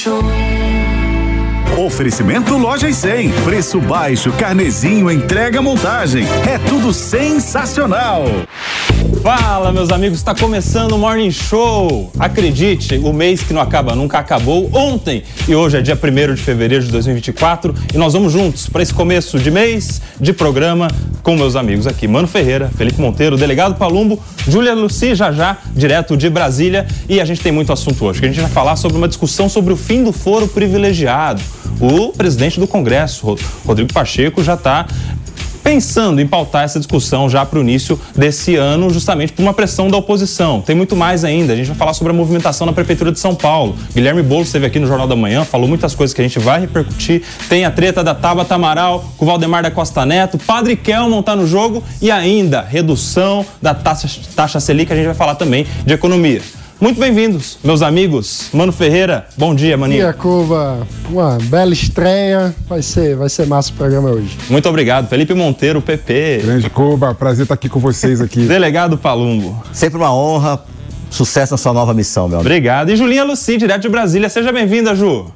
Show. Oferecimento Lojas 100. Preço baixo, carnezinho, entrega, montagem. É tudo sensacional. Fala, meus amigos, está começando o Morning Show. Acredite, o mês que não acaba nunca acabou ontem e hoje é dia 1 de fevereiro de 2024 e nós vamos juntos para esse começo de mês de programa com meus amigos aqui, Mano Ferreira, Felipe Monteiro, Delegado Palumbo, Júlia Luci Jajá, direto de Brasília e a gente tem muito assunto hoje, que a gente vai falar sobre uma discussão sobre o fim do foro privilegiado. O presidente do Congresso, Rodrigo Pacheco, já está pensando em pautar essa discussão já para o início desse ano, justamente por uma pressão da oposição. Tem muito mais ainda. A gente vai falar sobre a movimentação na Prefeitura de São Paulo. Guilherme Boulos esteve aqui no Jornal da Manhã, falou muitas coisas que a gente vai repercutir. Tem a treta da Tabata Amaral com o Valdemar da Costa Neto, Padre Kelman está no jogo e ainda redução da taxa, taxa Selic, a gente vai falar também de economia. Muito bem-vindos, meus amigos. Mano Ferreira, bom dia, maninho. Bom dia, Cuba. Uma bela estreia. Vai ser, vai ser massa o programa hoje. Muito obrigado. Felipe Monteiro, PP. Grande Cuba, prazer estar aqui com vocês aqui. Delegado Palumbo. Sempre uma honra. Sucesso na sua nova missão, meu amigo. Obrigado. E Julinha Luci, direto de Brasília. Seja bem-vinda, Ju.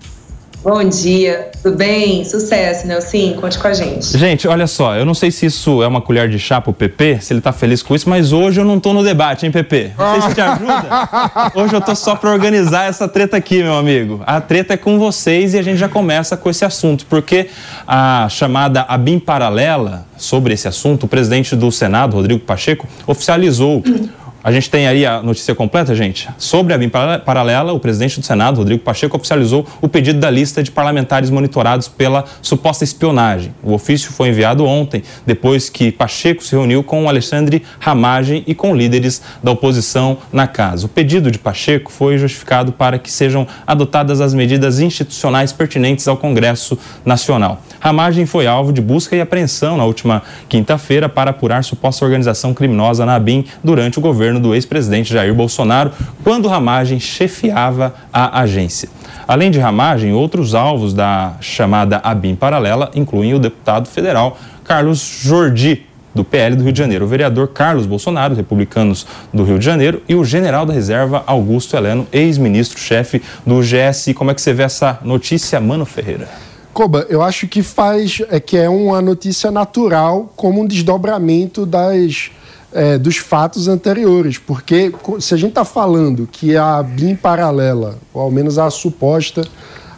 Bom dia, tudo bem? Sucesso, Nelson, conte com a gente. Gente, olha só, eu não sei se isso é uma colher de chá pro PP, se ele tá feliz com isso, mas hoje eu não tô no debate, hein, PP? Não sei se te ajuda. Hoje eu tô só para organizar essa treta aqui, meu amigo. A treta é com vocês e a gente já começa com esse assunto, porque a chamada ABIM paralela sobre esse assunto, o presidente do Senado, Rodrigo Pacheco, oficializou a gente tem aí a notícia completa, gente. Sobre a BIM paralela, o presidente do Senado, Rodrigo Pacheco, oficializou o pedido da lista de parlamentares monitorados pela suposta espionagem. O ofício foi enviado ontem, depois que Pacheco se reuniu com Alexandre Ramagem e com líderes da oposição na casa. O pedido de Pacheco foi justificado para que sejam adotadas as medidas institucionais pertinentes ao Congresso Nacional. Ramagem foi alvo de busca e apreensão na última quinta-feira para apurar suposta organização criminosa na ABIM durante o governo governo do ex-presidente Jair Bolsonaro, quando Ramagem chefiava a agência. Além de Ramagem, outros alvos da chamada ABIM paralela incluem o deputado federal Carlos Jordi, do PL do Rio de Janeiro, o vereador Carlos Bolsonaro, republicanos do Rio de Janeiro, e o general da reserva Augusto Heleno, ex-ministro-chefe do GSI. Como é que você vê essa notícia, Mano Ferreira? Coba, eu acho que faz é que é uma notícia natural como um desdobramento das é, dos fatos anteriores, porque se a gente está falando que a BIM paralela, ou ao menos a suposta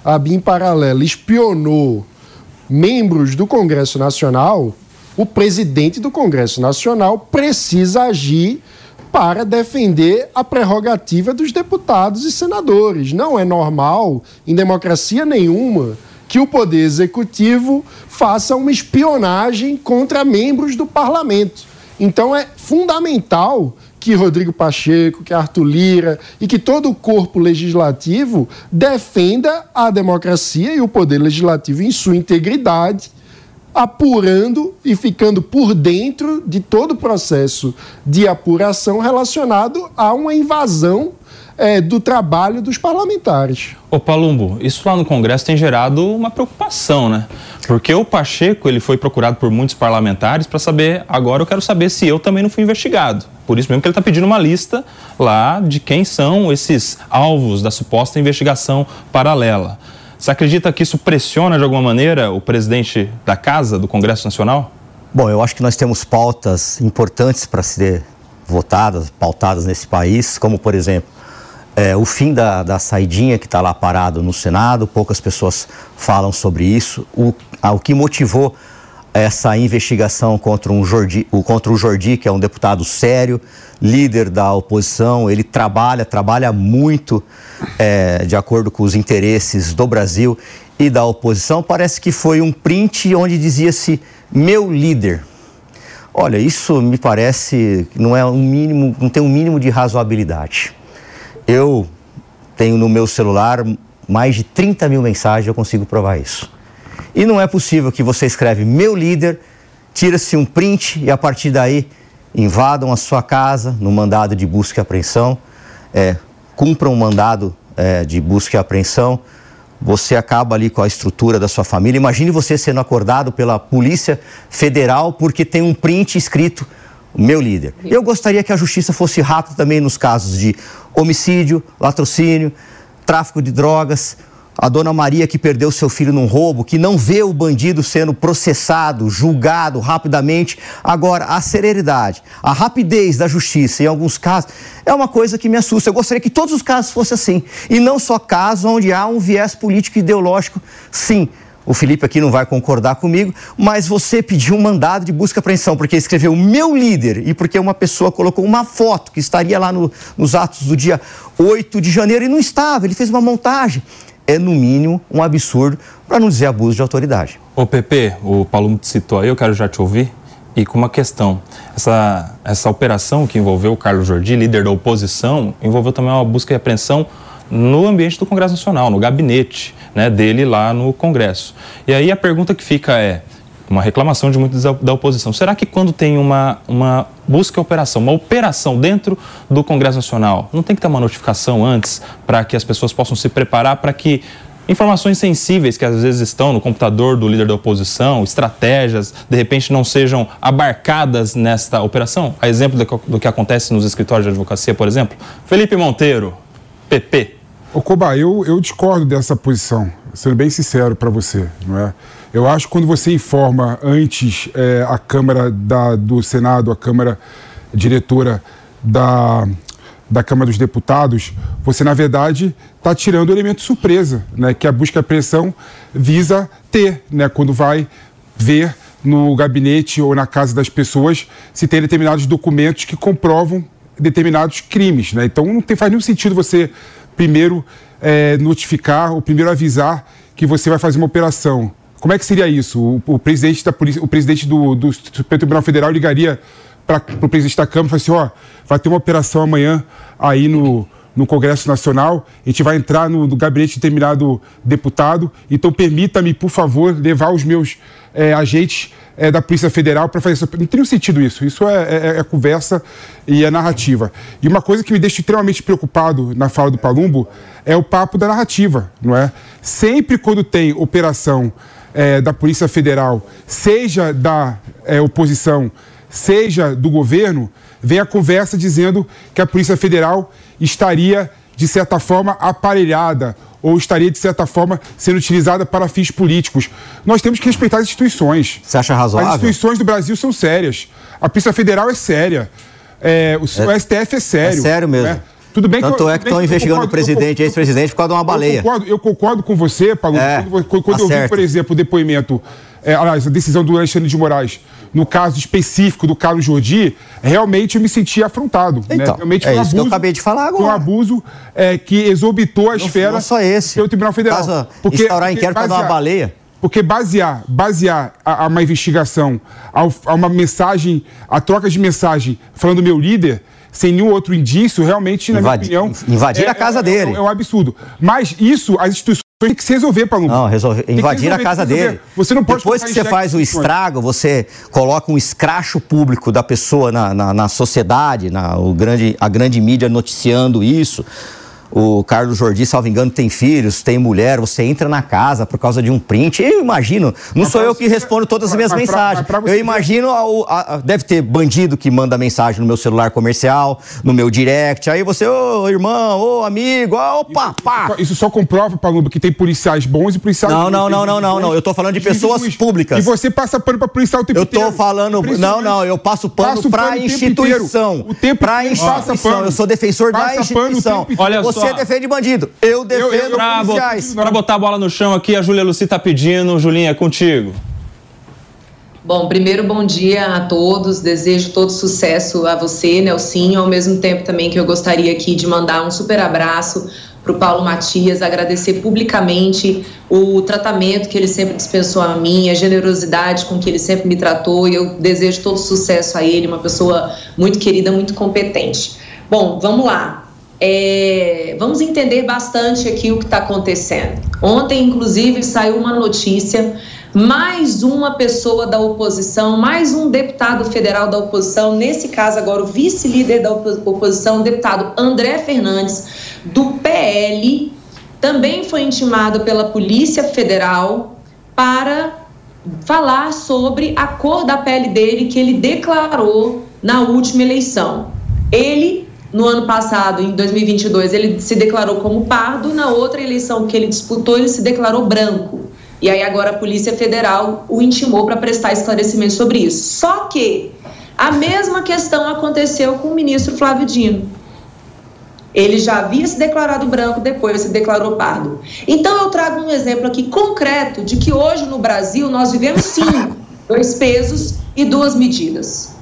a BIM paralela, espionou membros do Congresso Nacional, o presidente do Congresso Nacional precisa agir para defender a prerrogativa dos deputados e senadores. Não é normal, em democracia nenhuma, que o Poder Executivo faça uma espionagem contra membros do parlamento. Então é fundamental que Rodrigo Pacheco, que Arthur Lira e que todo o corpo legislativo defenda a democracia e o poder legislativo em sua integridade, apurando e ficando por dentro de todo o processo de apuração relacionado a uma invasão é, do trabalho dos parlamentares. Ô Palumbo, isso lá no Congresso tem gerado uma preocupação, né? Porque o Pacheco ele foi procurado por muitos parlamentares para saber, agora eu quero saber se eu também não fui investigado. Por isso mesmo que ele está pedindo uma lista lá de quem são esses alvos da suposta investigação paralela. Você acredita que isso pressiona de alguma maneira o presidente da Casa, do Congresso Nacional? Bom, eu acho que nós temos pautas importantes para ser votadas, pautadas nesse país, como por exemplo é, o fim da, da saidinha que está lá parado no Senado, poucas pessoas falam sobre isso. O, o que motivou essa investigação contra, um Jordi, contra o Jordi, que é um deputado sério, líder da oposição, ele trabalha, trabalha muito é, de acordo com os interesses do Brasil e da oposição. Parece que foi um print onde dizia-se meu líder. Olha, isso me parece não é um mínimo, não tem um mínimo de razoabilidade. Eu tenho no meu celular mais de 30 mil mensagens, eu consigo provar isso. E não é possível que você escreve meu líder, tira-se um print e a partir daí invadam a sua casa no mandado de busca e apreensão, é, cumpram um mandado é, de busca e apreensão, você acaba ali com a estrutura da sua família. Imagine você sendo acordado pela Polícia Federal porque tem um print escrito meu líder. Eu gostaria que a justiça fosse rápida também nos casos de homicídio, latrocínio, tráfico de drogas, a dona Maria que perdeu seu filho num roubo, que não vê o bandido sendo processado, julgado rapidamente. Agora, a celeridade, a rapidez da justiça, em alguns casos, é uma coisa que me assusta. Eu gostaria que todos os casos fossem assim. E não só casos onde há um viés político e ideológico, sim. O Felipe aqui não vai concordar comigo, mas você pediu um mandado de busca e apreensão porque escreveu meu líder e porque uma pessoa colocou uma foto que estaria lá no, nos atos do dia 8 de janeiro e não estava, ele fez uma montagem é, no mínimo, um absurdo, para não dizer abuso de autoridade. Ô, Pepe, o Paulo te citou aí, eu quero já te ouvir. E com uma questão, essa, essa operação que envolveu o Carlos Jordi, líder da oposição, envolveu também uma busca e apreensão no ambiente do Congresso Nacional, no gabinete né, dele lá no Congresso. E aí a pergunta que fica é, uma reclamação de muitos da, oposição. Será que quando tem uma, uma busca e operação, uma operação dentro do Congresso Nacional, não tem que ter uma notificação antes para que as pessoas possam se preparar para que informações sensíveis que às vezes estão no computador do líder da oposição, estratégias, de repente não sejam abarcadas nesta operação? A exemplo do que, acontece nos escritórios de advocacia, por exemplo? Felipe Monteiro, PP. Ô Coba, eu, eu discordo dessa posição, sendo bem sincero para você, não é? Eu acho que quando você informa antes é, a Câmara da, do Senado, a Câmara diretora da, da Câmara dos Deputados, você, na verdade, está tirando o elemento surpresa, né, que a busca e apreensão visa ter, né, quando vai ver no gabinete ou na casa das pessoas se tem determinados documentos que comprovam determinados crimes. Né? Então, não tem, faz nenhum sentido você primeiro é, notificar ou primeiro avisar que você vai fazer uma operação como é que seria isso? O, o presidente, da polícia, o presidente do, do Supremo Tribunal Federal ligaria para o presidente da Câmara e falaria assim, ó, vai ter uma operação amanhã aí no, no Congresso Nacional, a gente vai entrar no, no gabinete de determinado deputado, então permita-me, por favor, levar os meus é, agentes é, da Polícia Federal para fazer isso. Não tem sentido isso, isso é, é, é, conversa e é narrativa. E uma coisa que me deixa extremamente preocupado na fala do Palumbo é o papo da narrativa, não é? Sempre quando tem operação é, da Polícia Federal, seja da é, oposição, seja do governo, vem a conversa dizendo que a Polícia Federal estaria, de certa forma, aparelhada ou estaria, de certa forma, sendo utilizada para fins políticos. Nós temos que respeitar as instituições. Você acha razoável? As instituições do Brasil são sérias. A Polícia Federal é séria. É, o, é, o, STF é sério. É sério mesmo. Né? Tudo bem Tanto que, é que estão investigando o presidente e ex-presidente por causa de uma baleia. Eu concordo, eu concordo com você, Paulo. É, quando, quando tá eu vi, por exemplo, o depoimento, é, aliás, a decisão do Alexandre de Moraes, no caso específico do Carlos Jordi, realmente eu me senti afrontado. Né? Então, né? Realmente é um abuso, que eu acabei de falar agora. Um abuso é, que exorbitou a não, esfera não só esse. do Tribunal Federal. Caso porque, instaurar inquérito para dar uma baleia. Porque basear, basear a, a uma investigação, a, a, uma mensagem, a troca de mensagem falando meu líder, sem nenhum outro indício, realmente, na Invadi minha opinião. Invadir é, a casa é, dele. É, é, um absurdo. Mas isso, as instituições têm que se resolver, Paulo. Não, resolver. Invadir resolver, a casa dele. Você não pode Depois que você faz o estrago, você coloca um escracho público da pessoa na, na, na sociedade, na, o grande, a grande mídia noticiando isso o Carlos Jordi, salvo engano, tem filhos, tem mulher, você entra na casa por causa de um print. Eu imagino, não mas sou eu que respondo todas as minhas mas mensagens. Pra, eu imagino, a, a, deve ter bandido que manda mensagem no meu celular comercial, no meu direct. Aí você, ô oh, irmão, ô oh, amigo, oh, opa, isso, pá. Isso só comprova, Palumba, que tem policiais bons e policiais Não, não, não, não, não, não. Eu tô falando de pessoas públicas. E você passa pano pra policial o tempo inteiro. Eu tô falando. Não, não, eu passo pano Passo pra instituição. O tempo pra instituição. Eu sou defensor da instituição. Olha só. Você defende bandido. Eu defendo eu, eu, pra policiais. Para botar a bola no chão aqui, a Júlia Luci tá pedindo. Julinha, é contigo. Bom, primeiro bom dia a todos, desejo todo sucesso a você, Nelsinho, ao mesmo tempo também que eu gostaria aqui de mandar um super abraço para o Paulo Matias, agradecer publicamente o tratamento que ele sempre dispensou a mim, a generosidade com que ele sempre me tratou, e eu desejo todo sucesso a ele, uma pessoa muito querida, muito competente. Bom, vamos lá é, vamos entender bastante aqui o que está acontecendo. Ontem, inclusive, saiu uma notícia: mais uma pessoa da oposição, mais um deputado federal da oposição, nesse caso agora o vice-líder da oposição, o deputado André Fernandes, do PL, também foi intimado pela Polícia Federal para falar sobre a cor da pele dele que ele declarou na última eleição. Ele no ano passado, em 2022, ele se declarou como pardo, na outra eleição que ele disputou, ele se declarou branco. E aí agora a Polícia Federal o intimou para prestar esclarecimento sobre isso. Só que a mesma questão aconteceu com o ministro Flávio Dino. Ele já havia se declarado branco, depois se declarou pardo. Então eu trago um exemplo aqui concreto de que hoje no Brasil nós vivemos sim dois pesos e duas medidas.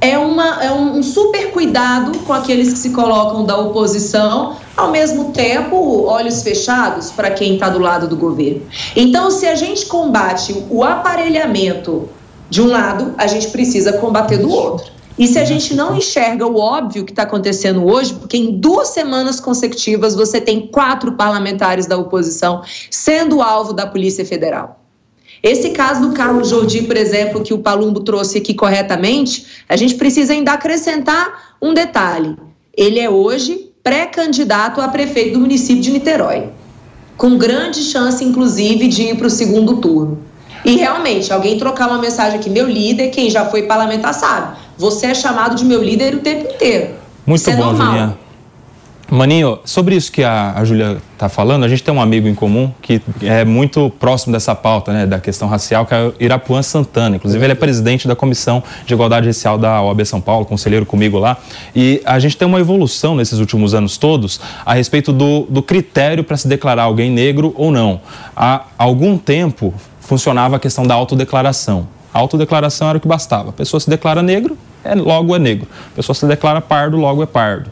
É, uma, é um super cuidado com aqueles que se colocam da oposição, ao mesmo tempo, olhos fechados para quem está do lado do governo. Então, se a gente combate o aparelhamento de um lado, a gente precisa combater do outro. E se a gente não enxerga o óbvio que está acontecendo hoje, porque em duas semanas consecutivas você tem quatro parlamentares da oposição sendo alvo da Polícia Federal. Esse caso do Carlos Jordi, por exemplo, que o Palumbo trouxe aqui corretamente, a gente precisa ainda acrescentar um detalhe. Ele é hoje pré-candidato a prefeito do município de Niterói, com grande chance, inclusive, de ir para o segundo turno. E realmente, alguém trocar uma mensagem aqui, meu líder, quem já foi parlamentar sabe, você é chamado de meu líder o tempo inteiro. Muito Isso é bom, é Julinha. Maninho, sobre isso que a, a Júlia está falando, a gente tem um amigo em comum que é muito próximo dessa pauta, né, da questão racial, que é o Irapuan Santana. Inclusive, ele é presidente da Comissão de Igualdade Racial da OAB São Paulo, conselheiro comigo lá. E a gente tem uma evolução nesses últimos anos todos a respeito do, do critério para se declarar alguém negro ou não. Há algum tempo funcionava a questão da autodeclaração. A autodeclaração era o que bastava. A pessoa se declara negro, é, logo é negro. A pessoa se declara pardo, logo é pardo.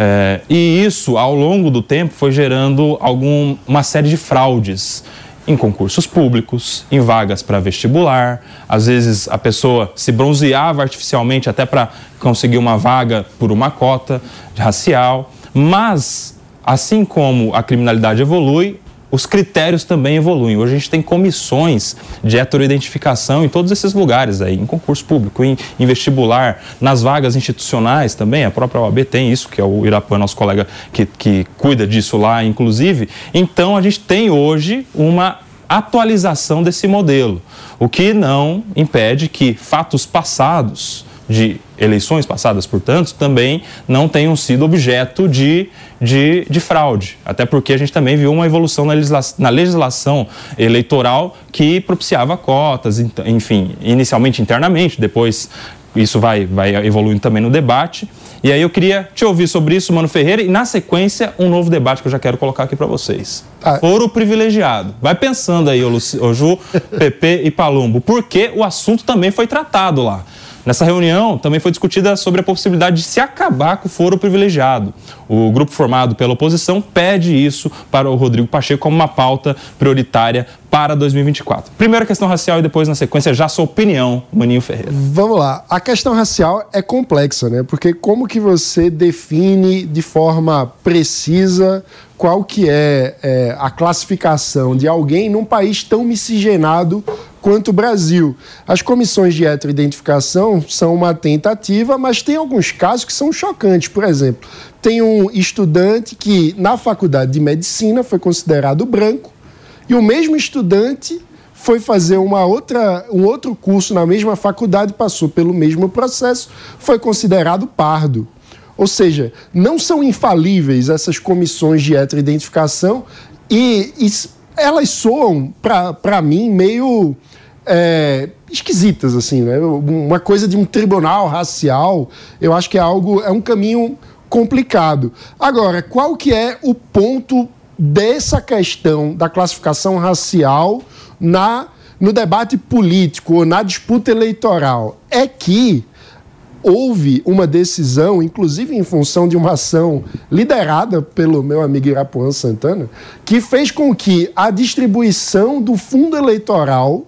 É, e isso, ao longo do tempo, foi gerando algum, uma série de fraudes em concursos públicos, em vagas para vestibular. Às vezes a pessoa se bronzeava artificialmente até para conseguir uma vaga por uma cota racial. Mas, assim como a criminalidade evolui, os critérios também evoluem. Hoje a gente tem comissões de heteroidentificação em todos esses lugares aí, em concurso público, em, em, vestibular, nas vagas institucionais também, a própria OAB tem isso, que é o Irapuã, nosso colega que, que cuida disso lá, inclusive. Então a gente tem hoje uma atualização desse modelo, o que não impede que fatos passados de eleições passadas, portanto, também não tenham sido objeto de, de, de fraude. Até porque a gente também viu uma evolução na legislação, na legislação eleitoral que propiciava cotas, enfim, inicialmente internamente, depois isso vai, vai evoluindo também no debate. E aí eu queria te ouvir sobre isso, Mano Ferreira, e na sequência, um novo debate que eu já quero colocar aqui para vocês. Ah. Foro privilegiado. Vai pensando aí, o Ju, PP e Palumbo, porque o assunto também foi tratado lá. Nessa reunião também foi discutida sobre a possibilidade de se acabar com o foro privilegiado. O grupo formado pela oposição pede isso para o Rodrigo Pacheco como uma pauta prioritária para 2024. Primeiro a questão racial e depois, na sequência, já sua opinião, Maninho Ferreira. Vamos lá. A questão racial é complexa, né? Porque como que você define de forma precisa qual que é, é a classificação de alguém num país tão miscigenado quanto o Brasil. As comissões de heteroidentificação são uma tentativa, mas tem alguns casos que são chocantes. Por exemplo, tem um estudante que na faculdade de medicina foi considerado branco e o mesmo estudante foi fazer uma outra, um outro curso na mesma faculdade, passou pelo mesmo processo, foi considerado pardo. Ou seja, não são infalíveis essas comissões de heteroidentificação e, e elas soam, para mim, meio é, esquisitas, assim, né? Uma coisa de um tribunal racial, eu acho que é algo, é um caminho complicado. Agora, qual que é o ponto dessa questão da classificação racial na no debate político ou na disputa eleitoral? É que houve uma decisão, inclusive em função de uma ação liderada pelo meu amigo Irapuã Santana, que fez com que a distribuição do fundo eleitoral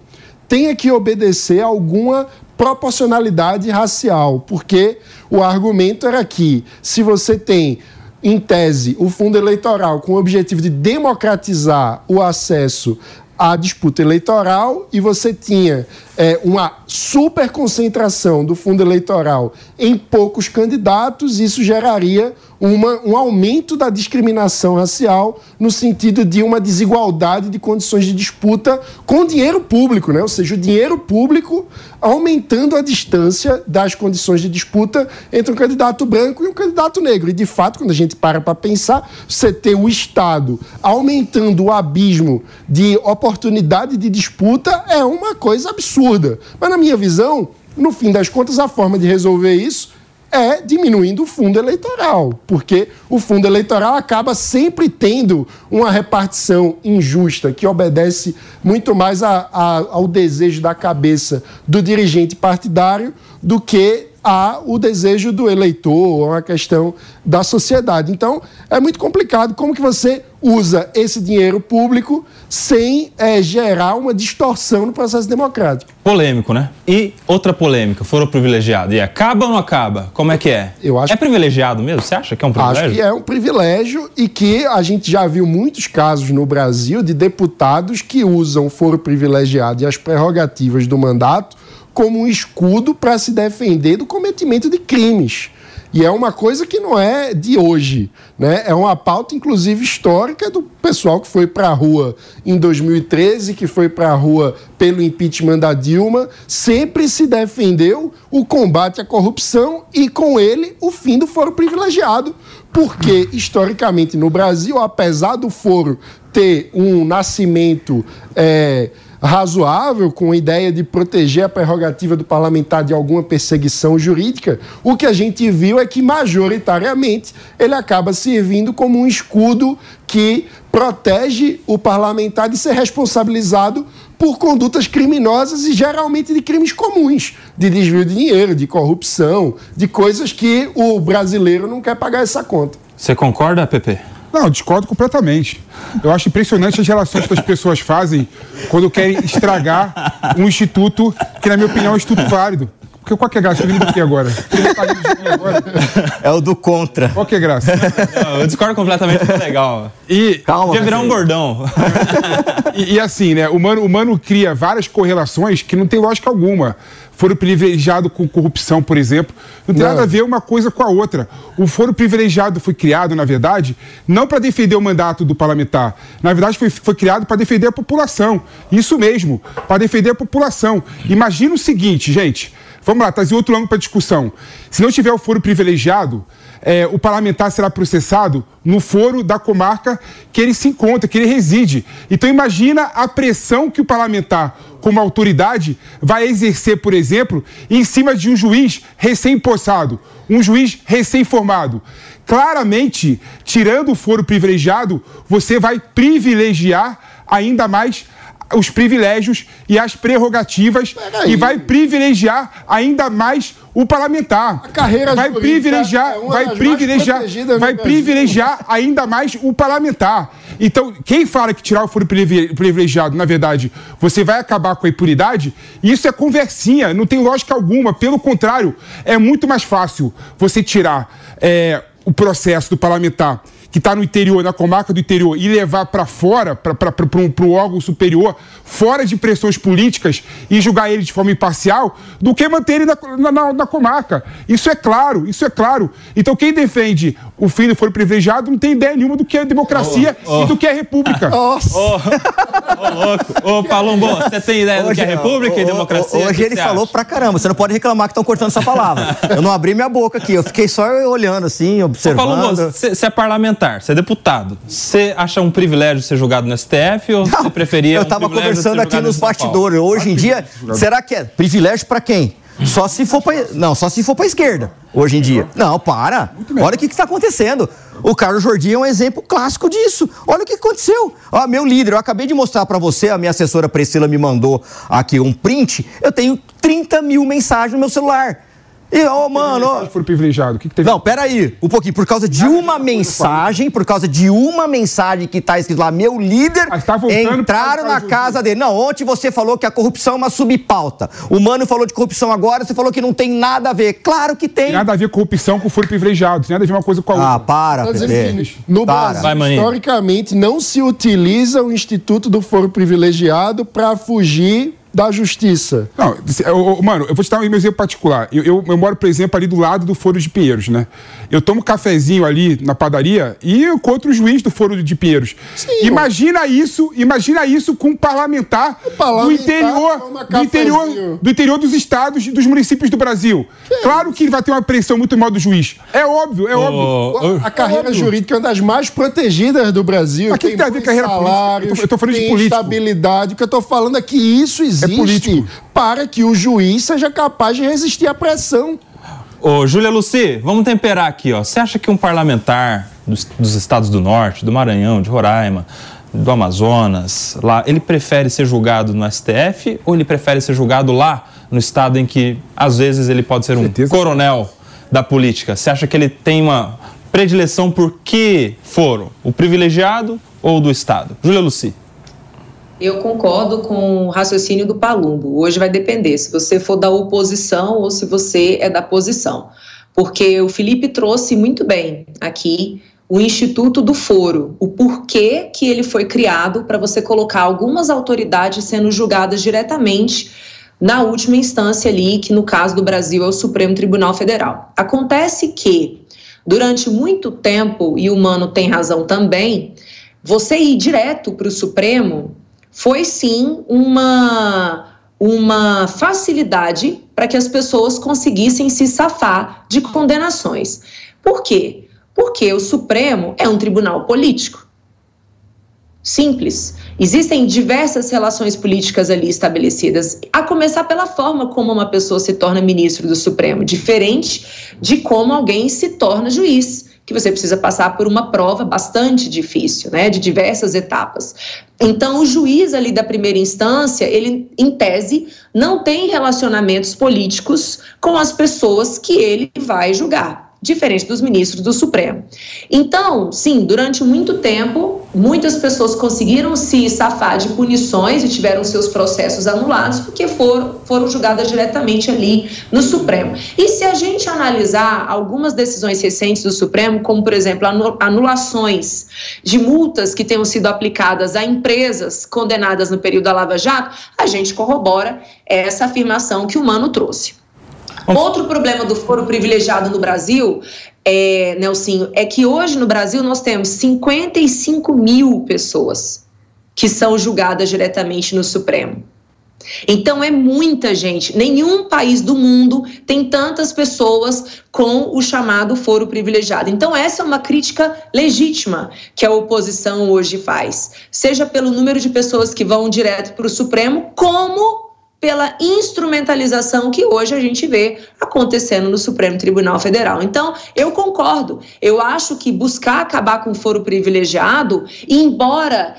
tenha que obedecer alguma proporcionalidade racial, porque o argumento era que se você tem em tese, o fundo eleitoral com o objetivo de democratizar o acesso à disputa eleitoral e você tinha é, uma super concentração do fundo eleitoral em poucos candidatos, isso geraria uma, um aumento da discriminação racial no sentido de uma desigualdade de condições de disputa com dinheiro público, né? ou seja, o dinheiro público aumentando a distância das condições de disputa entre um candidato branco e um candidato negro. E, de fato, quando a gente para para pensar, você ter o Estado aumentando o abismo de oportunidade de disputa é uma coisa absurda. Mas, na minha visão, no fim das contas, a forma de resolver isso é diminuindo o fundo eleitoral, porque o fundo eleitoral acaba sempre tendo uma repartição injusta que obedece muito mais a, a, ao desejo da cabeça do dirigente partidário do que a o desejo do eleitor, ou a questão da sociedade. Então, é muito complicado como que você usa esse dinheiro público sem é, gerar uma distorção no processo democrático. Polêmico, né? E outra polêmica, foram privilegiados. E acaba ou não acaba? Como é que é? Eu acho é privilegiado mesmo? Você acha que é um privilégio? Acho que é um privilégio e que a gente já viu muitos casos no Brasil de deputados que usam o foro privilegiado e as prerrogativas do mandato como um escudo para se defender do cometimento de crimes. E é uma coisa que não é de hoje, né? É uma pauta, inclusive, histórica do pessoal que foi para a rua em 2013, que foi para a rua pelo impeachment da Dilma, sempre se defendeu o combate à corrupção e, com ele, o fim do foro privilegiado. Porque, historicamente, no Brasil, apesar do foro ter um nascimento. É, razoável, com a ideia de proteger a prerrogativa do parlamentar de alguma perseguição jurídica, o que a gente viu é que, majoritariamente, ele acaba servindo como um escudo que protege o parlamentar de ser responsabilizado por condutas criminosas e geralmente de crimes comuns, de desvio de dinheiro, de corrupção, de coisas que o brasileiro não quer pagar essa conta. Você concorda, Pepe? Não, discordo completamente. Eu acho impressionante as relações que as pessoas fazem quando querem estragar um instituto que, na minha opinião, é um instituto válido. Porque qual que é a graça? Eu do que agora? É o do contra. Qual que é a graça? eu discordo completamente, é legal. E Calma, podia virar um bordão. e, e, assim, né? O humano, o humano cria várias correlações que não tem lógica alguma foro privilegiado com corrupção, por exemplo. Não tem não. nada a ver uma coisa com a outra. O foro privilegiado foi criado, na verdade, não para defender o mandato do parlamentar. Na verdade, foi, foi criado para defender a população. Isso mesmo, para defender a população. Imagina o seguinte, gente. Vamos lá, trazer outro ângulo para discussão. Se não tiver o foro privilegiado, é, o parlamentar será processado no foro da comarca que ele se encontra, que ele reside. Então imagina a pressão que o parlamentar, como autoridade, vai exercer, por exemplo, em cima de um juiz recém-possado, um juiz recém-formado. Claramente, tirando o foro privilegiado, você vai privilegiar ainda mais os privilégios e as prerrogativas e vai privilegiar ainda mais o parlamentar. A carreira vai privilegiar, é vai privilegiar, vai privilegiar ainda mais o parlamentar. Então, quem fala que tirar o foro privilegiado, na verdade, você vai acabar com a impunidade, isso é conversinha, não tem lógica alguma. Pelo contrário, é muito mais fácil você tirar é, o processo do parlamentar que está no interior, na comarca do interior, e levar para fora, para um órgão superior, fora de pressões políticas e julgar ele de forma imparcial, do que manter ele na, na, na comarca. Isso é claro, isso é claro. Então quem defende o fim do foro privilegiado não tem ideia nenhuma do que é democracia oh, oh. e do que é república. Nossa! Ô, oh, louco! Ô, Palombo, você tem ideia hoje, do que é república e democracia? Hoje ele falou acha? pra caramba. Você não pode reclamar que estão cortando essa palavra. eu não abri minha boca aqui, eu fiquei só olhando assim, observando. Ô, Palombo, você é parlamentar parlamentar, você é deputado. Você acha um privilégio ser julgado no STF ou você preferia Eu estava um conversando aqui nos bastidores. Hoje em dia, será que é privilégio para quem? Só se for para não, só se for para esquerda. Hoje em dia. Não, para. Olha o que está acontecendo. O Carlos Jordi é um exemplo clássico disso. Olha o que aconteceu. Ó, meu líder, eu acabei de mostrar para você, a minha assessora Priscila me mandou aqui um print. Eu tenho 30 mil mensagens no meu celular. E, ô, oh, mano. For privilegiado. O que, que teve? Não, peraí. Um pouquinho. Por causa de uma mensagem, por causa de uma mensagem que tá escrito lá, meu líder, ah, tá entraram na casa dele. Não, ontem você falou que a corrupção é uma subpauta. O Mano falou de corrupção agora, você falou que não tem nada a ver. Claro que tem. Tem nada a ver corrupção com foro privilegiado. Tem nada a ver uma coisa com a outra. Ah, para, Pepe. No para. Brasil, Vai, historicamente, não se utiliza o Instituto do Foro Privilegiado para fugir da justiça. Não, mano, eu vou te dar um exemplo particular. Eu, eu, eu, moro, por exemplo, ali do lado do Foro de Pinheiros, né? Eu tomo um cafezinho ali na padaria e eu encontro o juiz do Foro de Pinheiros. Sim, imagina isso, imagina isso com um parlamentar, parlamentar do interior, do interior, do interior dos estados e dos municípios do Brasil. Que claro que ele vai ter uma pressão muito maior do juiz. É óbvio, é oh, óbvio. A, a carreira óbvio. jurídica é uma das mais protegidas do Brasil. Mas que tem a ver carreira salários, política? Eu tô, eu tô falando de político. estabilidade. O que eu tô falando é que isso existe é para que o juiz seja capaz de resistir à pressão. Ô, Júlia Luci, vamos temperar aqui, ó. Você acha que um parlamentar dos, dos, estados do norte, do Maranhão, de Roraima, do Amazonas, lá, ele prefere ser julgado no STF ou ele prefere ser julgado lá no estado em que, às vezes, ele pode ser um Certeza. coronel da política? Você acha que ele tem uma predileção por que foro? O privilegiado ou do estado? Júlia Luci. Eu concordo com o raciocínio do Palumbo. Hoje vai depender se você for da oposição ou se você é da posição. Porque o Felipe trouxe muito bem aqui o Instituto do Foro, o porquê que ele foi criado para você colocar algumas autoridades sendo julgadas diretamente na última instância ali, que no caso do Brasil é o Supremo Tribunal Federal. Acontece que durante muito tempo, e o Mano tem razão também, você ir direto para o Supremo foi sim uma uma facilidade para que as pessoas conseguissem se safar de condenações. Por quê? Porque o Supremo é um tribunal político. Simples. Existem diversas relações políticas ali estabelecidas, a começar pela forma como uma pessoa se torna ministro do Supremo, diferente de como alguém se torna juiz que você precisa passar por uma prova bastante difícil, né, de diversas etapas. Então, o juiz ali da primeira instância, ele, em tese, não tem relacionamentos políticos com as pessoas que ele vai julgar diferente dos ministros do Supremo. Então, sim, durante muito tempo, muitas pessoas conseguiram se safar de punições e tiveram seus processos anulados porque foram, foram julgadas diretamente ali no Supremo. E se a gente analisar algumas decisões recentes do Supremo, como, por exemplo, anulações de multas que tenham sido aplicadas a empresas condenadas no período da Lava Jato, a gente corrobora essa afirmação que o Mano trouxe. Outro problema do foro privilegiado no Brasil, é, Nelsinho, é que hoje no Brasil nós temos 55 mil pessoas que são julgadas diretamente no Supremo. Então é muita gente. Nenhum país do mundo tem tantas pessoas com o chamado foro privilegiado. Então essa é uma crítica legítima que a oposição hoje faz, seja pelo número de pessoas que vão direto para o Supremo, como pela instrumentalização que hoje a gente vê acontecendo no Supremo Tribunal Federal. Então, eu concordo. Eu acho que buscar acabar com o foro privilegiado, embora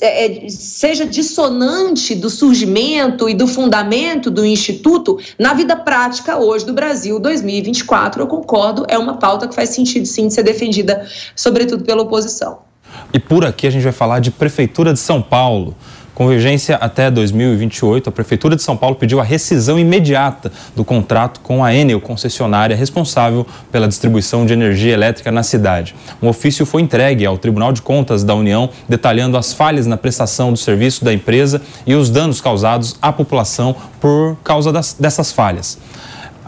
é, é, seja dissonante do surgimento e do fundamento do Instituto, na vida prática hoje do Brasil 2024, eu concordo, é uma pauta que faz sentido sim de ser defendida, sobretudo pela oposição. E por aqui a gente vai falar de Prefeitura de São Paulo. Convergência até 2028, a Prefeitura de São Paulo pediu a rescisão imediata do contrato com a Enel, concessionária responsável pela distribuição de energia elétrica na cidade. Um ofício foi entregue ao Tribunal de Contas da União, detalhando as falhas na prestação do serviço da empresa e os danos causados à população por causa das, dessas falhas.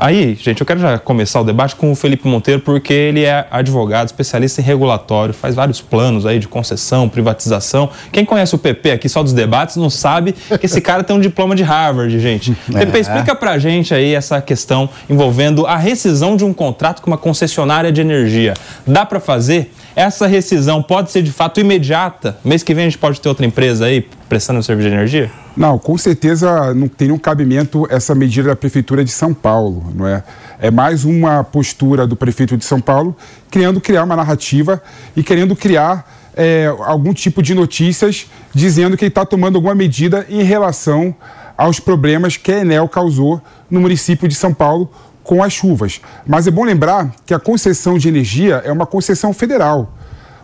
Aí, gente, eu quero já começar o debate com o Felipe Monteiro, porque ele é advogado, especialista em regulatório, faz vários planos aí de concessão, privatização. Quem conhece o PP aqui só dos debates não sabe que esse cara tem um diploma de Harvard, gente. É. PP, explica pra gente aí essa questão envolvendo a rescisão de um contrato com uma concessionária de energia. Dá para fazer? Essa rescisão pode ser de fato imediata? Mês que vem a gente pode ter outra empresa aí prestando serviço de energia? Não, com certeza não tem nenhum cabimento essa medida da Prefeitura de São Paulo, não é? É mais uma postura do prefeito de São Paulo querendo criar uma narrativa e querendo criar é, algum tipo de notícias dizendo que ele está tomando alguma medida em relação aos problemas que a Enel causou no município de São Paulo com as chuvas. Mas é bom lembrar que a concessão de energia é uma concessão federal.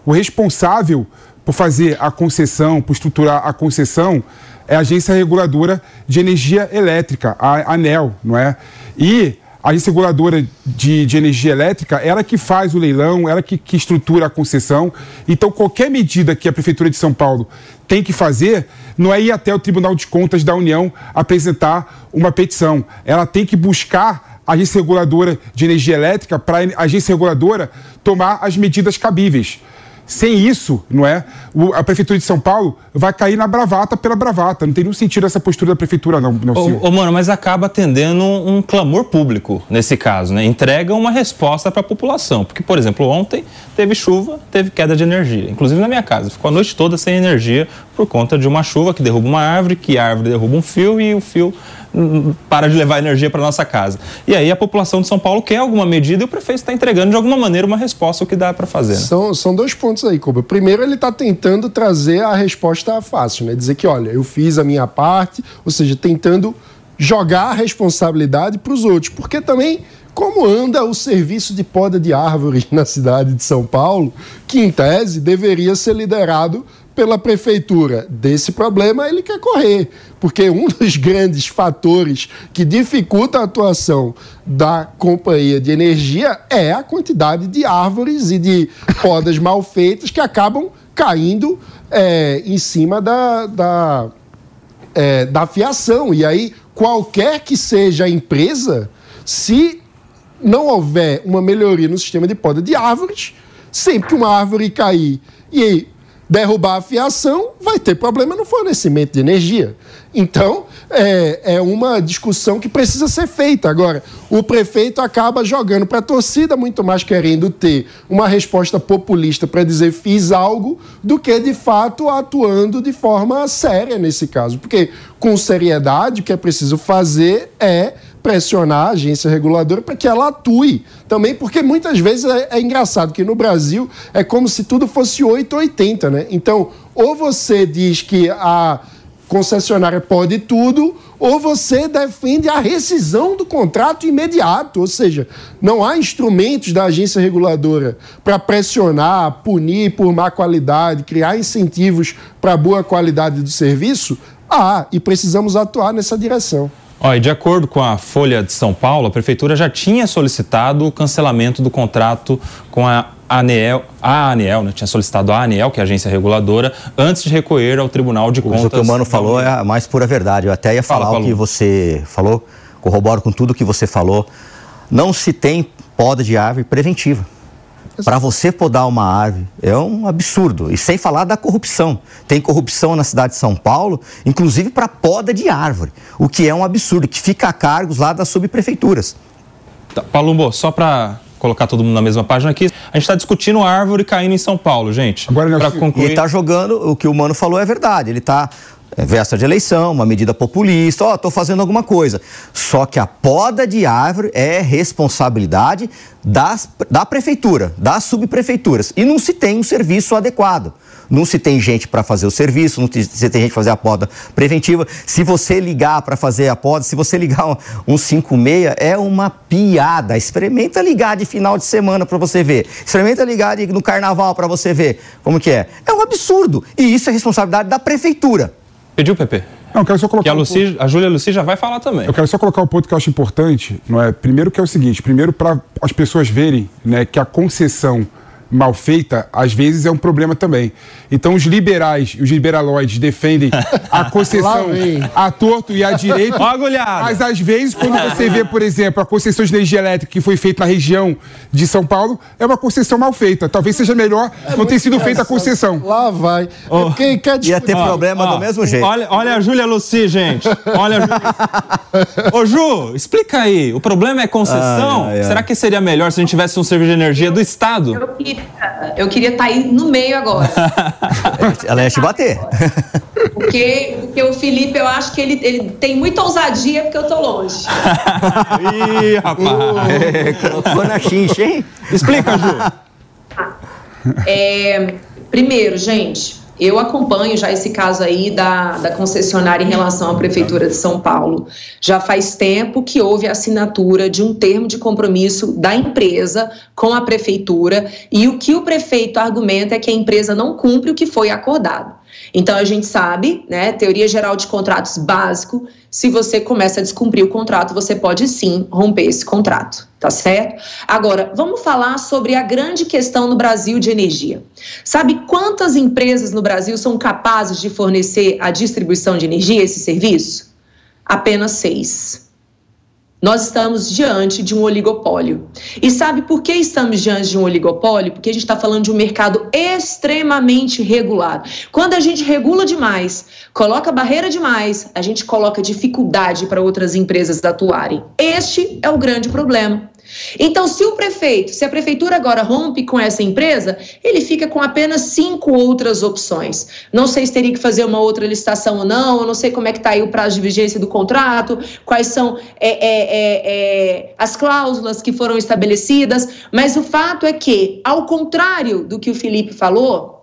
O responsável por fazer a concessão, por estruturar a concessão, é a Agência Reguladora de Energia Elétrica, a ANEL, não é? E a agência reguladora de, de, energia elétrica, ela que faz o leilão, ela que, que, estrutura a concessão. Então, qualquer medida que a Prefeitura de São Paulo tem que fazer, não é ir até o Tribunal de Contas da União apresentar uma petição. Ela tem que buscar a agência reguladora de energia elétrica para a agência reguladora tomar as medidas cabíveis. Sem isso, não é? O, a Prefeitura de São Paulo vai cair na bravata pela bravata. Não tem nenhum sentido essa postura da Prefeitura, não, não ô, ô, mano, mas acaba atendendo um, um, clamor público nesse caso, né? Entrega uma resposta para a população. Porque, por exemplo, ontem teve chuva, teve queda de energia. Inclusive na minha casa. Ficou a noite toda sem energia por conta de uma chuva que derruba uma árvore, que a árvore derruba um fio e o fio para de levar energia para nossa casa. E aí a população de São Paulo quer alguma medida e o prefeito está entregando de alguma maneira uma resposta o que dá para fazer. Né? São, são dois pontos aí, Cuba. Primeiro, ele está tentando trazer a resposta fácil, né? Dizer que, olha, eu fiz a minha parte, ou seja, tentando jogar a responsabilidade para os outros. Porque também como anda o serviço de poda de árvores na cidade de São Paulo, que em tese deveria ser liderado pela prefeitura desse problema, ele quer correr, porque um dos grandes fatores que dificulta a atuação da companhia de energia é a quantidade de árvores e de podas mal feitas que acabam caindo é, em cima da, da, é, da fiação. E aí, qualquer que seja a empresa, se não houver uma melhoria no sistema de poda de árvores, sempre que uma árvore cair e derrubar a fiação, vai ter problema no fornecimento de energia. Então, é, é uma discussão que precisa ser feita. Agora, o prefeito acaba jogando para a torcida, muito mais querendo ter uma resposta populista para dizer fiz algo, do que de fato atuando de forma séria nesse caso. Porque, com seriedade, o que é preciso fazer é pressionar a agência reguladora para que ela atue também, porque muitas vezes é, é, engraçado que no Brasil é como se tudo fosse 880, né? Então, ou você diz que a concessionária pode tudo, ou você defende a rescisão do contrato imediato, ou seja, não há instrumentos da agência reguladora para pressionar, punir por má qualidade, criar incentivos para boa qualidade do serviço. Há, e precisamos atuar nessa direção. Olha, de acordo com a Folha de São Paulo, a Prefeitura já tinha solicitado o cancelamento do contrato com a ANEEL, a ANEEL, né? tinha solicitado a ANEEL, que é a agência reguladora, antes de recorrer ao Tribunal de Contas. O que o Mano falou é a mais pura verdade. Eu até ia falar Fala, o que você falou, corroboro com tudo que você falou. Não se tem poda de árvore preventiva. Para você podar uma árvore é um absurdo. E sem falar da corrupção. Tem corrupção na cidade de São Paulo, inclusive para poda de árvore, o que é um absurdo, que fica a cargos lá das subprefeituras. Tá, Palumbo, só para colocar todo mundo na mesma página aqui, a gente está discutindo árvore caindo em São Paulo, gente. Agora, para concluir... E está jogando, o que o Mano falou é verdade, ele está véspera de eleição, uma medida populista, ó, oh, estou fazendo alguma coisa. Só que a poda de árvore é responsabilidade das, da prefeitura, das subprefeituras. E não se tem um serviço adequado. Não se tem gente para fazer o serviço, não se tem gente para fazer a poda preventiva. Se você ligar para fazer a poda, se você ligar um, um 56, é uma piada. Experimenta ligar de final de semana para você ver. Experimenta ligar de, no carnaval para você ver como que é. É um absurdo. E isso é responsabilidade da prefeitura. Pediu, Pepe? Não, eu quero só colocar. Que a, Lucy, um a Júlia Luci já vai falar também. Eu quero só colocar um ponto que eu acho importante, não é? Primeiro que é o seguinte, primeiro para as pessoas verem, né, que a concessão mal feita, às vezes é um problema também. Então os liberais, os liberaloides defendem a concessão a torto e a direito. Mas às vezes, quando você vê, por exemplo, a concessão de energia elétrica que foi feita na região de São Paulo, é uma concessão mal feita. Talvez seja melhor é não ter sido feita a concessão. Lá vai. Oh. Quem quer Ia ter problema oh. do mesmo jeito. Olha, olha a Júlia Luci, gente. Olha a Júlia. Ô, Ju, explica aí. O problema é concessão? Ai, ai, ai. Será que seria melhor se a gente tivesse um serviço de energia do Estado? Eu queria eu queria estar tá aí no meio agora. Ela ia te bater. Porque, porque o Felipe, eu acho que ele, ele tem muita ousadia porque eu tô longe. Ih, rapaz. É, colocou na xincha, hein? Explica, Ju. É, primeiro, gente, eu acompanho já esse caso aí da, da concessionária em relação à Prefeitura de São Paulo. Já faz tempo que houve a assinatura de um termo de compromisso da empresa com a Prefeitura e o que o prefeito argumenta é que a empresa não cumpre o que foi acordado. Então a gente sabe, né, teoria geral de contratos básico, se você começa a descumprir o contrato, você pode sim romper esse contrato, tá certo? Agora, vamos falar sobre a grande questão no Brasil de energia. Sabe quantas empresas no Brasil são capazes de fornecer a distribuição de energia, esse serviço? Apenas seis. Nós estamos diante de um oligopólio. E sabe por que estamos diante de um oligopólio? Porque a gente está falando de um mercado extremamente regulado. Quando a gente regula demais, coloca barreira demais, a gente coloca dificuldade para outras empresas atuarem. Este é o grande problema. Então, se o prefeito, se a prefeitura agora rompe com essa empresa, ele fica com apenas cinco outras opções. Não sei se teria que fazer uma outra licitação ou não, não sei como é que está aí o prazo de vigência do contrato, quais são é, é, é, é, as cláusulas que foram estabelecidas, mas o fato é que, ao contrário do que o Felipe falou,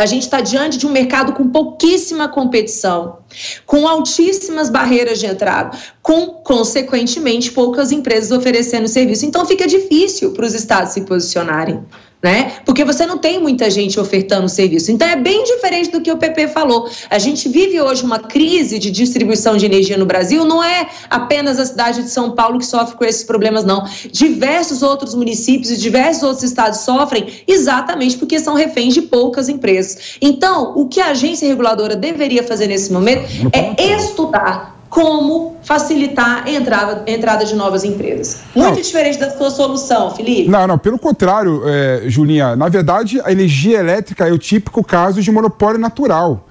a gente está diante de um mercado com pouquíssima competição, com altíssimas barreiras de entrada, com, consequentemente, poucas empresas oferecendo serviço. Então, fica difícil para os estados se posicionarem né? Porque você não tem muita gente ofertando serviço. Então é bem diferente do que o PP falou. A gente vive hoje uma crise de distribuição de energia no Brasil, não é apenas a cidade de São Paulo que sofre com esses problemas, não. Diversos outros municípios e diversos outros estados sofrem exatamente porque são reféns de poucas empresas. Então, o que a agência reguladora deveria fazer nesse momento é estudar como facilitar a entrada, a entrada de novas empresas. Muito não. diferente da sua solução, Felipe. Não, não, pelo contrário, é, Julinha. Na verdade, a energia elétrica é o típico caso de monopólio natural.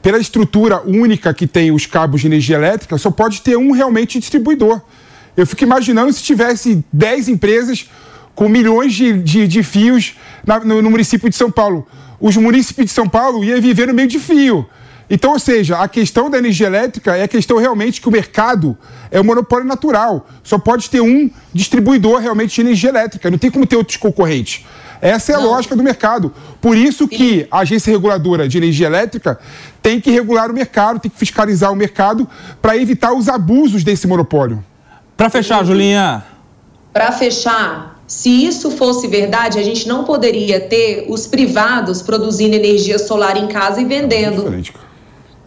Pela estrutura única que tem os cabos de energia elétrica, só pode ter um realmente distribuidor. Eu fico imaginando se tivesse 10 empresas com milhões de, de, de fios na, no, no município de São Paulo. Os municípios de São Paulo iam viver no meio de fio. Então, ou seja, a questão da energia elétrica é a questão realmente que o mercado é um monopólio natural. Só pode ter um distribuidor realmente de energia elétrica. Não tem como ter outros concorrentes. Essa é a Não. lógica do mercado. Por isso que a agência reguladora de energia elétrica tem que regular o mercado, tem que fiscalizar o mercado para evitar os abusos desse monopólio. Para fechar, Julinha. Para fechar, se isso fosse verdade, a gente não poderia ter os privados produzindo energia solar em casa e vendendo. É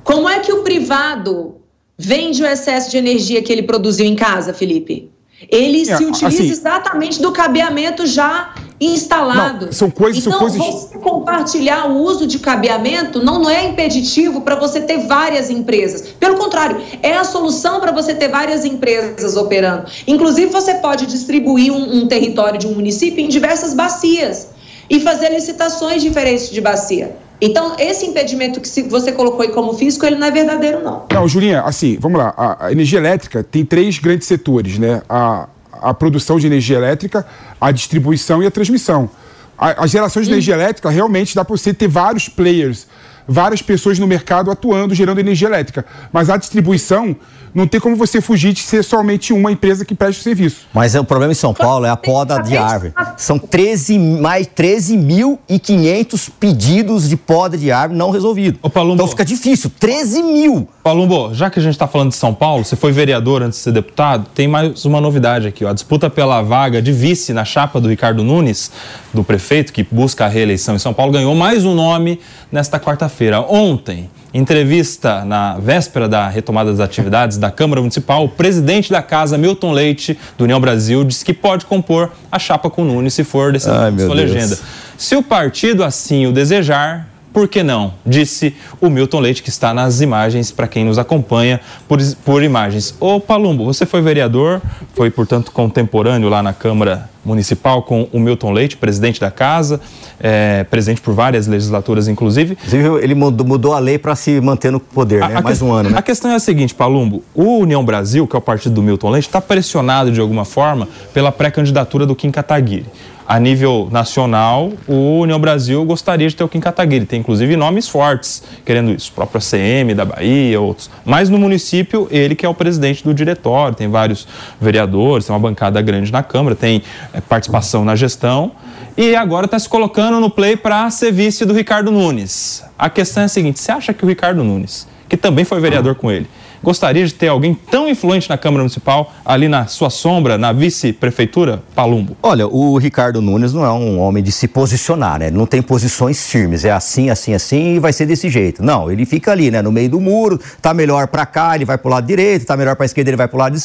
como é que o privado vende o excesso de energia que ele produziu em casa, Felipe? Ele é, se utiliza assim, exatamente do cabeamento já instalado. Não, são coisas, então, são coisas... você compartilhar o uso de cabeamento não, não é impeditivo para você ter várias empresas. Pelo contrário, é a solução para você ter várias empresas operando. Inclusive, você pode distribuir um, um território de um município em diversas bacias e fazer licitações diferentes de bacia. Então, esse impedimento que você colocou aí como físico, ele não é verdadeiro, não. Não, Julinha, assim, vamos lá. A, energia elétrica tem três grandes setores, né? A, a produção de energia elétrica, a distribuição e a transmissão. A, a geração de hum. energia elétrica realmente dá para você ter vários players, várias pessoas no mercado atuando, gerando energia elétrica. Mas a distribuição não tem como você fugir de ser somente uma empresa que presta o serviço. Mas é, o problema em São Paulo é a poda de árvore. São 13, mais 13.500 pedidos de poda de árvore não resolvidos. Então fica difícil, 13 mil. Palumbo, já que a gente está falando de São Paulo, você foi vereador antes de ser deputado, tem mais uma novidade aqui. Ó. A disputa pela vaga de vice na chapa do Ricardo Nunes, do prefeito que busca a reeleição em São Paulo, ganhou mais um nome nesta quarta-feira. Ontem, entrevista na véspera da retomada das atividades da Câmara Municipal, o presidente da casa, Milton Leite, do União Brasil, disse que pode compor a chapa com Nunes se for dessa Ai, sua legenda. Se o partido assim o desejar, por que não? Disse o Milton Leite, que está nas imagens para quem nos acompanha por, por imagens. Ô Palumbo, você foi vereador, foi, portanto, contemporâneo lá na Câmara Municipal com o Milton Leite, presidente da casa, é, presidente por várias legislaturas, inclusive. Inclusive, ele mudou, mudou a lei para se manter no poder, né? Mais que, um ano, né? A questão é a seguinte, Palumbo: o União Brasil, que é o partido do Milton Leite, está pressionado de alguma forma pela pré-candidatura do Kim Kataguiri a nível nacional, o União Brasil gostaria de ter o Kim Kataguiri. Tem inclusive nomes fortes querendo isso, o próprio ACM da Bahia, outros. Mas no município, ele que é o presidente do diretório, tem vários vereadores, tem uma bancada grande na Câmara, tem é, participação na gestão. E agora está se colocando no play para ser vice do Ricardo Nunes. A questão é a seguinte: você acha que o Ricardo Nunes, que também foi vereador com ele, gostaria de ter alguém tão influente na Câmara Municipal, ali na sua sombra, na vice-prefeitura, Palumbo? Olha, o Ricardo Nunes não é um homem de se posicionar, né? Não tem posições firmes, é assim, assim, assim e vai ser desse jeito. Não, ele fica ali, né, no meio do muro, tá melhor para cá, ele vai pro lado direito, tá melhor para esquerda, ele vai pro lado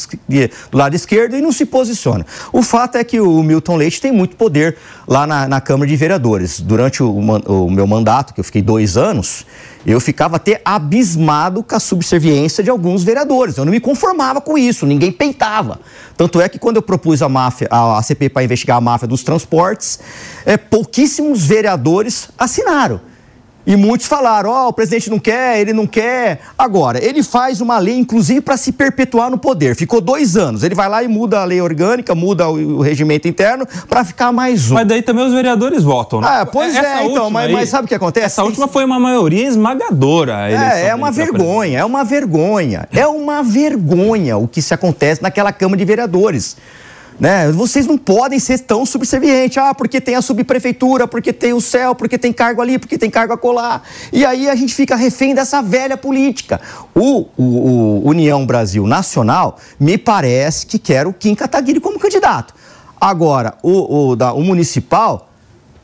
do lado esquerdo e não se posiciona. O fato é que o Milton Leite tem muito poder lá na, na Câmara de Vereadores. Durante o, o meu mandato, que eu fiquei dois anos, eu ficava até abismado com a subserviência de alguns vereadores. Eu não me conformava com isso, ninguém peitava. Tanto é que quando eu propus a máfia, a, CP para investigar a máfia dos transportes, é, pouquíssimos vereadores assinaram. E muitos falaram: ó, oh, o presidente não quer, ele não quer. Agora, ele faz uma lei, inclusive, para se perpetuar no poder. Ficou dois anos. Ele vai lá e muda a lei orgânica, muda o, o regimento interno para ficar mais um. Mas daí também os vereadores votam, né? Ah, pois é, essa é, então, mas, aí, mas, sabe o que acontece? Essa última foi uma maioria esmagadora. É, é uma vergonha, é uma vergonha. É uma vergonha o que se acontece naquela Câmara de Vereadores. Né? Vocês não podem ser tão subservientes. Ah, porque tem a subprefeitura, porque tem o céu, porque tem cargo ali, porque tem cargo a colar. E aí a gente fica refém dessa velha política. O, o, o União Brasil Nacional me parece que quer o Kim Kataguiri como candidato. Agora, o, o, da, o municipal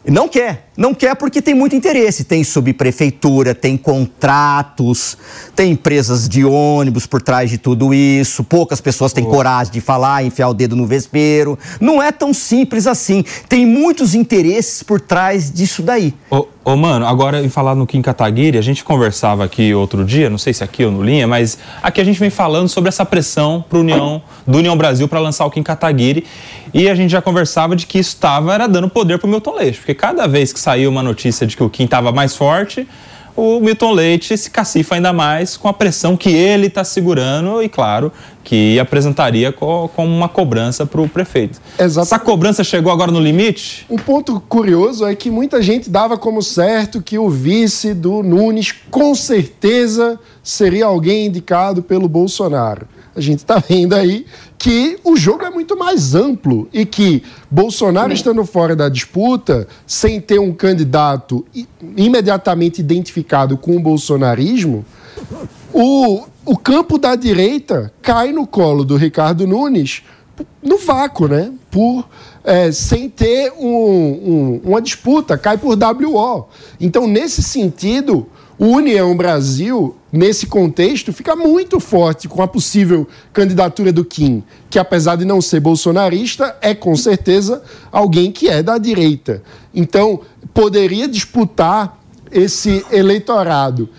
não quer. Não quer porque tem muito interesse. Tem subprefeitura, tem contratos, tem empresas de ônibus por trás de tudo isso. Poucas pessoas têm oh. coragem de falar, enfiar o dedo no vespeiro. Não é tão simples assim. Tem muitos interesses por trás disso daí. Ô, oh, mano, agora em falar no Kim Kataguiri, a gente conversava aqui outro dia, não sei se aqui ou no Linha, mas aqui a gente vem falando sobre essa pressão pro União, do União Brasil para lançar o Kim Kataguiri. E a gente já conversava de que isso estava era dando poder pro Milton Leite. Porque cada vez que saiu uma notícia de que o Kim estava mais forte, o Milton Leite se cacifa ainda mais com a pressão que ele está segurando e, claro, que apresentaria como uma cobrança para o prefeito. Exatamente. Essa cobrança chegou agora no limite? Um ponto curioso é que muita gente dava como certo que o vice do Nunes com certeza seria alguém indicado pelo Bolsonaro. A gente está vendo aí que o jogo é muito mais amplo e que Bolsonaro estando fora da disputa, sem ter um candidato imediatamente identificado com o bolsonarismo, o, o campo da direita cai no colo do Ricardo Nunes no vácuo, né? Por é, sem ter um, um, uma disputa, cai por WO. Então, nesse sentido, o União Brasil, nesse contexto, fica muito forte com a possível candidatura do Kim, que apesar de não ser bolsonarista, é com certeza alguém que é da direita. Então, poderia disputar esse eleitorado.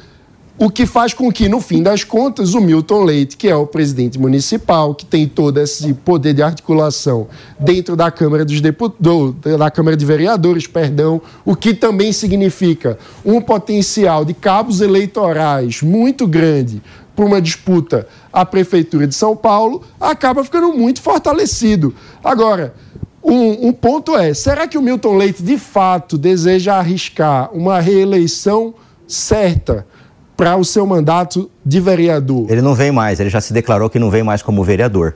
O que faz com que, no fim das contas, o Milton Leite, que é o presidente municipal, que tem todo esse poder de articulação dentro da Câmara dos Deputados, da Câmara de Vereadores, perdão, o que também significa um potencial de cabos eleitorais muito grande para uma disputa à Prefeitura de São Paulo, acaba ficando muito fortalecido. Agora, um, um, ponto é: será que o Milton Leite de fato deseja arriscar uma reeleição certa? Para o seu mandato de vereador. Ele não vem mais, ele já se declarou que não vem mais como vereador.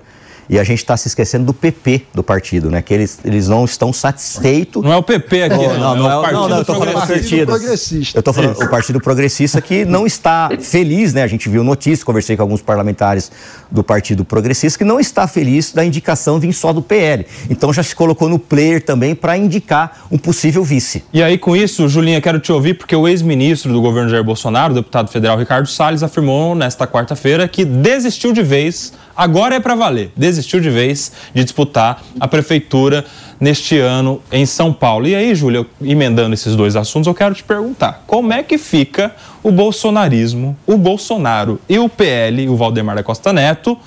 E a gente está se esquecendo do PP do partido, né? Que eles, eles não estão satisfeitos. Não é o PP aqui, oh, não, não, é, o Partido não, não, eu estou falando do partido progressista. Eu estou falando o Partido Progressista que não está feliz, né? A gente viu notícias, conversei com alguns parlamentares do Partido Progressista que não está feliz da indicação vir só do PL. Então já se colocou no player também para indicar um possível vice. E aí com isso, Julinha, quero te ouvir porque o ex-ministro do governo Jair Bolsonaro, o deputado federal Ricardo Salles, afirmou nesta quarta-feira que desistiu de vez agora é para valer. Desistiu de vez de disputar a prefeitura neste ano em São Paulo. E aí, Júlia, emendando esses dois assuntos, eu quero te perguntar: como é que fica o bolsonarismo, o Bolsonaro e o PL, o Valdemar da Costa Neto,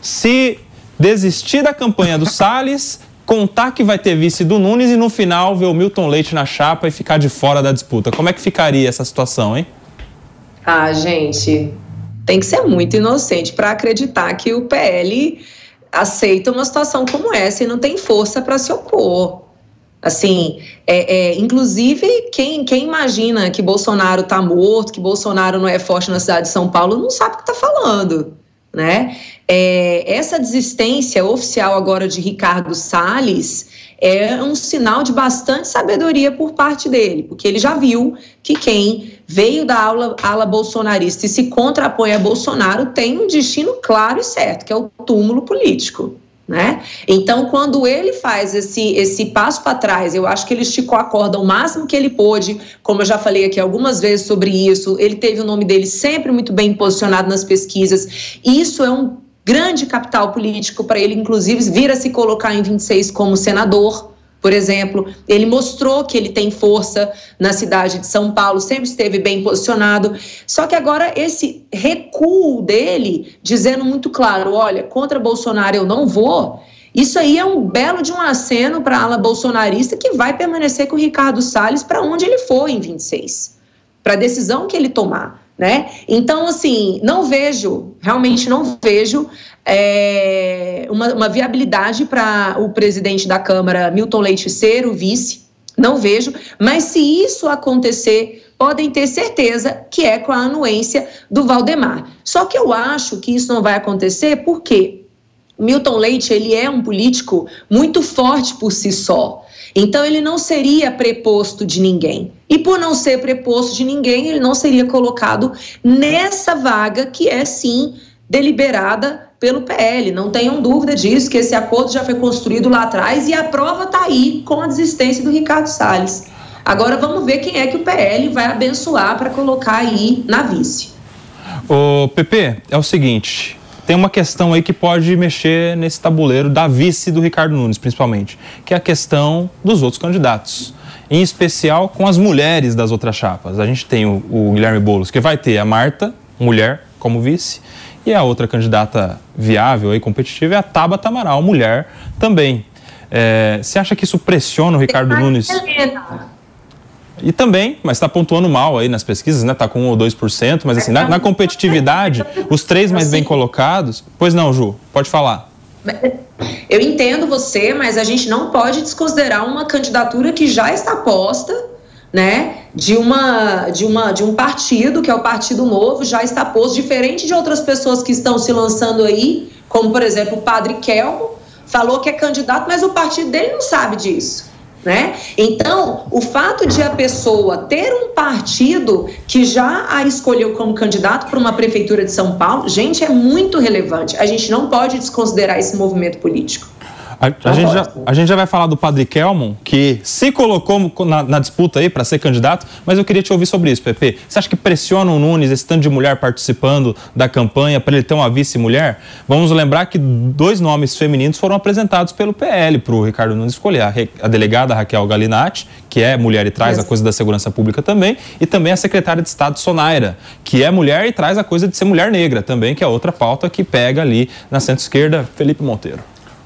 se desistir da campanha do Salles, contar que vai ter vice do Nunes e no final ver o Milton Leite na chapa e ficar de fora da disputa? Como é que ficaria essa situação, hein? Ah, gente, tem que ser muito inocente para acreditar que o PL aceita uma situação como essa e não tem força para se opor. Assim, é, é, inclusive, quem, quem imagina que Bolsonaro está morto, que Bolsonaro não é forte na cidade de São Paulo, não sabe o que está falando. né? É, essa desistência oficial agora de Ricardo Salles é um sinal de bastante sabedoria por parte dele, porque ele já viu que quem veio da aula, ala bolsonarista e se contrapõe a Bolsonaro tem um destino claro e certo, que é o túmulo político. Né? Então, quando ele faz esse, esse passo para trás, eu acho que ele esticou a corda o máximo que ele pôde, como eu já falei aqui algumas vezes sobre isso, ele teve o nome dele sempre muito bem posicionado nas pesquisas. Isso é um grande capital político para ele, inclusive, vir a se colocar em 26 como senador. Por exemplo, ele mostrou que ele tem força na cidade de São Paulo, sempre esteve bem posicionado. Só que agora esse recuo dele, dizendo muito claro: olha, contra Bolsonaro eu não vou. Isso aí é um belo de um aceno para a ala bolsonarista que vai permanecer com o Ricardo Salles para onde ele for em 26, para a decisão que ele tomar. Né? Então, assim, não vejo, realmente não vejo é, uma, uma viabilidade para o presidente da Câmara, Milton Leite, ser o vice. Não vejo, mas se isso acontecer, podem ter certeza que é com a anuência do Valdemar. Só que eu acho que isso não vai acontecer porque Milton Leite ele é um político muito forte por si só. Então ele não seria preposto de ninguém. E por não ser preposto de ninguém, ele não seria colocado nessa vaga que é sim deliberada pelo PL. Não tenham dúvida disso, que esse acordo já foi construído lá atrás e a prova está aí com a desistência do Ricardo Salles. Agora vamos ver quem é que o PL vai abençoar para colocar aí na vice. O PP, é o seguinte, tem uma questão aí que pode mexer nesse tabuleiro da vice do Ricardo Nunes, principalmente, que é a questão dos outros candidatos. Em especial com as mulheres das outras chapas. A gente tem o, o Guilherme Boulos, que vai ter a Marta, mulher, como vice, e a outra candidata viável e competitiva é a Tabata Amaral, mulher também. É, você acha que isso pressiona o Ricardo Nunes? E também, mas está pontuando mal aí nas pesquisas, né? Está com 1 ou 2%, mas assim, na, na competitividade, os três mais bem colocados. Pois não, Ju, pode falar. Eu entendo você, mas a gente não pode desconsiderar uma candidatura que já está posta, né? De uma, de uma, de um partido que é o Partido Novo, já está posto, diferente de outras pessoas que estão se lançando aí, como por exemplo o Padre Kelmo, falou que é candidato, mas o partido dele não sabe disso. Né? Então, o fato de a pessoa ter um partido que já a escolheu como candidato para uma prefeitura de São Paulo, gente, é muito relevante. A gente não pode desconsiderar esse movimento político. A, a, gente já, a, gente já, vai falar do Padre Kelmon, que se colocou na, na disputa aí para ser candidato, mas eu queria te ouvir sobre isso, Pepe. Você acha que pressiona o Nunes, esse tanto de mulher participando da campanha, para ele ter uma vice-mulher? Vamos lembrar que dois nomes femininos foram apresentados pelo PL para o Ricardo Nunes escolher: a, a, delegada Raquel Galinatti, que é mulher e traz a coisa da segurança pública também, e também a secretária de Estado Sonaira, que é mulher e traz a coisa de ser mulher negra também, que é outra pauta que pega ali na centro-esquerda, Felipe Monteiro.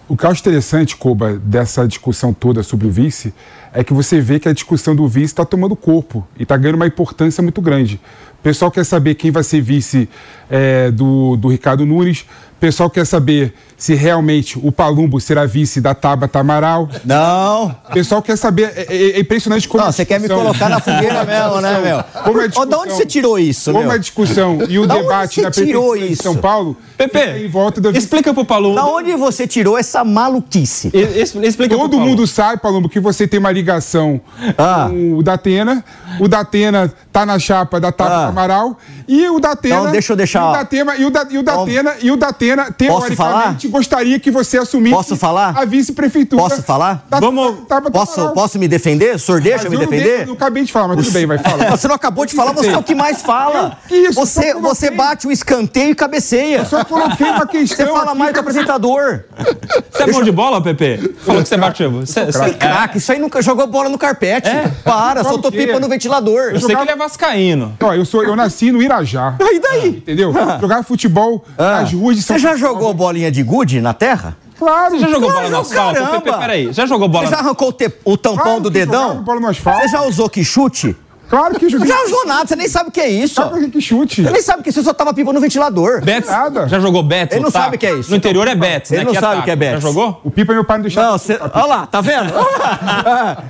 O que eu acho interessante, Koba, dessa discussão toda sobre o vice, é que você vê que a discussão do vice está tomando corpo e está ganhando uma importância muito grande. O pessoal quer saber quem vai ser vice é, do, do Ricardo Nunes, pessoal quer saber se realmente o Palumbo será vice da Tabata Amaral. Não. O pessoal quer saber. É, é, é impressionante como. Não, você quer me colocar na fogueira mesmo, né, meu? Como é discussão, de onde você tirou isso, Como meu? a discussão e o debate na Prefeitura de São Paulo. Pepe, em volta da explica pro Palumbo. Da onde você tirou essa maluquice? explica Todo mundo sabe, Palumbo, que você tem uma ligação ah. com o Datena. O Datena tá na chapa da Tabata ah. Amaral. E o Datena. Então, deixa eu deixar. E o Datena, e o, da, e o Datena, e o Datena teoricamente, gostaria que você assumisse Posso falar? a vice-prefeitura. Posso falar? Da, Vamos, da, da, posso, posso me defender? O senhor deixa me defender? Eu não acabei de falar, mas tudo bem, vai falar. Você não acabou de falar, você é o que mais fala. Que isso, você, você bate o escanteio e cabeceia. Eu só coloquei uma questão. Você fala aqui. mais do apresentador. Você é bom de bola, Pepe? Falou que você bateu. Você, você é craque. Isso aí nunca jogou bola no carpete. É? Para, soltou pipa no ventilador. Eu sei que ele é vascaíno. Ó, eu, sou, eu nasci no Irajá. E daí? Entendeu? Jogava futebol Ah. nas ruas de São Você já jogou bolinha de gude na terra? Claro. Você já jogou bola no asfalto? peraí. Já jogou bola Você já arrancou o, te- o tampão Claro do dedão? bola no asfalto. Você já usou que chute? Claro que Não já usou nada, você nem sabe o que é isso. Claro que chute. Você nem sabe o que é isso, você só tava pipa no ventilador. Betis, Nada. já jogou Betis? Ele não tá? sabe o que é isso. No interior é Betis, Ele né? não é sabe o que é Betis. Já jogou? O Pipa meu pai não deixava. Não, você. Olha lá, tá vendo?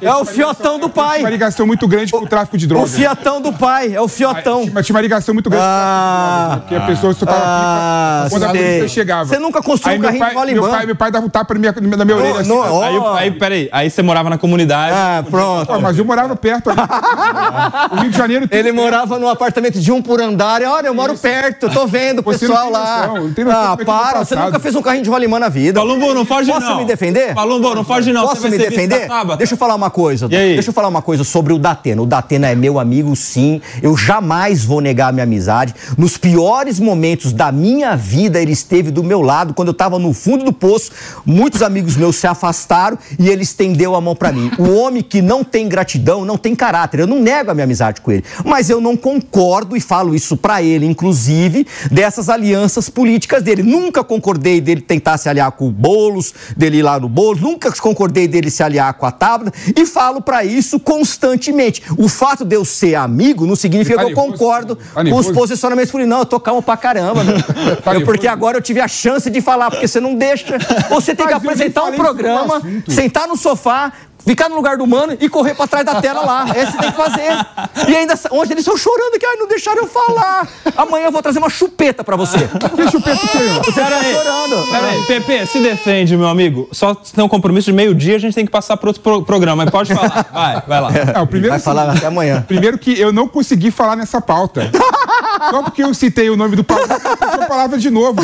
É o fiotão do Tinha uma pai. ligação muito grande com o tráfico de O drogas. fiotão do pai, é o fiotão. Mas tinha uma ligação muito grande Ah, com o tráfico de drogas, porque a pessoa só tava ah, pipa quando a polícia chegava. Você nunca construiu um carrinho pai, de rolimã. meu pai, meu pai dava um tapa na minha, na minha orelha assim. não. Aí, aí, peraí, aí você morava na comunidade. Ah, pronto. Mas eu morava perto ali. o Rio de Janeiro tem Ele morava num apartamento de um por andar e olha, eu moro perto, tô vendo o pessoal tem lá. noção, não tem noção ah, é o para, você nunca fez um carrinho de rolimã na vida. Palumbo, não foge Posso não. me defender? Palumbo, não foge não. Posso me defender? Deixa eu falar uma coisa. E aí? Deixa eu falar uma coisa sobre o Datena. O Datena é meu amigo, sim. Eu jamais vou negar a minha amizade. Nos piores momentos da minha vida, ele esteve do meu lado. Quando eu estava no fundo do poço, muitos amigos meus se afastaram e ele estendeu a mão para mim. O homem que não tem gratidão, não tem caráter. Eu não nego a minha amizade com ele. Mas eu não concordo, e falo isso para ele, inclusive, dessas alianças políticas dele. Nunca concordei dele tentar se aliar com o Boulos, dele ir lá no Boulos. Nunca concordei dele se aliar com a Tabata. E falo para isso constantemente. O fato de eu ser amigo não significa Tá que eu nervoso? concordo Tá com os posicionamentos políticos. Não, eu tô calmo pra caramba. meu. Tá Eu- porque agora eu tive a chance de falar, porque você não deixa. Você tem que apresentar um programa, sentar no sofá, ficar no lugar do mano e correr pra trás da tela lá. Esse você tem que fazer. E ainda, ontem eles estão chorando que ai, não deixaram eu falar. Amanhã eu vou trazer uma chupeta pra você. Que chupeta que é? Você tá chorando. Peraí, Pepe, se defende, meu amigo. Só se tem um compromisso de meio-dia, a gente tem que passar para outro pro- programa. Mas pode falar. Vai, vai lá. É, o primeiro Vai falar até amanhã. Primeiro que eu não consegui falar nessa pauta. Só porque eu citei o nome do Paulo, a palavra de novo.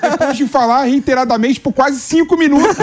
Depois de falar reiteradamente por quase cinco minutos.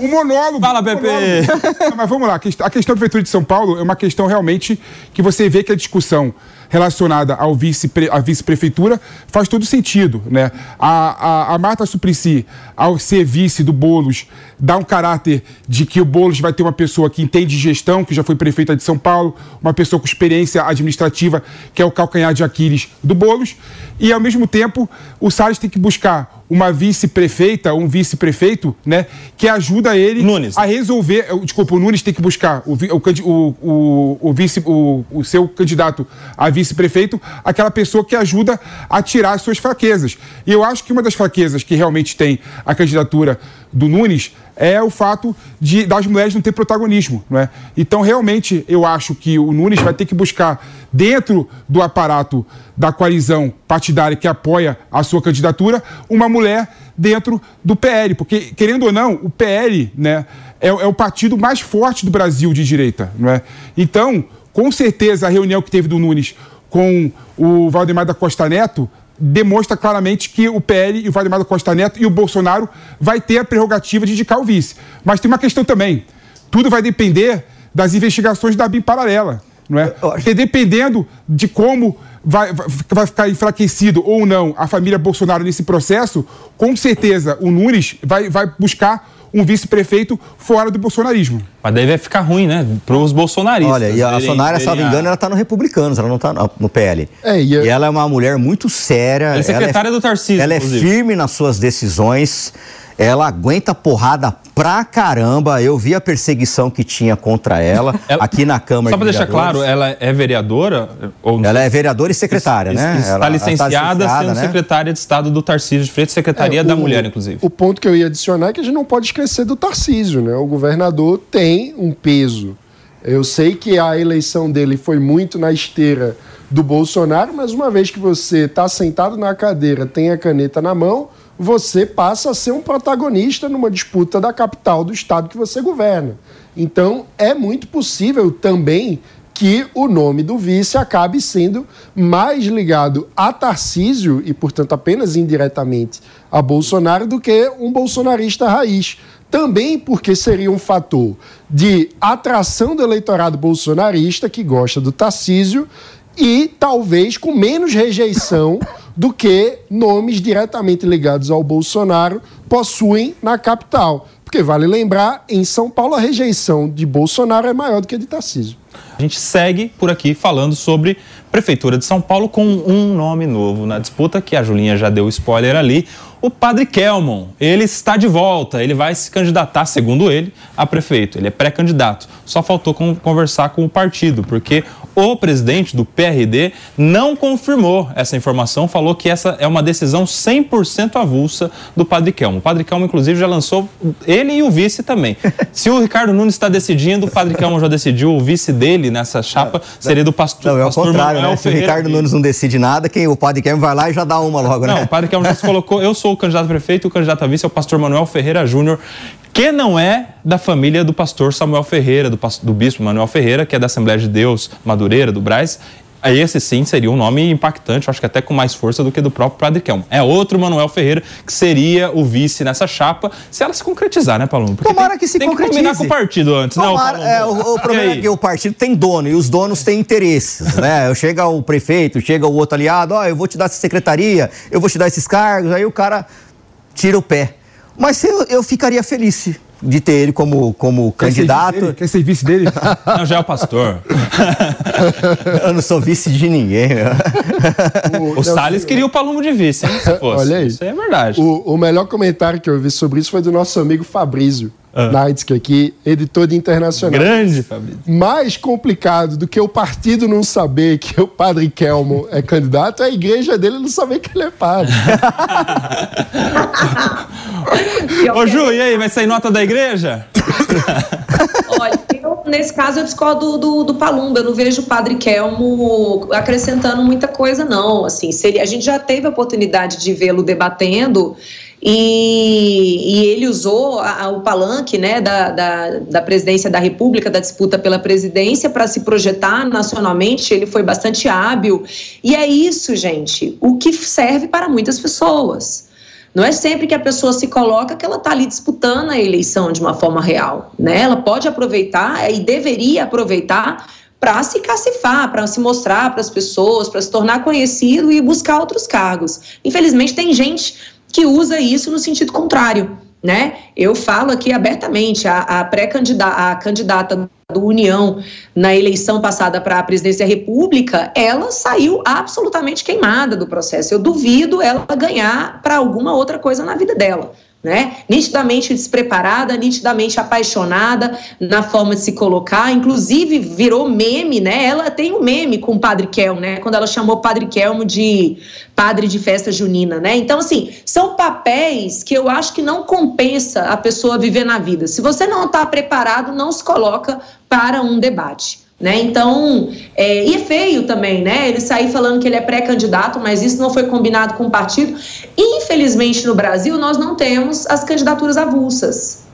Um monólogo. Fala, um Pepe. monólogo. Mas vamos lá. A questão- A questão da Prefeitura de São Paulo é uma questão realmente que você vê que a discussão relacionada ao vice à vice-prefeitura faz todo sentido, né? A, a, a Marta Suplicy, ao ser vice do Boulos, dá um caráter de que o Boulos vai ter uma pessoa que entende de gestão, que já foi prefeita de São Paulo, uma pessoa com experiência administrativa, que é o calcanhar de Aquiles do Boulos, e ao mesmo tempo o Salles tem que buscar uma vice-prefeita, um vice-prefeito, né, que ajuda ele Nunes. a resolver. Desculpa, o Nunes tem que buscar o, o, o, o vice, o, o seu candidato a vice-prefeito, aquela pessoa que ajuda a tirar as suas fraquezas. E eu acho que uma das fraquezas que realmente tem a candidatura do Nunes é o fato de das mulheres não ter protagonismo, não é? Então realmente eu acho que o Nunes vai ter que buscar dentro do aparato da coalizão partidária que apoia a sua candidatura uma mulher dentro do PL, porque querendo ou não o PL, né, é, é o partido mais forte do Brasil de direita, não é? Então com certeza a reunião que teve do Nunes com o Valdemar da Costa Neto demonstra claramente que o PL e o Valdemar da Costa Neto e o Bolsonaro vai ter a prerrogativa de indicar o vice. Mas tem uma questão também. Tudo vai depender das investigações da BIM paralela. Não é? Porque dependendo de como vai, vai- vai ficar enfraquecido ou não a família Bolsonaro nesse processo, com certeza o Nunes vai, vai buscar um vice-prefeito fora do bolsonarismo. Mas daí vai ficar ruim, né? Para os bolsonaristas. Olha, e a Sonara, se não me engano, ela tá no Republicanos, ela não tá no- PL. É, e eu- ela é uma mulher muito séria. Ela é secretária do Tarcísio, Ela é inclusive. firme nas suas decisões. Ela aguenta porrada pra caramba. Eu vi a perseguição que tinha contra ela, Ela- aqui na Câmara Só para de deixar claro, ela é vereadora? Ou Ela é vereadora e secretária, Isso- né? Ela- Está ela tá licenciada licenciada, sendo né? secretária de Estado do Tarcísio de Freitas, Secretaria É, da o- Mulher, inclusive. O ponto que eu ia adicionar é que a gente não pode esquecer do Tarcísio, né? O governador tem um peso. Eu sei que a eleição dele foi muito na esteira do Bolsonaro, mas uma vez que você está sentado na cadeira, tem a caneta na mão, você passa a ser um protagonista numa disputa da capital do estado que você governa. Então, é muito possível também que o nome do vice acabe sendo mais ligado a Tarcísio e, portanto, apenas indiretamente a Bolsonaro do que um bolsonarista raiz. Também porque seria um fator de atração do eleitorado bolsonarista que gosta do Tarcísio e talvez com menos rejeição do que nomes diretamente ligados ao Bolsonaro possuem na capital. Porque vale lembrar, em São Paulo a rejeição de Bolsonaro é maior do que a de Tarcísio. A gente segue por aqui falando sobre Prefeitura de São Paulo com um nome novo na disputa, que a Julinha já deu spoiler ali. O Padre Kelmon, ele está de volta, ele vai se candidatar, segundo ele, a prefeito. Ele é pré-candidato. Só faltou con- conversar com o partido, porque O presidente do PRD não confirmou essa informação, falou que essa é uma decisão 100% avulsa do Padre Kelmo. O Padre Kelmo, inclusive, já lançou ele e o vice também. Se o Ricardo Nunes está decidindo, o Padre Kelmo já decidiu, o vice dele nessa chapa seria do pastor. Não, é o pastor contrário, né? Se o Ricardo Nunes não decide nada, quem o Padre Kelmo vai lá e já dá uma logo, né? Não, o Padre Kelmo já se colocou, eu sou o candidato a prefeito e o candidato a vice é o pastor Manuel Ferreira Júnior, que não é da família do pastor Samuel Ferreira, do, do bispo Manuel Ferreira, que é da Assembleia de Deus Madureira, do Braz. Esse sim seria um nome impactante, acho que até com mais força do que do próprio Padre Kelmo. É outro Manuel Ferreira que seria o vice nessa chapa, se ela se concretizar, né, Paulo? Porque Tomara tem, que se tem concretize. Tem que combinar com o partido antes, Tomara, né, o, é, o, o problema é que o partido tem dono e os donos têm interesses, né? Chega o prefeito, chega o outro aliado, ó, oh, eu vou te dar essa secretaria, eu vou te dar esses cargos, aí o cara tira o pé. Mas eu, eu ficaria feliz de ter ele como, como Quer candidato. Ser Quer ser vice dele? Não, já é o pastor. eu não sou vice de ninguém. O, o Salles queria o Palumo de vice, hein, se fosse. Olha aí. Isso aí é verdade. O, o melhor comentário que eu vi sobre isso foi do nosso amigo Fabrício. Ah. Naitzke aqui, editor de internacional. Grande, Fabrício. Mais complicado do que o partido não saber que o padre Kelmo é candidato é a igreja dele não saber que ele é padre. Ô Ju, e aí, vai sair nota da igreja? Olha, eu, nesse caso eu discordo do, do, do Palumba. Eu não vejo o padre Kelmo acrescentando muita coisa, não. Assim, seria, a gente já teve a oportunidade de vê-lo debatendo e, e, ele usou a, a, o palanque né, da, da, da, presidência da República, da disputa pela presidência, para se projetar nacionalmente. Ele foi bastante hábil. E é isso, gente, o que serve para muitas pessoas. Não é sempre que a pessoa se coloca que ela está ali disputando a eleição de uma forma real. Né? Ela pode aproveitar e deveria aproveitar para se cacifar, para se mostrar para as pessoas, para se tornar conhecido e buscar outros cargos. Infelizmente, tem gente que usa isso no sentido contrário. Né? Eu falo aqui abertamente, a, a pré-candidata, a candidata do União na eleição passada para a presidência da República, ela saiu absolutamente queimada do processo. Eu duvido ela ganhar para alguma outra coisa na vida dela né? Nitidamente despreparada, nitidamente apaixonada na forma de se colocar, inclusive virou meme, né? Ela tem um meme com o Padre Kelmo, né? Quando ela chamou o Padre Kelmo de padre de festa junina, né? Então, assim, são papéis que eu acho que não compensa a pessoa viver na vida. Se você não está preparado, não se coloca para um debate. Né? Então, é, e é feio também, né? Ele sair falando que ele é pré-candidato, mas isso não foi combinado com o partido. Infelizmente, no Brasil, nós não temos as candidaturas avulsas.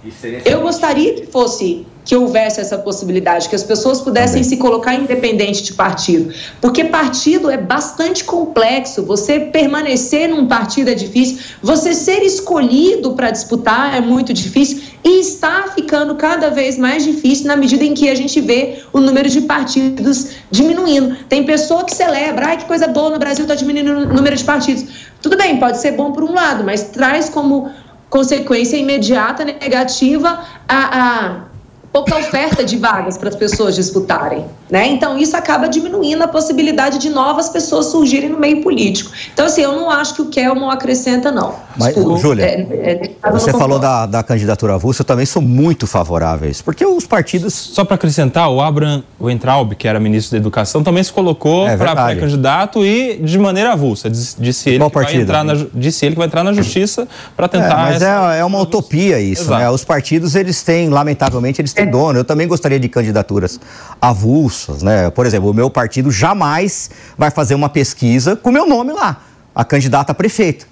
Eu gostaria que fosse que houvesse essa possibilidade, que as pessoas pudessem Também. se colocar independente de partido. Porque partido é bastante complexo. Você permanecer num partido é difícil, você ser escolhido para disputar é muito difícil e está ficando cada vez mais difícil na medida em que a gente vê o número de partidos diminuindo. Tem pessoa que celebra, ai que coisa boa, no Brasil está diminuindo o número de partidos. Tudo bem, pode ser bom por um lado, mas traz como consequência imediata negativa a, a pouca oferta de vagas para as pessoas disputarem, né? Então isso acaba diminuindo a possibilidade de novas pessoas surgirem no meio político. Então assim, eu não acho que o Kelmo acrescenta não. Mas Júlia, é, é, você falou da, da candidatura avulsa, eu também sou muito favorável a isso, porque os partidos só para acrescentar, o Abraham Weintraub, que era ministro da Educação, também se colocou é, para pré-candidato e de maneira avulsa, disse ele Qual que partido? vai entrar na, disse ele que vai entrar na justiça para tentar. É, mas essa... é, é uma utopia isso, né? Os partidos eles têm, lamentavelmente, eles têm tem dono. Eu também gostaria de candidaturas avulsas, né? Por exemplo, o meu partido jamais vai fazer uma pesquisa com meu nome lá, a candidata a prefeito.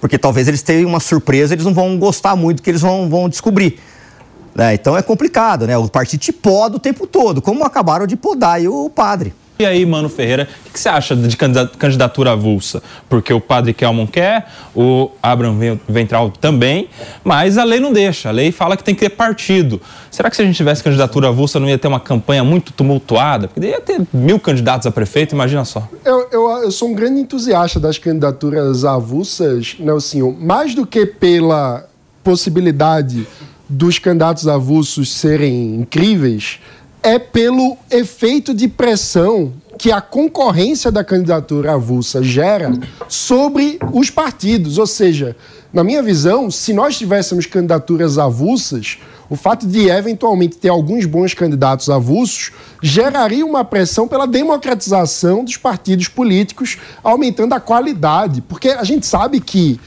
Porque talvez eles tenham uma surpresa, eles não vão gostar muito do que eles vão, vão descobrir. Né? Então é complicado, né? O partido te poda o tempo todo, como acabaram de podar o padre. E aí, Mano Ferreira, o que você acha de candidatura avulsa? Porque o padre Kelmon quer, o Abraham Ventral também, mas a lei não deixa. A lei fala que tem que ter partido. Será que se a gente tivesse candidatura avulsa não ia ter uma campanha muito tumultuada? Porque ia ter mil candidatos a prefeito, imagina só. Eu, eu, eu sou um grande entusiasta das candidaturas avulsas, Nelson, mais do que pela possibilidade dos candidatos avulsos serem incríveis é pelo efeito de pressão que a concorrência da candidatura avulsa gera sobre os partidos. Ou seja, na minha visão, se nós tivéssemos candidaturas avulsas, o fato de eventualmente ter alguns bons candidatos avulsos geraria uma pressão pela democratização dos partidos políticos, aumentando a qualidade, porque a gente sabe que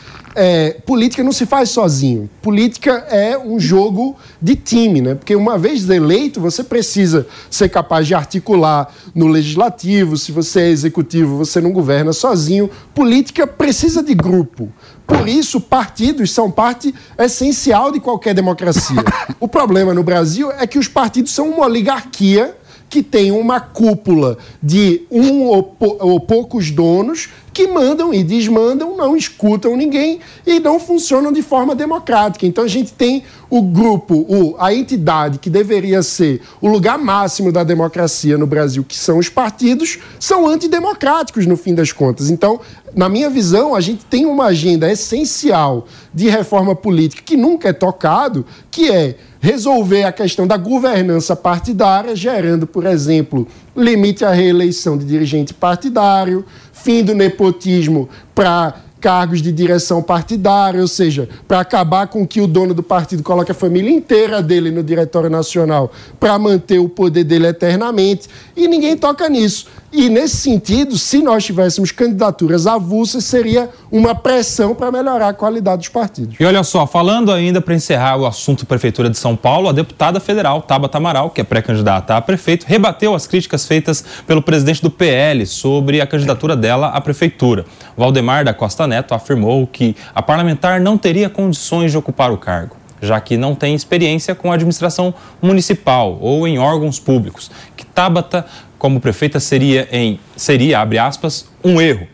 é, política não se faz sozinho. Política é um jogo de time, né? Porque uma vez eleito, você precisa ser capaz de articular no legislativo. Se você é executivo, você não governa sozinho. Política precisa de grupo. Por isso, partidos são parte essencial de qualquer democracia. O problema no Brasil é que os partidos são uma oligarquia que tem uma cúpula de um ou, ou poucos donos que mandam e desmandam, não escutam ninguém e não funcionam de forma democrática. Então a gente tem o grupo, o, a entidade que deveria ser o lugar máximo da democracia no Brasil, que são os partidos, são antidemocráticos no fim das contas. Então, na minha visão, a gente tem uma agenda essencial de reforma política que nunca é tocado, que é resolver a questão da governança partidária, gerando, por exemplo, limite à reeleição de dirigente partidário, fim do nepotismo para cargos de direção partidária, ou seja, para acabar com que o dono do partido coloque a família inteira dele no Diretório Nacional para manter o poder dele eternamente, e ninguém toca nisso. E nesse sentido, se nós tivéssemos candidaturas avulsas, seria uma pressão para melhorar a qualidade dos partidos. E olha só, falando ainda para encerrar o assunto Prefeitura de São Paulo, a deputada federal Tabata Amaral, que é pré-candidata a prefeito, rebateu as críticas feitas pelo presidente do PL sobre a candidatura dela à prefeitura. Valdemar da Costa Neto afirmou que a parlamentar não teria condições de ocupar o cargo já que não tem experiência com a administração municipal ou em órgãos públicos, que Tabata como prefeita seria, em, seria, abre aspas, um erro.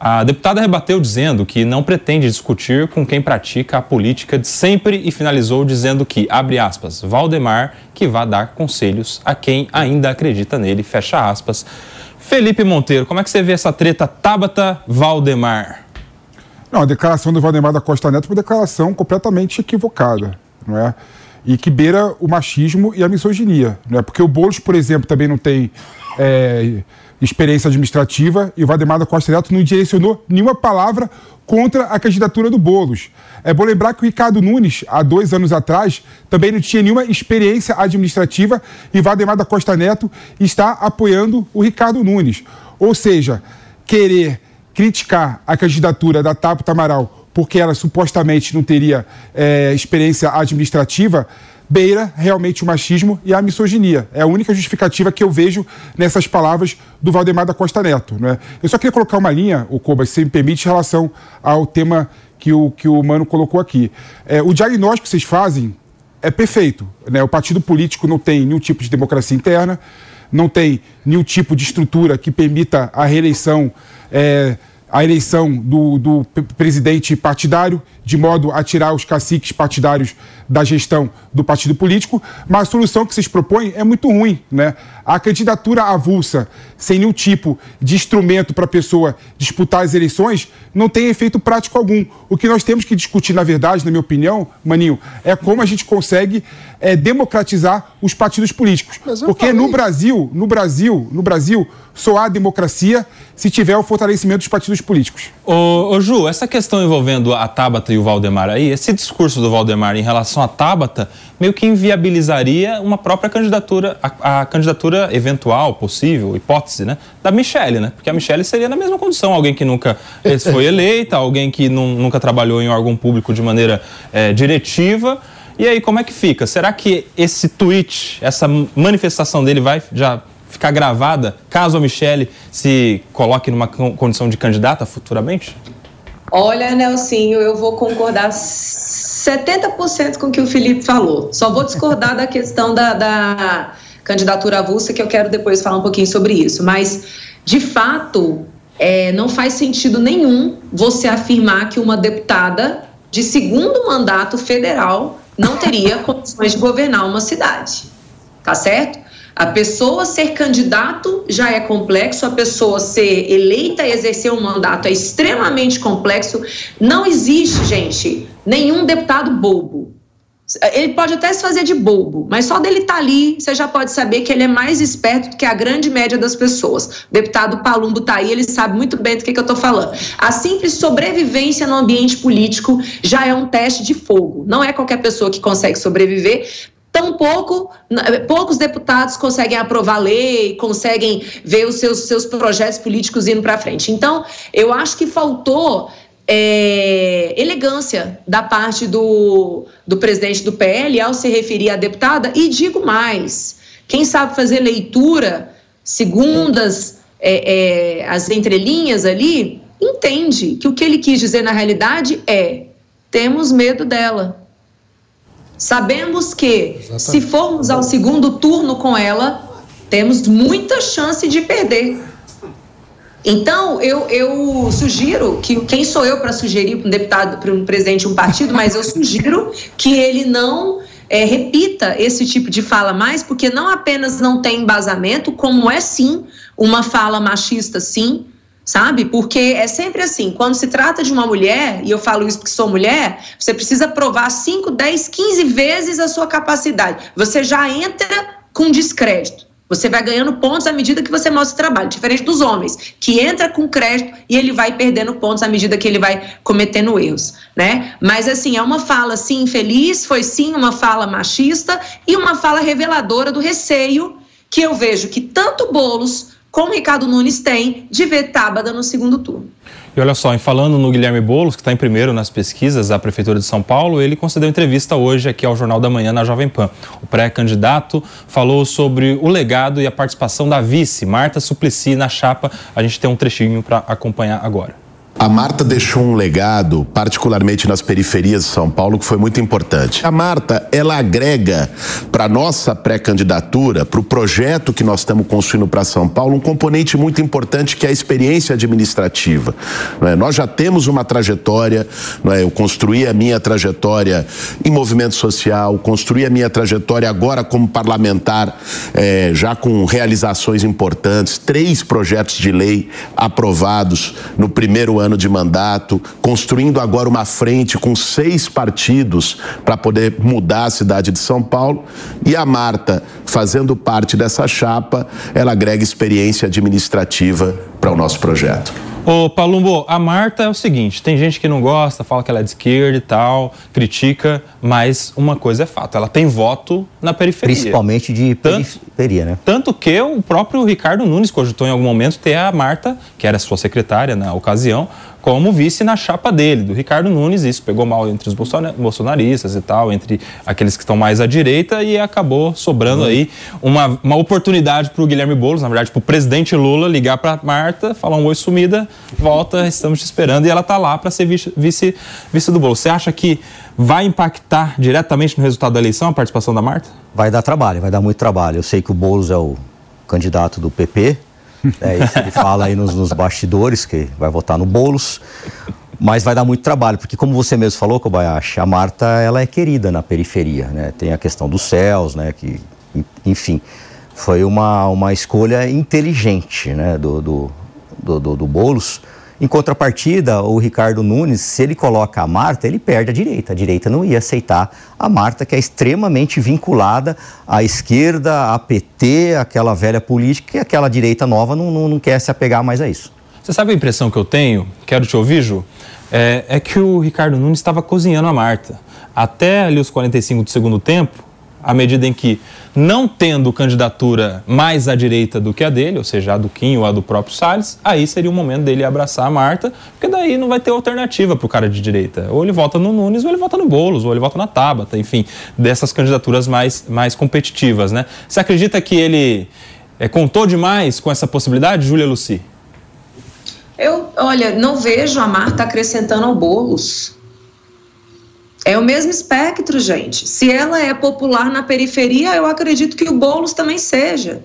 A deputada rebateu dizendo que não pretende discutir com quem pratica a política de sempre e finalizou dizendo que, abre aspas, Valdemar que vá dar conselhos a quem ainda acredita nele, fecha aspas. Felipe Monteiro, como é que você vê essa treta Tabata-Valdemar? Não, a declaração do Valdemar da Costa Neto foi uma declaração completamente equivocada, não é? E que beira o machismo e a misoginia. Né? Porque o Boulos, por exemplo, também não tem é, experiência administrativa e o Valdemar da Costa Neto não direcionou nenhuma palavra contra a candidatura do Boulos. É bom lembrar que o Ricardo Nunes, há dois anos atrás, também não tinha nenhuma experiência administrativa e Valdemar da Costa Neto está apoiando o Ricardo Nunes. Ou seja, querer criticar a candidatura da Tapo Tamaral porque ela supostamente não teria é, experiência administrativa, beira realmente o machismo e a misoginia. É a única justificativa que eu vejo nessas palavras do Valdemar da Costa Neto. Né? Eu só queria colocar uma linha, o Coba, se me permite, em relação ao tema que o, que o Mano colocou aqui. É, o diagnóstico que vocês fazem é perfeito. Né? O partido político não tem nenhum tipo de democracia interna, não tem nenhum tipo de estrutura que permita a reeleição. É, a eleição do, do presidente partidário, de modo a tirar os caciques partidários da gestão do partido político, mas a solução que vocês propõem é muito ruim. Né? A candidatura avulsa, sem nenhum tipo de instrumento para a pessoa disputar as eleições, não tem efeito prático algum. O que nós temos que discutir, na verdade, na minha opinião, Maninho, é como a gente consegue é, democratizar os partidos políticos. Porque falei. no Brasil, no Brasil, no Brasil, só há democracia se tiver o fortalecimento dos partidos políticos. Ô, ô Ju, essa questão envolvendo a Tabata e o Valdemar aí, esse discurso do Valdemar em relação à Tabata meio que inviabilizaria uma própria candidatura, a, a candidatura eventual, possível, hipótese, né, da Michelle, né? Porque a Michelle seria na mesma condição, alguém que nunca foi eleita, alguém que não, nunca trabalhou em órgão público de maneira é, diretiva. E aí, como é que fica? Será que esse tweet, essa manifestação dele vai já ficar gravada caso a Michelle se coloque numa condição de candidata futuramente? Olha, Nelsinho, eu vou concordar 70% com o que o Felipe falou. Só vou discordar da questão da, da candidatura avulsa, que eu quero depois falar um pouquinho sobre isso. Mas, de fato, é, não faz sentido nenhum você afirmar que uma deputada de segundo mandato federal não teria condições de governar uma cidade. Tá certo? A pessoa ser candidato já é complexo, a pessoa ser eleita e exercer um mandato é extremamente complexo. Não existe, gente, nenhum deputado bobo. Ele pode até se fazer de bobo, mas só dele estar tá ali, você já pode saber que ele é mais esperto do que a grande média das pessoas. O deputado Palumbo está aí, ele sabe muito bem do que, que eu estou falando. A simples sobrevivência no ambiente político já é um teste de fogo. Não é qualquer pessoa que consegue sobreviver, Tampouco, poucos deputados conseguem aprovar lei, conseguem ver os seus, seus projetos políticos indo para frente. Então, eu acho que faltou é, elegância da parte do, do presidente do PL ao se referir à deputada, e digo mais: quem sabe fazer leitura, segundas é, é, as entrelinhas ali, entende que o que ele quis dizer na realidade é: temos medo dela. Sabemos que, Exatamente. se formos ao segundo turno com ela, temos muita chance de perder. Então, eu, eu sugiro que quem sou eu para sugerir para um deputado, para um presidente de um partido, mas eu sugiro que ele não é, repita esse tipo de fala mais, porque não apenas não tem embasamento, como é sim uma fala machista, sim, sabe? Porque é sempre assim, quando se trata de uma mulher, e eu falo isso porque sou mulher, você precisa provar 5, 10, 15 vezes a sua capacidade. Você já entra com descrédito. Você vai ganhando pontos à medida que você mostra o trabalho, diferente dos homens, que entra com crédito e ele vai perdendo pontos à medida que ele vai cometendo erros, né? Mas assim, é uma fala sim infeliz, foi sim uma fala machista e uma fala reveladora do receio que eu vejo que tanto Bolos como Ricardo Nunes tem de ver Tábada no segundo turno. E olha só, em falando no Guilherme Boulos, que está em primeiro nas pesquisas da Prefeitura de São Paulo, ele concedeu entrevista hoje aqui ao Jornal da Manhã na Jovem Pan. O pré-candidato falou sobre o legado e a participação da vice, Marta Suplicy, na chapa. A gente tem um trechinho para acompanhar agora. A Marta deixou um legado, particularmente nas periferias de São Paulo, que foi muito importante. A Marta, ela agrega para nossa pré-candidatura, para o projeto que nós estamos construindo para São Paulo, um componente muito importante que é a experiência administrativa. É? Nós já temos uma trajetória, é? eu construí a minha trajetória em movimento social, construí a minha trajetória agora como parlamentar, é, já com realizações importantes, três projetos de lei aprovados no primeiro ano ano de mandato, construindo agora uma frente com seis partidos para poder mudar a cidade de São Paulo. E a Marta, fazendo parte dessa chapa, ela agrega experiência administrativa para o nosso projeto. Ô, Palumbo, a Marta é o seguinte: tem gente que não gosta, fala que ela é de esquerda e tal, critica, mas uma coisa é fato, ela tem voto na periferia. Principalmente de periferia, tanto, né? Tanto que o próprio Ricardo Nunes cogitou em algum momento ter a Marta, que era sua secretária na ocasião, como vice na chapa dele, do Ricardo Nunes. Isso pegou mal entre os bolsonaristas e tal, entre aqueles que estão mais à direita, e acabou sobrando uhum. aí uma, uma oportunidade para o Guilherme Boulos, na verdade, para o presidente Lula ligar para Marta, falar um oi sumida, volta, estamos te esperando, e ela está lá para ser vice, vice, vice do Boulos. Você acha que vai impactar diretamente no resultado da eleição a participação da Marta? Vai dar trabalho, vai dar muito trabalho. Eu sei que o Boulos é o candidato do PP, é isso ele fala aí nos, nos bastidores, que vai votar no Boulos. Mas vai dar muito trabalho, porque como você mesmo falou, Kobayashi, a Marta ela é querida na periferia, né? Tem a questão dos céus, né? Que, enfim, foi uma, uma escolha inteligente, né? Do, do, do, do, do Boulos em contrapartida, o Ricardo Nunes, se ele coloca a Marta, ele perde a direita. A direita não ia aceitar a Marta, que é extremamente vinculada à esquerda, à PT, aquela velha política, e aquela direita nova não, não, não quer se apegar mais a isso. Você sabe a impressão que eu tenho? Quero te ouvir, Ju? É, é que o Ricardo Nunes estava cozinhando a Marta. Até ali os 45 do segundo tempo, à medida em que, não tendo candidatura mais à direita do que a dele, ou seja, a do Kim ou a do próprio Salles, aí seria o momento dele abraçar a Marta, porque daí não vai ter alternativa para o cara de direita. Ou ele vota no Nunes, ou ele vota no Boulos, ou ele vota na Tabata, enfim, dessas candidaturas mais, mais competitivas, né? Você acredita que ele é, contou demais com essa possibilidade, Júlia Luci? Eu, olha, não vejo a Marta acrescentando ao Boulos. É o mesmo espectro, gente. Se ela é popular na periferia, eu acredito que o Boulos também seja.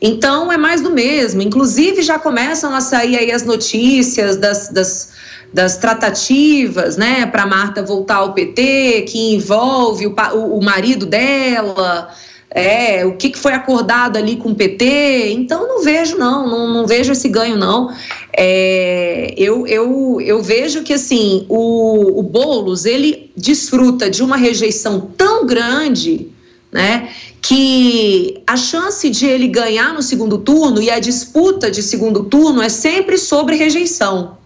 Então é mais do mesmo. Inclusive já começam a sair aí as notícias das, das, das tratativas, né, para Marta voltar ao PT, que envolve o, o, o marido dela. É, o que, que foi acordado ali com o PT, então não vejo não, não, não vejo esse ganho não. É, eu, eu, eu vejo que assim, o, o Boulos, ele desfruta de uma rejeição tão grande, né, que a chance de ele ganhar no segundo turno e a disputa de segundo turno é sempre sobre rejeição,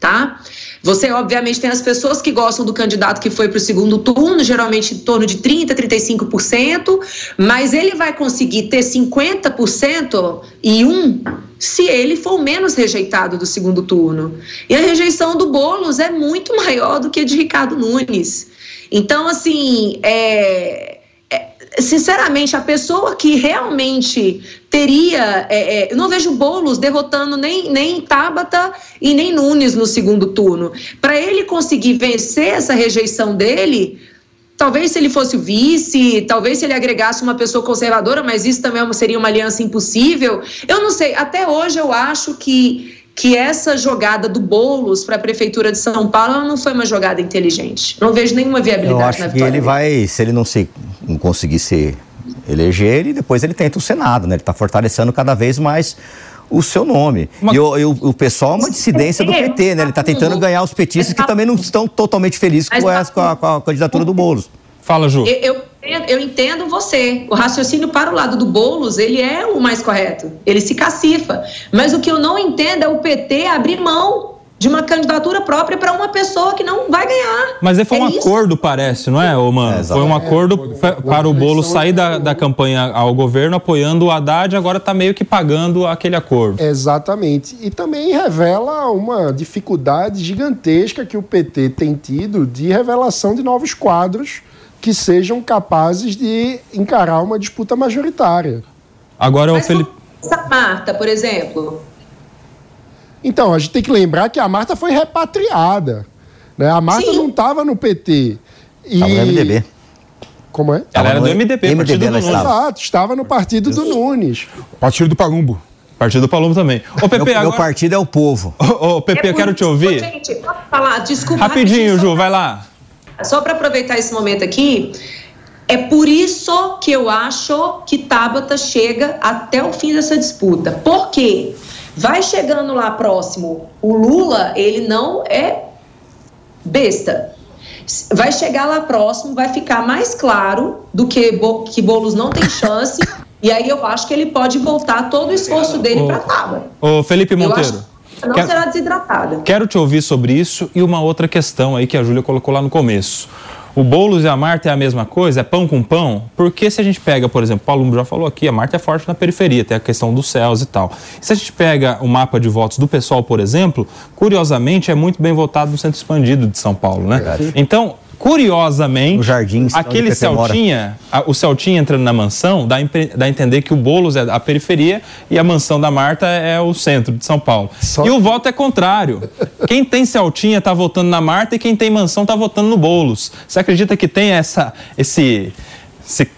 tá? Você, obviamente, tem as pessoas que gostam do candidato que foi para o segundo turno, geralmente em torno de 30%, 35%, mas ele vai conseguir ter 50% e um se ele for menos rejeitado do segundo turno. E a rejeição do Boulos é muito maior do que a de Ricardo Nunes. Então, assim, é, sinceramente, a pessoa que realmente teria. É, é, eu não vejo Boulos derrotando nem, nem Tabata e nem Nunes no segundo turno. Para ele conseguir vencer essa rejeição dele. Talvez se ele fosse o vice, talvez se ele agregasse uma pessoa conservadora, mas isso também é seria uma aliança impossível. Eu não sei, até hoje eu acho que que essa jogada do Boulos para a prefeitura de São Paulo não foi uma jogada inteligente. Não vejo nenhuma viabilidade Eu acho na que ele vai, se ele não se não conseguir se eleger, ele depois ele tenta o Senado, né? Ele está fortalecendo cada vez mais o seu nome. Uma... E, o, e o, o, pessoal é uma dissidência do PT, né? Ele está tentando ganhar os petistas que também não estão totalmente felizes com, essa, com, a, com a candidatura do Boulos. Fala, Ju. Eu, eu, eu, entendo você. O raciocínio para o lado do Boulos, ele é o mais correto. Ele se cacifa. Mas o que eu não entendo é o PT abrir mão de uma candidatura própria para uma pessoa que não vai ganhar. Mas foi é um isso. acordo, parece, não é, ô, mano? É, foi um acordo é, para o Bolo sair da, da campanha ao governo apoiando o Haddad, agora está meio que pagando aquele acordo. Exatamente. E também revela uma dificuldade gigantesca que o PT tem tido de revelação de novos quadros que sejam capazes de encarar uma disputa majoritária. Agora Mas o Felipe. Marta, por exemplo. Então, a gente tem que lembrar que a Marta foi repatriada. Né? A Marta Sim. não estava no PT. E... no MDB. Como é? Ela era do MDB, MDB partido do Nunes. Exato, estava no partido do Nunes. Partido do Palumbo. Partido do Palumbo também. Ô, Pepe, meu, agora... meu partido é o povo. Ô, ô Pepe, é eu quero te ouvir. Gente, posso falar? Desculpa. Rapidinho, rapidinho Ju, vai lá. Só para aproveitar esse momento aqui, é por isso que eu acho que Tabata chega até o fim dessa disputa. Por quê? Vai chegando lá próximo, o Lula, ele não é besta. Vai chegar lá próximo, vai ficar mais claro do que, que Boulos não tem chance. e aí eu acho que ele pode voltar todo o esforço dele para Tabata. Ô, Felipe Monteiro não quero, será desidratada. Quero te ouvir sobre isso e uma outra questão aí que a Júlia colocou lá no começo. O Boulos e a Marta é a mesma coisa? É pão com pão? Porque se a gente pega, por exemplo, o Paulo já falou aqui, a Marta é forte na periferia, tem a questão dos céus e tal. Se a gente pega o mapa de votos do pessoal, por exemplo, curiosamente é muito bem votado no centro expandido de São Paulo, né? Verdade. Então, Curiosamente, jardim, aquele Celtinha, a, o Celtinha entrando na mansão, dá, dá a entender que o Boulos é a periferia e a mansão da Marta é o centro de São Paulo. Só... E o voto é contrário. Quem tem Celtinha está votando na Marta e quem tem mansão está votando no Boulos. Você acredita que tem essa, esse, esse,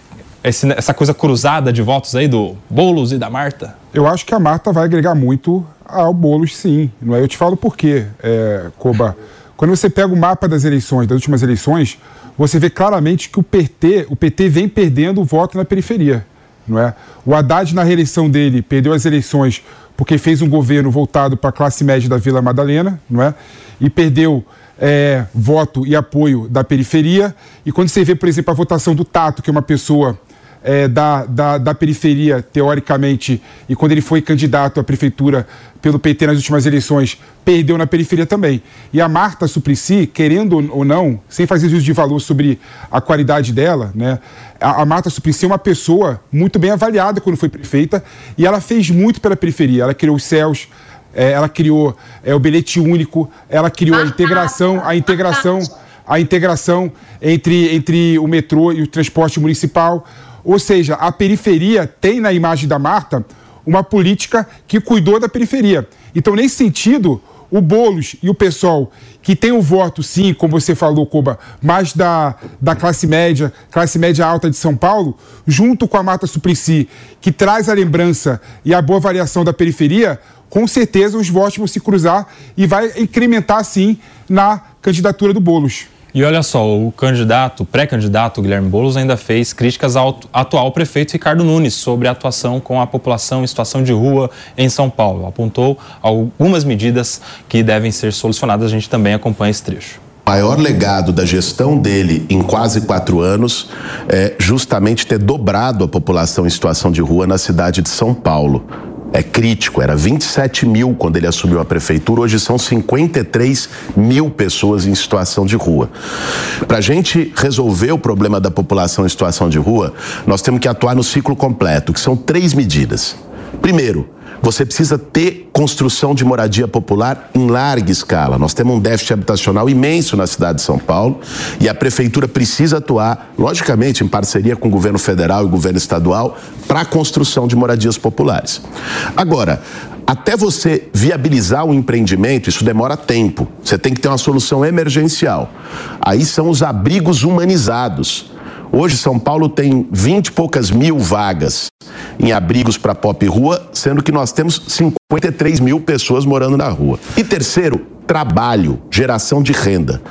esse, essa coisa cruzada de votos aí do Boulos e da Marta? Eu acho que a Marta vai agregar muito ao Boulos, sim. Não é? Eu te falo por quê, é, Koba. Quando você pega o mapa das eleições, das últimas eleições, você vê claramente que o PT, o PT vem perdendo o voto na periferia. Não é? O Haddad, na reeleição dele, perdeu as eleições porque fez um governo voltado para a classe média da Vila Madalena, não é? E perdeu é, voto e apoio da periferia. E quando você vê, por exemplo, a votação do Tato, que é uma pessoa é, da, da, da, periferia, teoricamente, e quando ele foi candidato à prefeitura pelo PT nas últimas eleições, perdeu na periferia também. E a Marta Suplicy, querendo ou não, sem fazer juízo de valor sobre a qualidade dela, né, a, a Marta Suplicy é uma pessoa muito bem avaliada quando foi prefeita e ela fez muito pela periferia. Ela criou os céus, é, ela criou é, o bilhete único, ela criou a integração, a integração, a integração entre, entre o metrô e o transporte municipal. Ou seja, a periferia tem na imagem da Marta uma política que cuidou da periferia. Então, nesse sentido, o Boulos e o pessoal que tem o voto, sim, como você falou, Coba, mais da, da classe média, classe média alta de São Paulo, junto com a Marta Suplicy, que traz a lembrança e a boa variação da periferia, com certeza os votos vão se cruzar e vai incrementar, sim, na candidatura do Boulos. E olha só, o candidato, pré-candidato Guilherme Boulos ainda fez críticas ao atual prefeito Ricardo Nunes sobre a atuação com a população em situação de rua em São Paulo. Apontou algumas medidas que devem ser solucionadas. A gente também acompanha esse trecho. O maior legado da gestão dele em quase quatro anos é justamente ter dobrado a população em situação de rua na cidade de São Paulo é crítico. Era 27 mil quando ele assumiu a prefeitura, hoje são 53 mil pessoas em situação de rua. Para a gente resolver o problema da população em situação de rua, nós temos que atuar no ciclo completo, que são três medidas. Primeiro, você precisa ter construção de moradia popular em larga escala. Nós temos um déficit habitacional imenso na cidade de São Paulo e a prefeitura precisa atuar, logicamente, em parceria com o governo federal e o governo estadual, para a construção de moradias populares. Agora, até você viabilizar um empreendimento, isso demora tempo. Você tem que ter uma solução emergencial. Aí são os abrigos humanizados. Hoje, São Paulo tem 20 e poucas mil vagas em abrigos para pop rua, sendo que nós temos 53 mil pessoas morando na rua. E terceiro, trabalho, geração de renda.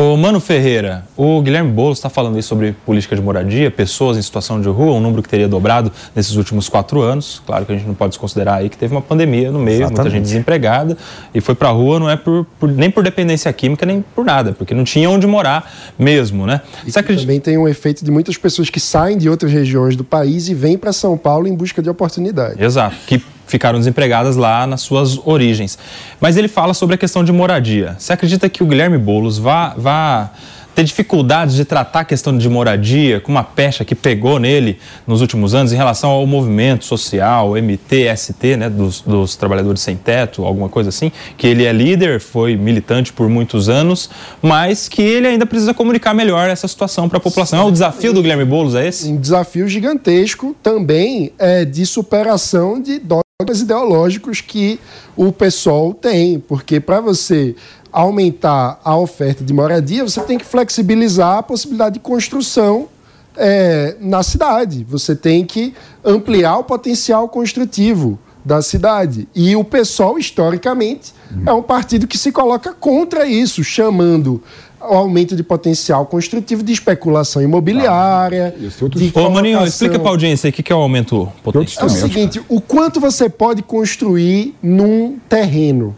Ô, Mano Ferreira, o Guilherme Boulos está falando aí sobre política de moradia, pessoas em situação de rua, um número que teria dobrado nesses últimos quatro anos. Claro que a gente não pode desconsiderar aí que teve uma pandemia no meio, Exatamente. muita gente desempregada e foi para a rua não é por, por, nem por dependência química nem por nada, porque não tinha onde morar mesmo, né? E acredita... também tem um efeito de muitas pessoas que saem de outras regiões do país e vêm para São Paulo em busca de oportunidade. Exato, que ficaram desempregadas lá nas suas origens. Mas ele fala sobre a questão de moradia. Você acredita que o Guilherme Boulos vá, vá ter dificuldades de tratar a questão de moradia com uma pecha que pegou nele nos últimos anos em relação ao movimento social, MTST, né, dos, dos trabalhadores sem teto, alguma coisa assim, que ele é líder, foi militante por muitos anos, mas que ele ainda precisa comunicar melhor essa situação para a população. É o desafio do Guilherme Boulos, é esse? Um desafio gigantesco também é de superação de ideológicos que o pessoal tem, porque para você aumentar a oferta de moradia, você tem que flexibilizar a possibilidade de construção é, na cidade. Você tem que ampliar o potencial construtivo da cidade. E o PSOL, historicamente, é um partido que se coloca contra isso, chamando o aumento de potencial construtivo de especulação imobiliária. Ah, de Ô, Maninho, explica para a audiência o que é o aumento potencial. É o seguinte, o quanto você pode construir num terreno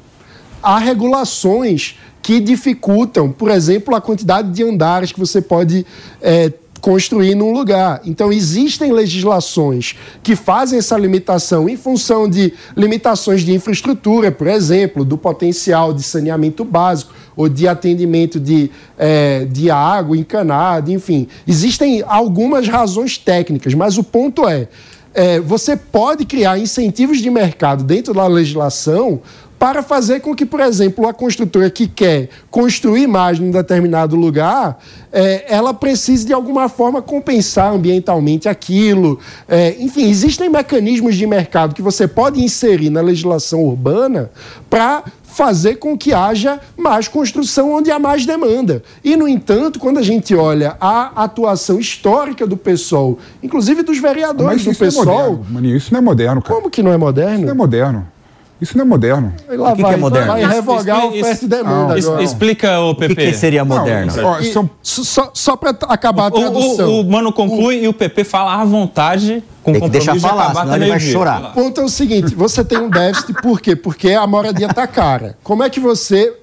há regulações que dificultam, por exemplo, a quantidade de andares que você pode é, construir num lugar. Então, existem legislações que fazem essa limitação em função de limitações de infraestrutura, por exemplo, do potencial de saneamento básico ou de atendimento de, é, de água encanada, enfim. Existem algumas razões técnicas, mas o ponto é, é você pode criar incentivos de mercado dentro da legislação para fazer com que, por exemplo, a construtora que quer construir mais num determinado lugar, é, ela precise de alguma forma compensar ambientalmente aquilo. É, enfim, existem mecanismos de mercado que você pode inserir na legislação urbana para fazer com que haja mais construção onde há mais demanda. E, no entanto, quando a gente olha a atuação histórica do PSOL, inclusive dos vereadores do PSOL... Não é moderno, Maninho, isso não é moderno, cara. Como que não é moderno? Isso não é moderno. Isso não é moderno. O que, vai, que é moderno? Vai revogar o oferta e demanda não, agora. Explica, o PP. O que, que seria moderno? Não, ó, são... Só, só para acabar a tradução. O, o, o Mano conclui o... e o PP fala à vontade com Tem que deixar falar, senão ele vai chorar. O ponto é o seguinte, você tem um déficit, por quê? Porque a moradia está cara. Como é que você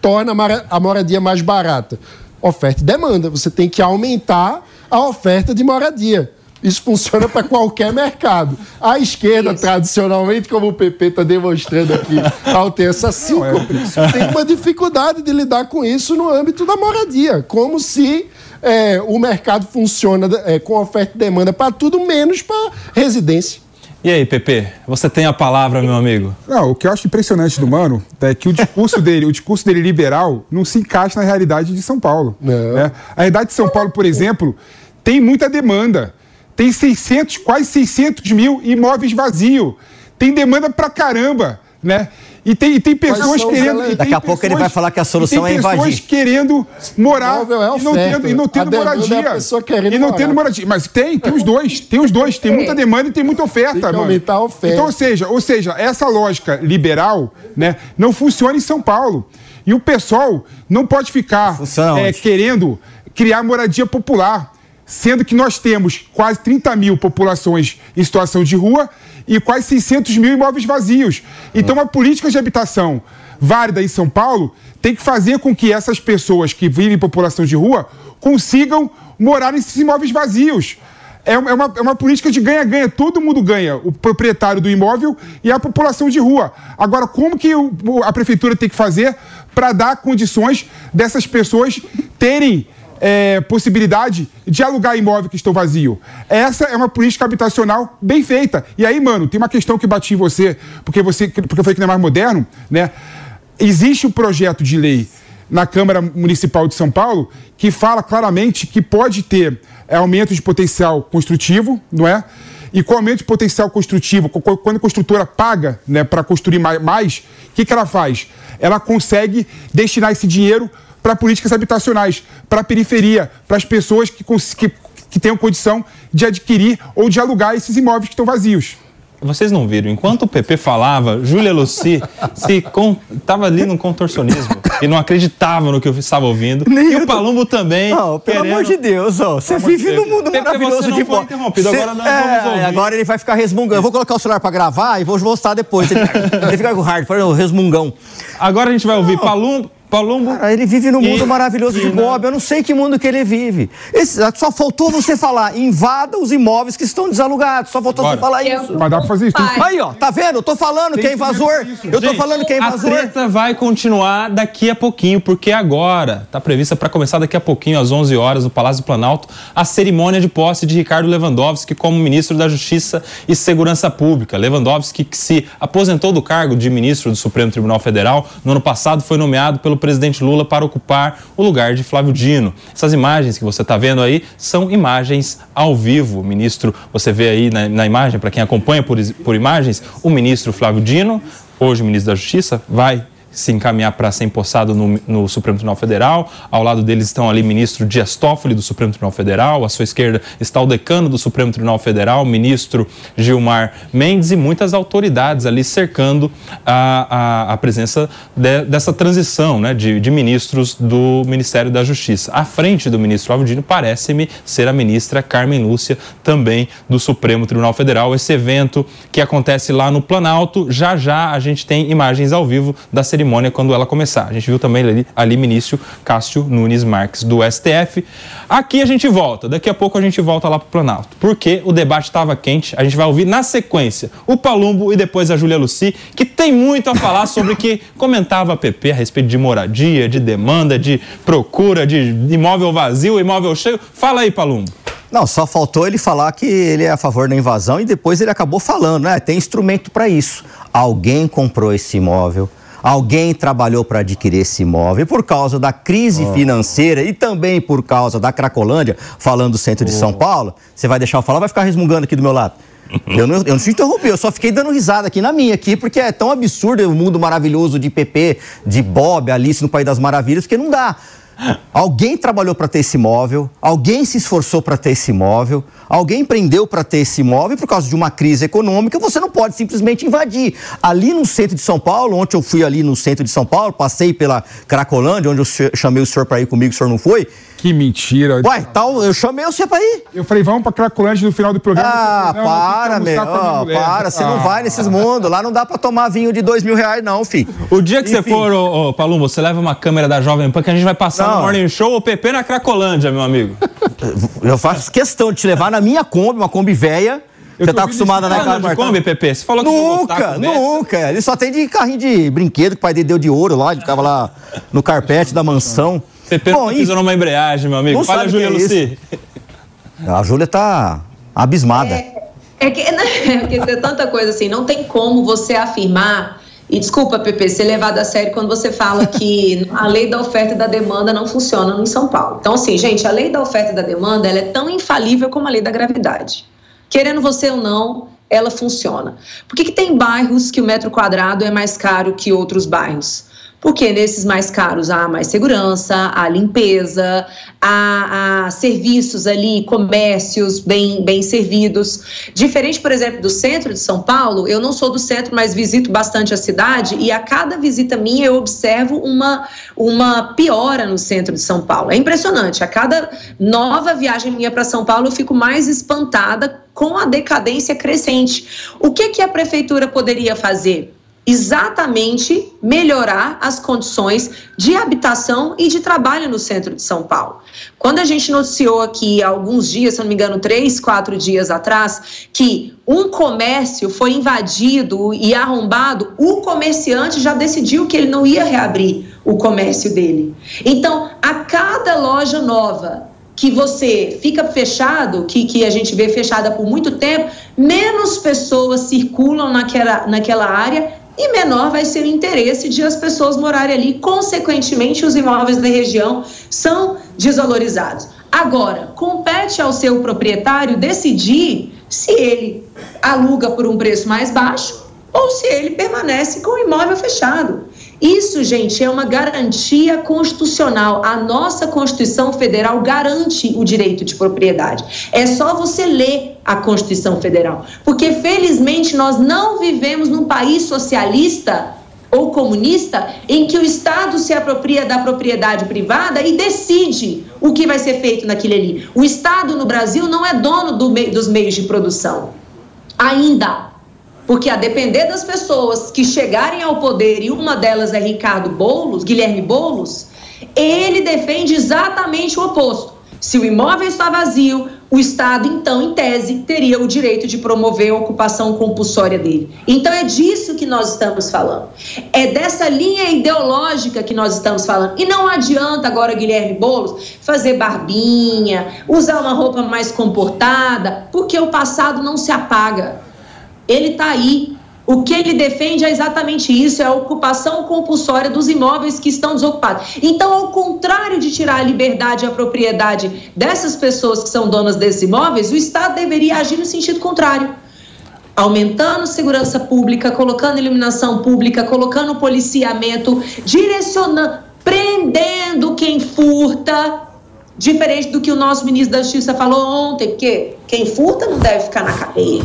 torna a moradia mais barata? Oferta e demanda. Você tem que aumentar a oferta de moradia. Isso funciona para qualquer mercado. A esquerda, Isso. tradicionalmente, como o PP está demonstrando aqui, ao ter essa síncope, é tem uma dificuldade de lidar com isso no âmbito da moradia. Como se é, o mercado funciona é, com oferta e demanda para tudo, menos para residência. E aí, Pepe, você tem a palavra, meu amigo? Não, o que eu acho impressionante do Mano é que o discurso dele, o discurso dele liberal, não se encaixa na realidade de São Paulo. Né? A realidade de São Paulo, por exemplo, tem muita demanda tem 600, quase 600 mil imóveis vazios. Tem demanda pra caramba, né? E tem, e tem pessoas querendo. Daqui a pessoas, pouco ele vai falar que a solução é invadir. Tem pessoas querendo morar é e, não tendo, e não tendo moradia. É e não tendo moradia. Mas tem, tem os dois. Tem os dois. Tem muita demanda e tem muita oferta, tem mano. A oferta. Então, ou seja, ou seja, essa lógica liberal né, não funciona em São Paulo. E o pessoal não pode ficar é, querendo criar moradia popular, sendo que nós temos quase 30 mil populações em situação de rua e quase 600 mil imóveis vazios. Então, uma política de habitação válida em São Paulo tem que fazer com que essas pessoas que vivem em população de rua consigam morar nesses imóveis vazios. É uma, é uma política de ganha-ganha, todo mundo ganha, o proprietário do imóvel e a população de rua. Agora, como que a prefeitura tem que fazer para dar condições dessas pessoas terem é, possibilidade de alugar imóvel que estão vazio. Essa é uma política habitacional bem feita. E aí, mano, tem uma questão que bati em você, porque você, porque eu falei que não é mais moderno, né? Existe um projeto de lei na Câmara Municipal de São Paulo que fala claramente que pode ter é, aumento de potencial construtivo, não é? E com aumento de potencial construtivo, quando a construtora paga né, para construir mais, o que, que ela faz? Ela consegue destinar esse dinheiro para políticas habitacionais, para a periferia, para as pessoas que, que, que tenham condição de adquirir ou de alugar esses imóveis que estão vazios. Vocês não viram, enquanto o PP falava, Júlia Luci se estava ali no contorcionismo e não acreditava no que eu estava ouvindo. Nem e o Palumbo também. Não, pelo querendo... amor de Deus, ó, você vive num mundo maravilhoso de bola. interrompido, cê... agora nós é, vamos ouvir. Agora ele vai ficar resmungando. Eu vou colocar o celular para gravar e vou mostrar depois. Ele, ele fica com o hard, resmungão. Agora a gente vai ouvir Palumbo, Palumbo. Cara, ele vive num mundo maravilhoso de Bob. Eu não sei que mundo que ele vive. Esse, só faltou você falar, invada os imóveis que estão desalugados. Só faltou Bora. você falar isso. Mas dá pra fazer isso. Aí, ó, tá vendo? Eu tô falando Tem que é invasor. Eu tô Gente, falando que é invasor. A treta vai continuar daqui a pouquinho, porque agora tá prevista para começar daqui a pouquinho, às 11 horas, no Palácio do Planalto, a cerimônia de posse de Ricardo Lewandowski como ministro da Justiça e Segurança Pública. Lewandowski, que se aposentou do cargo de ministro do Supremo Tribunal Federal, no ano passado foi nomeado pelo pelo presidente Lula para ocupar o lugar de Flávio Dino. Essas imagens que você está vendo aí são imagens ao vivo. Ministro, você vê aí na, na imagem, para quem acompanha por, por imagens, o ministro Flávio Dino, hoje ministro da Justiça, vai se encaminhar para ser empossado no, no, Supremo Tribunal Federal. Ao lado deles estão ali ministro Dias Toffoli, do Supremo Tribunal Federal. À sua esquerda está o decano do Supremo Tribunal Federal, ministro Gilmar Mendes, e muitas autoridades ali cercando a, a, a presença de, dessa transição né, de, de, ministros do Ministério da Justiça. À frente do ministro Alvino parece-me ser a ministra Carmen Lúcia, também do Supremo Tribunal Federal. Esse evento que acontece lá no Planalto, já já a gente tem imagens ao vivo da cerimônia cerimônia quando ela começar. A gente viu também ali, ali ministro Cássio Nunes Marques do STF. Aqui a gente volta, daqui a pouco a gente volta lá para o Planalto, porque o debate estava quente. A gente vai ouvir na sequência o Palumbo e depois a Júlia Luci, que tem muito a falar sobre o que comentava a PP a respeito de moradia, de demanda, de procura, de imóvel vazio, imóvel cheio. Fala aí, Palumbo. Não, só faltou ele falar que ele é a favor da invasão e depois ele acabou falando, né? Tem instrumento para isso. Alguém comprou esse imóvel, Alguém trabalhou para adquirir esse imóvel. Por causa da crise oh. financeira e também por causa da Cracolândia, falando do centro oh. de São Paulo, você vai deixar eu falar vai ficar resmungando aqui do meu lado? Eu não, eu não te interrompi, eu só fiquei dando risada aqui na minha, aqui, porque é tão absurdo o mundo maravilhoso de PP, de Bob, Alice no País das Maravilhas, que não dá. Alguém trabalhou para ter esse imóvel, alguém se esforçou para ter esse imóvel, alguém empreendeu para ter esse imóvel por causa de uma crise econômica, você não pode simplesmente invadir. Ali no centro de São Paulo, ontem eu fui ali no centro de São Paulo, passei pela Cracolândia, onde eu chamei o senhor para ir comigo, o senhor não foi. Que mentira. Uai, tal, eu chamei você pra ir. Eu falei, vamos pra Cracolândia no final do programa. Ah, falou, para, meu. Oh, para, você ah. não vai nesses mundos. Lá não dá pra tomar vinho de dois mil reais, não, filho. O dia que Enfim. você for, ô, ô, Palumbo, você leva uma câmera da Jovem Pan que a gente vai passar não. no Morning Show o PP na Cracolândia, meu amigo. Eu faço questão de te levar na minha Kombi, uma Kombi velha. Você tá acostumado a andar de Kombi, PP? Você falou que Nunca, nunca. Ele só tem de carrinho de brinquedo que o pai dele deu de ouro lá, ele ficava lá no carpete da mansão. PP Bom, não pisou numa embreagem, meu amigo. Fala, Júlia é Luci. A Júlia tá abismada. É, é que, né, é tanta coisa assim, não tem como você afirmar e desculpa, Pepe, ser levado a sério quando você fala que a lei da oferta e da demanda não funciona em São Paulo. Então, assim, gente, a lei da oferta e da demanda ela é tão infalível como a lei da gravidade. Querendo você ou não, ela funciona. Por que, que tem bairros que o metro quadrado é mais caro que outros bairros? Porque nesses mais caros há mais segurança, há limpeza, há, há, serviços ali, comércios bem, bem servidos. Diferente, por exemplo, do centro de São Paulo, eu não sou do centro, mas visito bastante a cidade e a cada visita minha eu observo uma, uma piora no centro de São Paulo. É impressionante. A cada nova viagem minha para São Paulo, eu fico mais espantada com a decadência crescente. O que, que a prefeitura poderia fazer? Exatamente melhorar as condições de habitação e de trabalho no centro de São Paulo. Quando a gente noticiou aqui há alguns dias, se não me engano, três, quatro dias atrás, que um comércio foi invadido e arrombado, o comerciante já decidiu que ele não ia reabrir o comércio dele. Então, a cada loja nova que você fica fechado, que, que a gente vê fechada por muito tempo, menos pessoas circulam naquela, naquela área e menor vai ser o interesse de as pessoas morarem ali. Consequentemente, os imóveis da região são desvalorizados. Agora, compete ao seu proprietário decidir se ele aluga por um preço mais baixo ou se ele permanece com o imóvel fechado. Isso, gente, é uma garantia constitucional. A nossa Constituição Federal garante o direito de propriedade. É só você ler a Constituição Federal. Porque, felizmente, nós não vivemos num país socialista ou comunista em que o Estado se apropria da propriedade privada e decide o que vai ser feito naquele ali. O Estado no Brasil não é dono do me dos meios de produção. Ainda. Porque a depender das pessoas que chegarem ao poder, e uma delas é Ricardo Boulos, Guilherme Boulos, ele defende exatamente o oposto. Se o imóvel está vazio, o Estado, então, em tese, teria o direito de promover a ocupação compulsória dele. Então, é disso que nós estamos falando. É dessa linha ideológica que nós estamos falando. E não adianta agora, Guilherme Boulos, fazer barbinha, usar uma roupa mais comportada, porque o passado não se apaga ele está aí. O que ele defende é exatamente isso: é a ocupação compulsória dos imóveis que estão desocupados. Então, ao contrário de tirar a liberdade e a propriedade dessas pessoas que são donas desses imóveis, o Estado deveria agir no sentido contrário. Aumentando segurança pública, colocando iluminação pública, colocando policiamento, direcionando, prendendo quem furta, diferente do que o nosso ministro da Justiça falou ontem, porque quem furta não deve ficar na cadeia.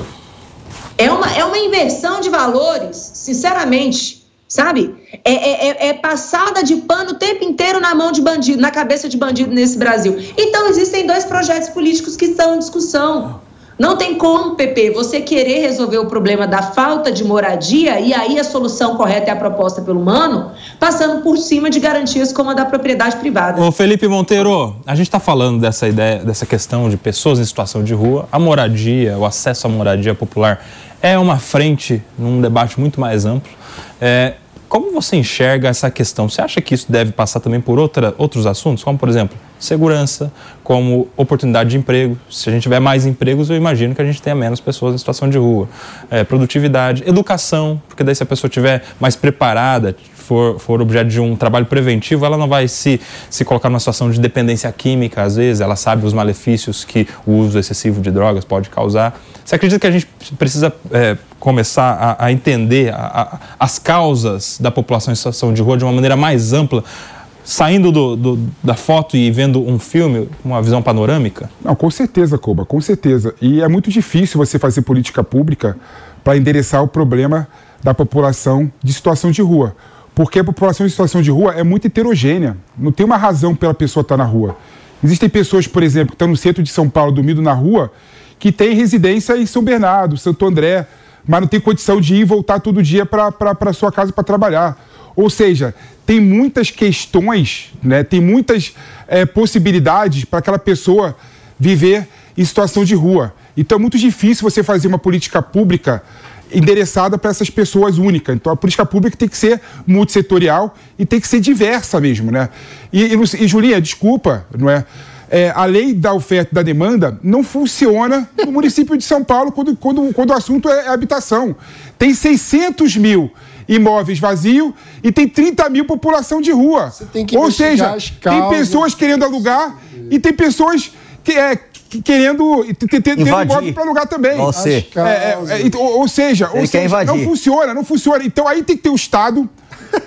É uma, é uma inversão de valores, sinceramente, sabe? É, é, é, é passada de pano o tempo inteiro na mão de bandido, na cabeça de bandido nesse Brasil. Então, existem dois projetos políticos que estão em discussão. Não tem como, PP, você querer resolver o problema da falta de moradia e aí a solução correta é a proposta pelo Mano, passando por cima de garantias como a da propriedade privada. Ô Felipe Monteiro, a gente está falando dessa ideia, dessa questão de pessoas em situação de rua, a moradia, o acesso à moradia popular é uma frente num debate muito mais amplo. É, como você enxerga essa questão? Você acha que isso deve passar também por outra, outros assuntos, como, por exemplo, segurança, como oportunidade de emprego? Se a gente tiver mais empregos, eu imagino que a gente tenha menos pessoas em situação de rua. É, produtividade, educação, porque daí se a pessoa estiver mais preparada, for, for objeto de um trabalho preventivo, ela não vai se, se colocar numa situação de dependência química, às vezes, ela sabe os malefícios que o uso excessivo de drogas pode causar. Você acredita que a gente precisa é, começar a, a entender a, a, as causas da população em situação de rua de uma maneira mais ampla? Saindo do, do, da foto e vendo um filme, uma visão panorâmica? Não, com certeza, Koba, com certeza. E é muito difícil você fazer política pública para endereçar o problema da população de situação de rua. Porque a população em situação de rua é muito heterogênea. Não tem uma razão pela pessoa estar na rua. Existem pessoas, por exemplo, que estão no centro de São Paulo, dormindo na rua, que têm residência em São Bernardo, Santo André, mas não tem condição de ir e voltar todo dia para sua casa para trabalhar. Ou seja, tem muitas questões, né? tem muitas é, possibilidades para aquela pessoa viver em situação de rua. Então é muito difícil você fazer uma política pública endereçada para essas pessoas únicas. Então a política pública tem que ser multissetorial e tem que ser diversa mesmo, né? E, e, e Julinha, desculpa, não é? é? a lei da oferta e da demanda não funciona no município de São Paulo quando, quando, quando o assunto é, é habitação. Tem 600 mil imóveis vazios e tem 30 mil população de rua. Ou seja, tem pessoas querendo alugar e tem pessoas que, é, querendo ter imóvel para alugar também. Você. É, é, é, ou, ou, seja, ou seja não funciona, não funciona. Então aí tem que ter o Estado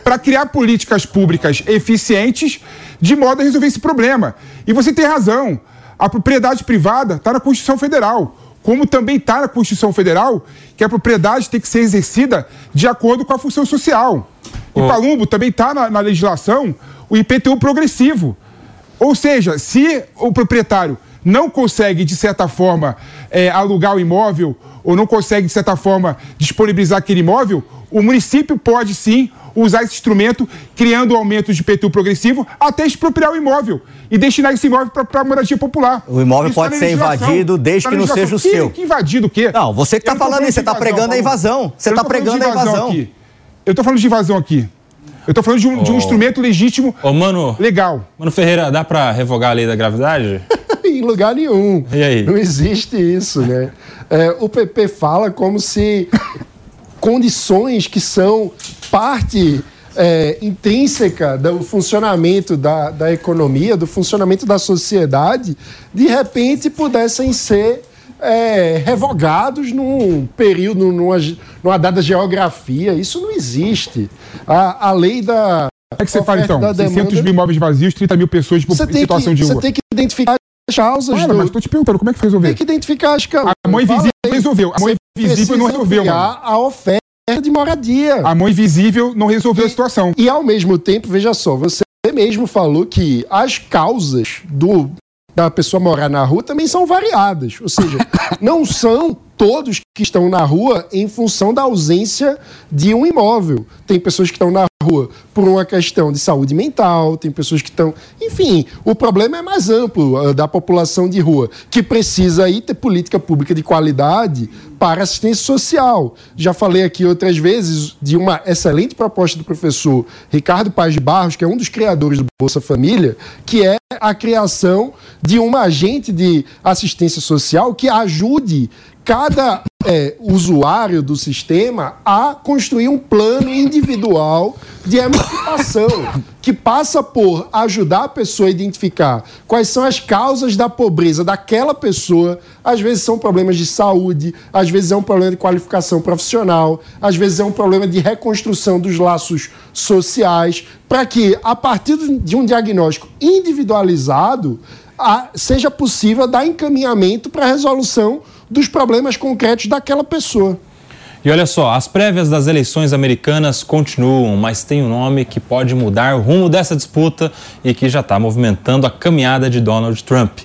para criar políticas públicas eficientes de modo a resolver esse problema. E você tem razão. A propriedade privada está na Constituição Federal. Como também está na Constituição Federal que a propriedade tem que ser exercida de acordo com a função social. E oh. Palumbo também está na, na legislação o IPTU progressivo. Ou seja, se o proprietário não consegue, de certa forma, é, alugar o imóvel ou não consegue, de certa forma, disponibilizar aquele imóvel, o município pode sim usar esse instrumento, criando um aumento de IPTU progressivo, até expropriar o imóvel e destinar esse imóvel para moradia popular. O imóvel isso pode ser invadido desde que não seja o seu. Que, que invadido o quê? Não, você que está falando isso, você está pregando a invasão. Você está pregando a invasão. Eu estou falando de invasão aqui. Eu estou falando de um, oh. de um, instrumento legítimo, oh, mano, legal. Mano Ferreira, dá para revogar a lei da gravidade? em lugar nenhum. E aí? Não existe isso, né? É, o PP fala como se condições que são parte é, intrínseca do funcionamento da, da economia, do funcionamento da sociedade, de repente pudessem ser é, revogados num período, numa, numa dada geografia. Isso não existe. A, a lei da. Como é que você fala então? 600 mil imóveis vazios, 30 mil pessoas em situação que, de rua. Você tem que identificar as causas. Cara, do... mas tô te perguntando, como é que foi resolver? Tem que identificar as causas. A mão invisível resolveu. A mão invisível não resolveu. Mano. A oferta de moradia. A mão invisível não resolveu e, a situação. E ao mesmo tempo, veja só, você mesmo falou que as causas do da pessoa morar na rua também são variadas. Ou seja, não são todos que estão na rua em função da ausência de um imóvel. Tem pessoas que estão na rua por uma questão de saúde mental, tem pessoas que estão. Enfim, o problema é mais amplo uh, da população de rua, que precisa aí ter política pública de qualidade para assistência social. Já falei aqui outras vezes de uma excelente proposta do professor Ricardo Paz de Barros, que é um dos criadores do Bolsa Família, que é a criação de uma agente de assistência social que ajude cada é, usuário do sistema a construir um plano individual de emancipação, que passa por ajudar a pessoa a identificar quais são as causas da pobreza daquela pessoa. Às vezes são problemas de saúde, às vezes é um problema de qualificação profissional, às vezes é um problema de reconstrução dos laços sociais, para que, a partir de um diagnóstico individualizado, a, seja possível dar encaminhamento para a resolução dos problemas concretos daquela pessoa. E olha só, as prévias das eleições americanas continuam, mas tem um nome que pode mudar o rumo dessa disputa e que já está movimentando a caminhada de Donald Trump.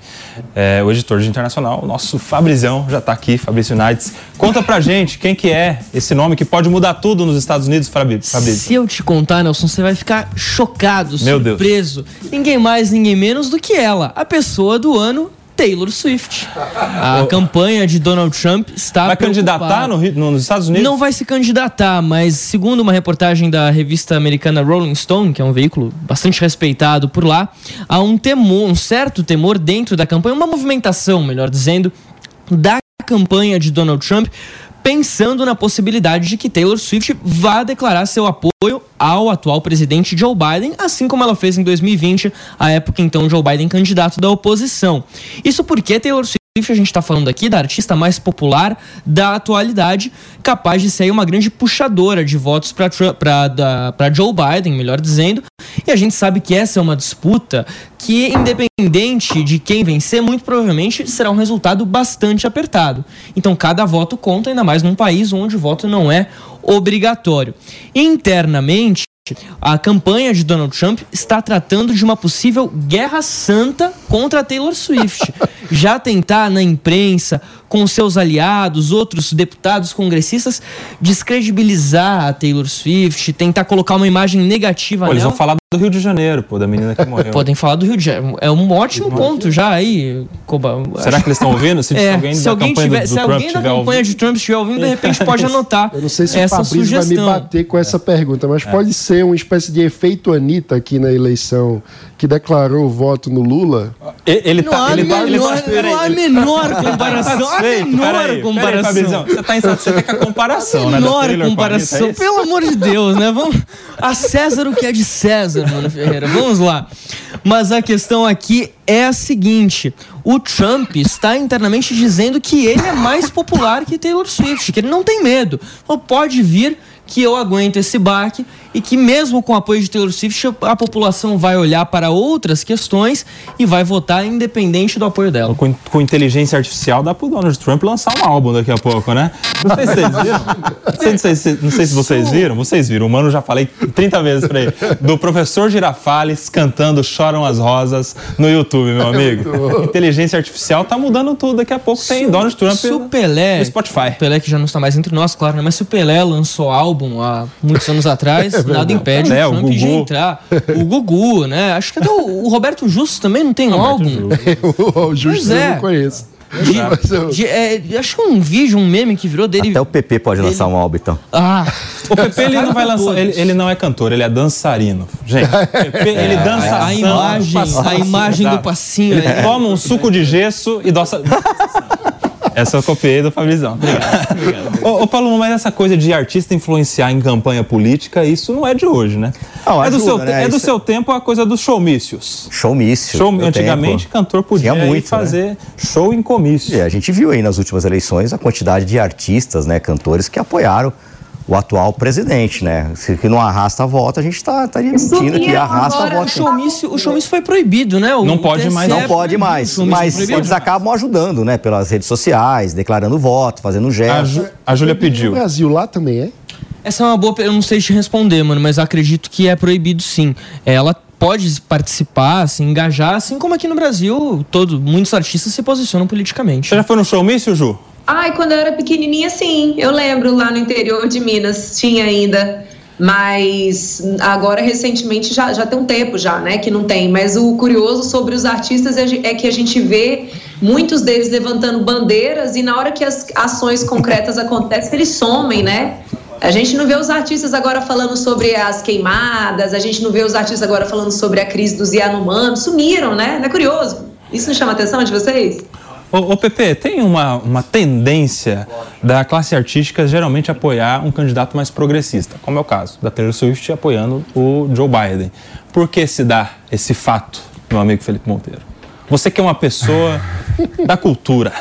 É, o editor de internacional, nosso Fabrizão, já está aqui, Fabrício Nights. Conta pra gente quem que é esse nome que pode mudar tudo nos Estados Unidos, Fabrício. Se eu te contar, Nelson, você vai ficar chocado, Meu surpreso. Deus. Ninguém mais, ninguém menos do que ela, a pessoa do ano Taylor Swift. A campanha de Donald Trump está Vai candidatar no, nos Estados Unidos? Não vai se candidatar, mas segundo uma reportagem da revista americana Rolling Stone, que é um veículo bastante respeitado por lá, há um temor, um certo temor dentro da campanha, uma movimentação, melhor dizendo, da campanha de Donald Trump pensando na possibilidade de que Taylor Swift vá declarar seu apoio ao atual presidente Joe Biden, assim como ela fez em 2020, a época então Joe Biden candidato da oposição. Isso porque Taylor Swift a gente está falando aqui da artista mais popular da atualidade, capaz de ser uma grande puxadora de votos para Joe Biden, melhor dizendo. E a gente sabe que essa é uma disputa que, independente de quem vencer, muito provavelmente será um resultado bastante apertado. Então, cada voto conta, ainda mais num país onde o voto não é obrigatório. Internamente, a campanha de Donald Trump está tratando de uma possível guerra santa contra Taylor Swift. Já tentar na imprensa, com seus aliados, outros deputados congressistas, descredibilizar a Taylor Swift, tentar colocar uma imagem negativa Pô, Eles vão falar do Rio de Janeiro, pô, da menina que morreu. Podem falar do Rio de Janeiro. É um ótimo ponto já aí, Coba. Será que eles estão ouvindo? Se, é, alguém, se alguém, tiver, do, do se alguém da campanha ouvindo. de Trump estiver ouvindo, de repente pode anotar. Eu não sei se essa o Fabrício sugestão. vai me bater com essa pergunta, mas é. pode ser uma espécie de efeito Anitta aqui na eleição que declarou o voto no Lula. Ele tá, não há ele menor, ele tá, não há menor comparação. Menor comparação. você tá insatisfeito com a comparação, né? Menor comparação. É Pelo amor de Deus, né? Vamos a César o que é de César, mano Ferreira. Vamos lá. Mas a questão aqui é a seguinte: o Trump está internamente dizendo que ele é mais popular que Taylor Swift, que ele não tem medo. Pode vir que eu aguento esse baque e que mesmo com o apoio de Taylor Swift a população vai olhar para outras questões e vai votar independente do apoio dela. Com, com inteligência artificial dá pro Donald Trump lançar um álbum daqui a pouco, né? Não sei se vocês viram. Não sei, se, não sei se vocês viram. Vocês viram. O Mano já falei 30 vezes pra ele. Do professor Girafales cantando Choram as Rosas no YouTube, meu amigo. Inteligência artificial tá mudando tudo. Daqui a pouco tem Donald Trump se o Pelé, no Spotify. Pelé que já não está mais entre nós, claro, né? Mas se o Pelé lançou álbum há muitos anos atrás, é nada impede é, o Trump de entrar. O Gugu, né? Acho que até o, o Roberto Justo também não tem um álbum. o Justo é. eu não conheço. De, de, é, acho que um vídeo, um meme que virou dele. Até o PP pode dele. lançar um álbum, então. Ah, o PP ele não vai lançar. Ele, ele, não é cantor, ele é dançarino. Gente, PP, ele é, dança. A imagem, a imagem do passinho. Ele é. toma um suco de gesso e dança. Essa eu copiei do Fabrizão. Obrigado. Obrigado. Ô, ô, Paulo, mas essa coisa de artista influenciar em campanha política, isso não é de hoje, né? Não, é, do seu, né? é do seu tempo a coisa dos showmícios. Showmício. Show, antigamente, tempo. cantor podia muito, né? fazer né? show em comício. É, a gente viu aí nas últimas eleições a quantidade de artistas, né, cantores que apoiaram o atual presidente, né? Se que não arrasta a volta, a gente está tá mentindo que arrasta a volta. O showmício, o showmício foi proibido, né? O não pode mais. Não pode mais, mas eles acabam ajudando, né? Pelas redes sociais, declarando voto, fazendo gestos. A, a Júlia pediu. No Brasil lá também é? Essa é uma boa, eu não sei te responder, mano, mas acredito que é proibido sim. Ela pode participar, se engajar, assim como aqui no Brasil, todo, muitos artistas se posicionam politicamente. Você já foi no showmício, Ju? Ai, quando eu era pequenininha, sim. Eu lembro lá no interior de Minas, tinha ainda. Mas agora, recentemente, já, já tem um tempo já, né, que não tem. Mas o curioso sobre os artistas é, é que a gente vê muitos deles levantando bandeiras e na hora que as ações concretas acontecem, eles somem, né? A gente não vê os artistas agora falando sobre as queimadas, a gente não vê os artistas agora falando sobre a crise dos Yanomami, sumiram, né? Não é curioso? Isso não chama a atenção de vocês? Ô, ô Pepe, tem uma, uma tendência da classe artística geralmente apoiar um candidato mais progressista, como é o caso da Taylor Swift apoiando o Joe Biden. Por que se dá esse fato, meu amigo Felipe Monteiro? Você que é uma pessoa da cultura.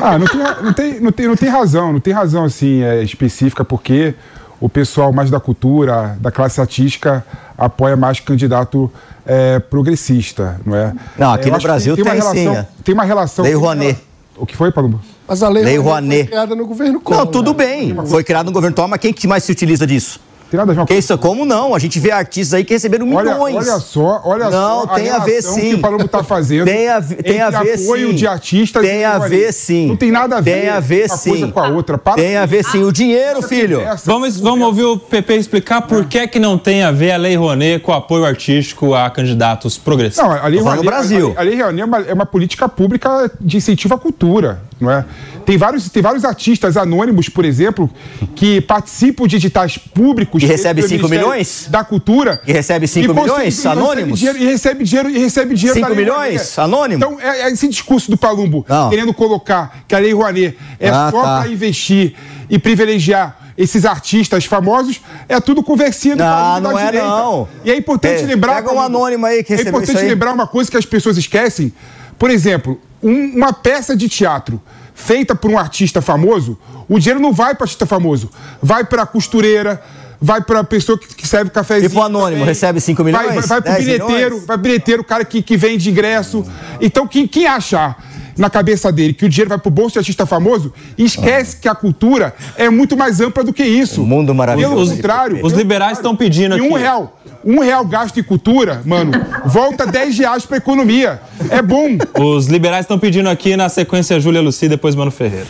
Ah, não tem, não, tem, não, tem, não tem razão, não tem razão assim é, específica porque o pessoal mais da cultura, da classe artística, apoia mais candidato é, progressista, não é? Não, aqui no Brasil tem, tem, uma relação, sim, tem uma relação. Lei Rouanet. O que foi, Palumbo? Mas a Lei, lei Rouanet foi criada no governo Collor. Não, tudo né? bem. Foi criada no governo Collor, mas quem que mais se utiliza disso? Tem nada a ver com isso. Como não? A gente vê artistas aí que receberam milhões. Olha, olha só, olha não, só. tem a, a ver sim. que o Palumbo está fazendo. tem a, tem a ver apoio sim. de artistas. Tem a ver sim. Não tem nada a ver. Tem a ver uma sim. coisa com a outra. Para tem a ver sim. O dinheiro, filho. Vamos, vamos ouvir o PP explicar por que que não tem a ver a Lei Rouanet com o apoio artístico a candidatos progressistas. Não, a Lei Rouanet, no Brasil. A, a Lei Rouanet é uma, é uma política pública de incentivo à cultura, não é? Tem vários, tem vários artistas anônimos, por exemplo, que participam de editais públicos. E recebe 5 milhões? Da cultura. E recebe 5 milhões anônimos? Dinheiro, e recebe dinheiro e recebe dinheiro 5 milhões anônimos? Então, é, é, esse discurso do Palumbo, Não. querendo colocar que a Lei Rouanet é ah, só tá. para investir e privilegiar esses artistas famosos, é tudo conversinha do ah, não é direita. não. E é importante é, lembrar... Pega um anônimo aí que É importante lembrar uma coisa que as pessoas esquecem. Por exemplo, um, uma peça de teatro feita por um artista famoso, o dinheiro não vai para artista famoso, vai para a costureira, vai para a pessoa que, serve cafezinho. E pro anônimo, também. recebe 5 milhões? Vai, vai, vai pro bilheteiro, milhões? vai bilheteiro, o cara que, que vende ingresso. Então, quem, quem achar na cabeça dele que o dinheiro vai pro bolso de artista famoso, esquece ah. que a cultura é muito mais ampla do que isso. O mundo maravilhoso. Pelo contrário. Os liberais estão pedindo aqui. um real um real gasto em cultura, mano, volta 10 reais pra economia. É bom. Os liberais estão pedindo aqui na sequência Júlia Luci, depois Mano Ferreira.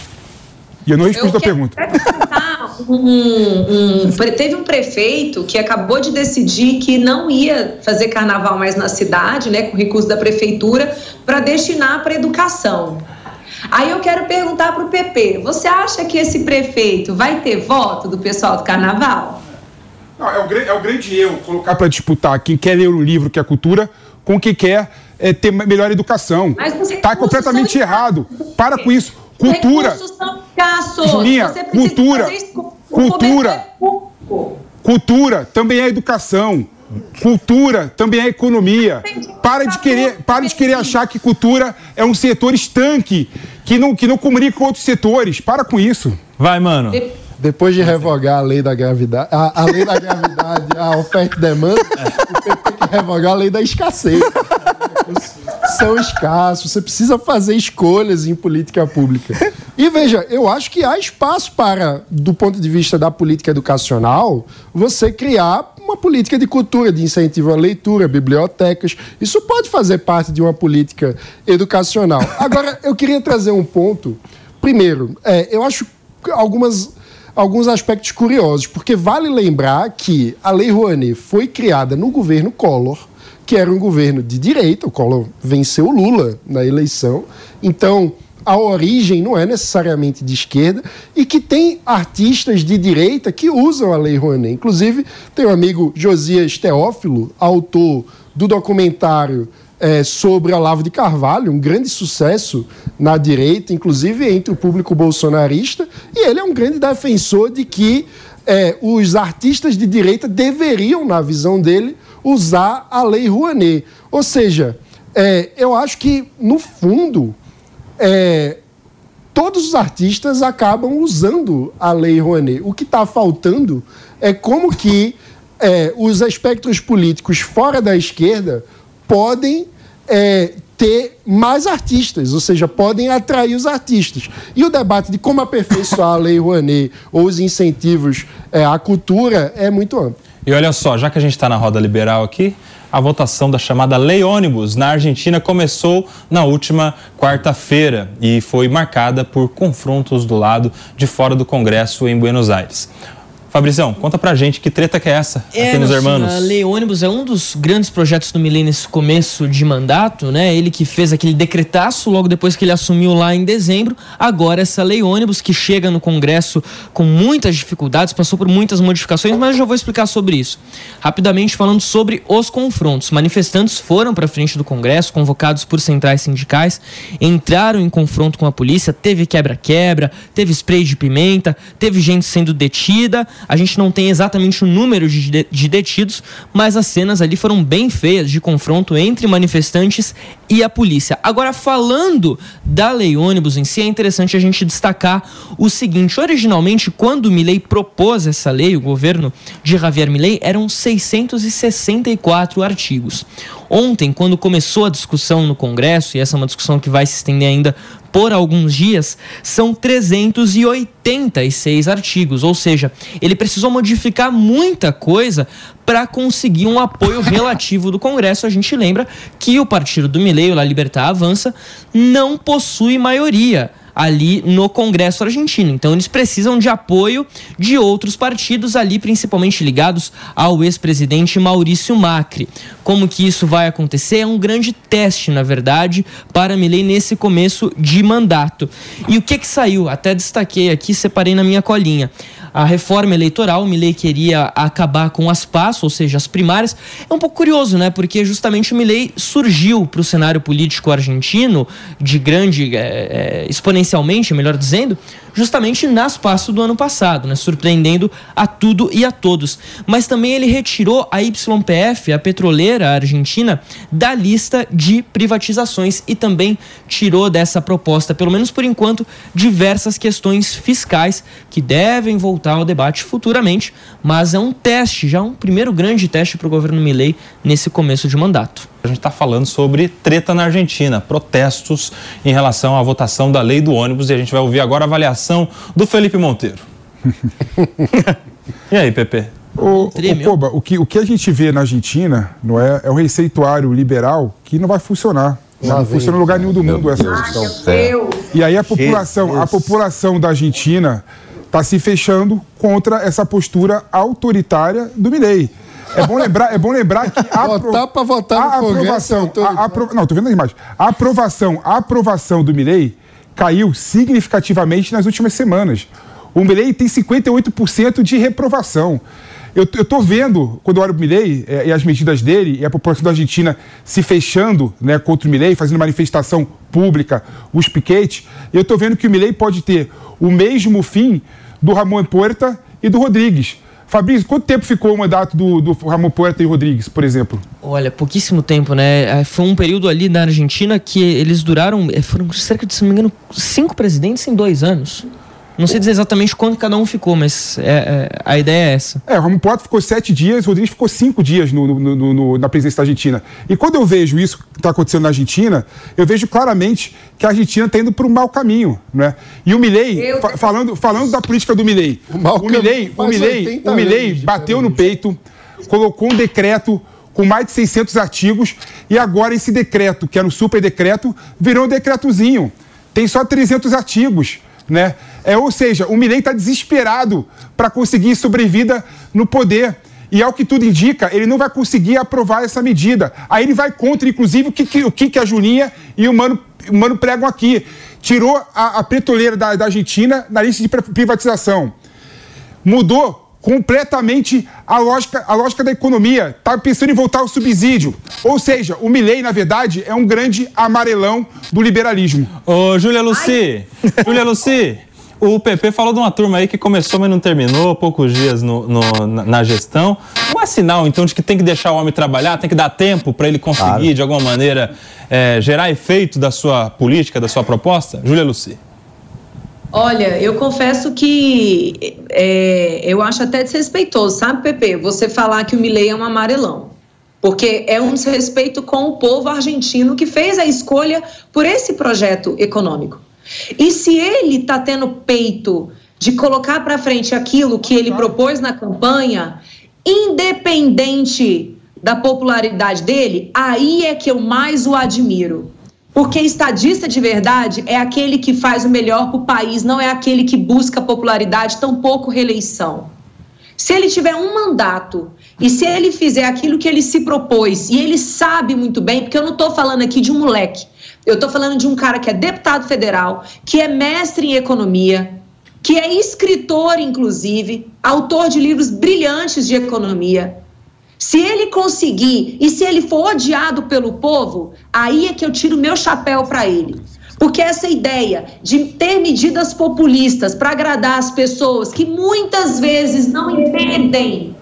E eu não respondo a pergunta. Um, um, teve um prefeito que acabou de decidir que não ia fazer carnaval mais na cidade, né, com recurso da prefeitura, para destinar para educação. Aí eu quero perguntar para o PP: você acha que esse prefeito vai ter voto do pessoal do carnaval? Não, é, o, é o grande erro colocar para disputar quem quer ler um livro que é cultura com quem quer é, ter melhor educação. Está completamente errado. Para com isso. Cultura. Julinha, cultura. Cultura. Cultura também é educação. Cultura também é economia. Para de querer, para de querer achar que cultura é um setor estanque, que não, que não comunica com outros setores. Para com isso. Vai, mano. Depois de revogar a lei da gravidade, a, a lei da gravidade, a oferta e demanda, o PT quer revogar a lei da escassez. São escassos, você precisa fazer escolhas em política pública. E veja, eu acho que há espaço para, do ponto de vista da política educacional, você criar uma política de cultura, de incentivo à leitura, bibliotecas. Isso pode fazer parte de uma política educacional. Agora, eu queria trazer um ponto. Primeiro, é, eu acho algumas alguns aspectos curiosos, porque vale lembrar que a Lei Rouanet foi criada no governo Collor, que era um governo de direita, o Collor venceu Lula na eleição, então a origem não é necessariamente de esquerda e que tem artistas de direita que usam a Lei Rouanet. Inclusive, tem um amigo Josias Teófilo, autor do documentário é, sobre Olavo de Carvalho, um grande sucesso na direita, inclusive entre o público bolsonarista, e ele é um grande defensor de que é, os artistas de direita deveriam, na visão dele, usar a Lei Rouanet. Ou seja, é, eu acho que, no fundo, é, todos os artistas acabam usando a Lei Rouanet. O que está faltando é como que é, os espectros políticos fora da esquerda podem é, ter mais artistas, ou seja, podem atrair os artistas. E o debate de como aperfeiçoar a Lei Rouanet ou os incentivos é, à cultura é muito amplo. E olha só, já que a gente está na roda liberal aqui, a votação da chamada Lei Ônibus na Argentina começou na última quarta-feira e foi marcada por confrontos do lado de fora do Congresso em Buenos Aires. Fabrição, conta pra gente que treta que é essa é, aqui nos Hermanos. A Lei Ônibus é um dos grandes projetos do Milênio nesse começo de mandato, né? Ele que fez aquele decretaço logo depois que ele assumiu lá em dezembro. Agora essa Lei Ônibus que chega no Congresso com muitas dificuldades, passou por muitas modificações, mas eu já vou explicar sobre isso. Rapidamente falando sobre os confrontos. Manifestantes foram para frente do Congresso, convocados por centrais sindicais, entraram em confronto com a polícia, teve quebra-quebra, teve spray de pimenta, teve gente sendo detida. A gente não tem exatamente o número de, de detidos, mas as cenas ali foram bem feias de confronto entre manifestantes e a polícia. Agora, falando da lei ônibus em si, é interessante a gente destacar o seguinte: originalmente, quando Milley propôs essa lei, o governo de Javier Milley, eram 664 artigos. Ontem, quando começou a discussão no Congresso, e essa é uma discussão que vai se estender ainda por alguns dias, são 386 artigos, ou seja, ele precisou modificar muita coisa para conseguir um apoio relativo do Congresso. A gente lembra que o partido do Milei, La Libertad Avança, não possui maioria ali no Congresso argentino. Então eles precisam de apoio de outros partidos ali, principalmente ligados ao ex-presidente Maurício Macri. Como que isso vai acontecer? É um grande teste, na verdade, para Milei nesse começo de mandato. E o que que saiu? Até destaquei aqui, separei na minha colinha a reforma eleitoral, Milley queria acabar com as PAS, ou seja, as primárias. É um pouco curioso, né? Porque justamente o Milley surgiu para o cenário político argentino de grande, é, exponencialmente, melhor dizendo, justamente nas passos do ano passado, né? surpreendendo a tudo e a todos. Mas também ele retirou a YPF, a petroleira argentina, da lista de privatizações e também tirou dessa proposta, pelo menos por enquanto, diversas questões fiscais que devem voltar ao debate futuramente, mas é um teste, já um primeiro grande teste para o governo Milei nesse começo de mandato. A gente está falando sobre treta na Argentina, protestos em relação à votação da lei do ônibus e a gente vai ouvir agora a avaliação do Felipe Monteiro. e aí, Pepe? O, o, o, que, o que a gente vê na Argentina não é, é um receituário liberal que não vai funcionar. Não, não funciona em lugar nenhum do mundo essa questão. E aí a população, a população da Argentina está se fechando contra essa postura autoritária do Milei. É bom lembrar, é bom lembrar que a votar para votar a aprovação, a, apro, não, tô vendo as imagens. A aprovação, a aprovação do Mirei caiu significativamente nas últimas semanas. O Mirei tem 58% de reprovação. Eu, estou vendo, quando eu olho o Milley é, e as medidas dele, e a população da Argentina se fechando né, contra o Milley, fazendo manifestação pública, os piquetes, eu estou vendo que o Milley pode ter o mesmo fim do Ramon Puerta e do Rodrigues. Fabrício, quanto tempo ficou o mandato do, do Ramon Puerta e Rodrigues, por exemplo? Olha, pouquíssimo tempo, né? É, foi um período ali na Argentina que eles duraram, é, foram cerca de, se não me engano, cinco presidentes em dois anos. Não sei dizer exatamente quanto cada um ficou, mas é, é, a ideia é essa. É, o Ramon Porta ficou sete dias, o Rodrigues ficou cinco dias no, no, no, na presidência da Argentina. E quando eu vejo isso que está acontecendo na Argentina, eu vejo claramente que a Argentina está indo para um mau caminho. Né? E o Milei, fa falando, falando da política do Milei, o, o Milei, o Milei, o Milei bateu no peito, colocou um decreto com mais de 600 artigos e agora esse decreto, que era um super decreto, virou um decretozinho. Tem só 300 artigos. Né? É, ou seja, o Milei está desesperado para conseguir sobrevida no poder. E ao que tudo indica, ele não vai conseguir aprovar essa medida. Aí ele vai contra, inclusive, o que, o que a Julinha e o Mano, o Mano pregam aqui. Tirou a, a petroleira da, da Argentina na lista de privatização. Mudou completamente a lógica, a lógica da economia. Está pensando em voltar ao subsídio. Ou seja, o Milley, na verdade, é um grande amarelão do liberalismo. Ô, Júlia Luci, Júlia Luci, o PP falou de uma turma aí que começou, mas não terminou, poucos dias no, no, na, na, gestão. Não é sinal, então, de que tem que deixar o homem trabalhar, tem que dar tempo para ele conseguir, claro. de alguma maneira, é, gerar efeito da sua política, da sua proposta? Júlia Luci. Olha, eu confesso que é, eu acho até desrespeitoso, sabe, Pepe? Você falar que o Milei é um amarelão. Porque é um desrespeito com o povo argentino que fez a escolha por esse projeto econômico. E se ele está tendo peito de colocar para frente aquilo que ele propôs na campanha, independente da popularidade dele, aí é que eu mais o admiro. Porque estadista de verdade é aquele que faz o melhor para o país, não é aquele que busca popularidade, tampouco reeleição. Se ele tiver um mandato e se ele fizer aquilo que ele se propôs, e ele sabe muito bem, porque eu não estou falando aqui de um moleque, eu estou falando de um cara que é deputado federal, que é mestre em economia, que é escritor, inclusive, autor de livros brilhantes de economia. Se ele conseguir e se ele for odiado pelo povo, aí é que eu tiro meu chapéu para ele. Porque essa ideia de ter medidas populistas para agradar as pessoas que muitas vezes não entendem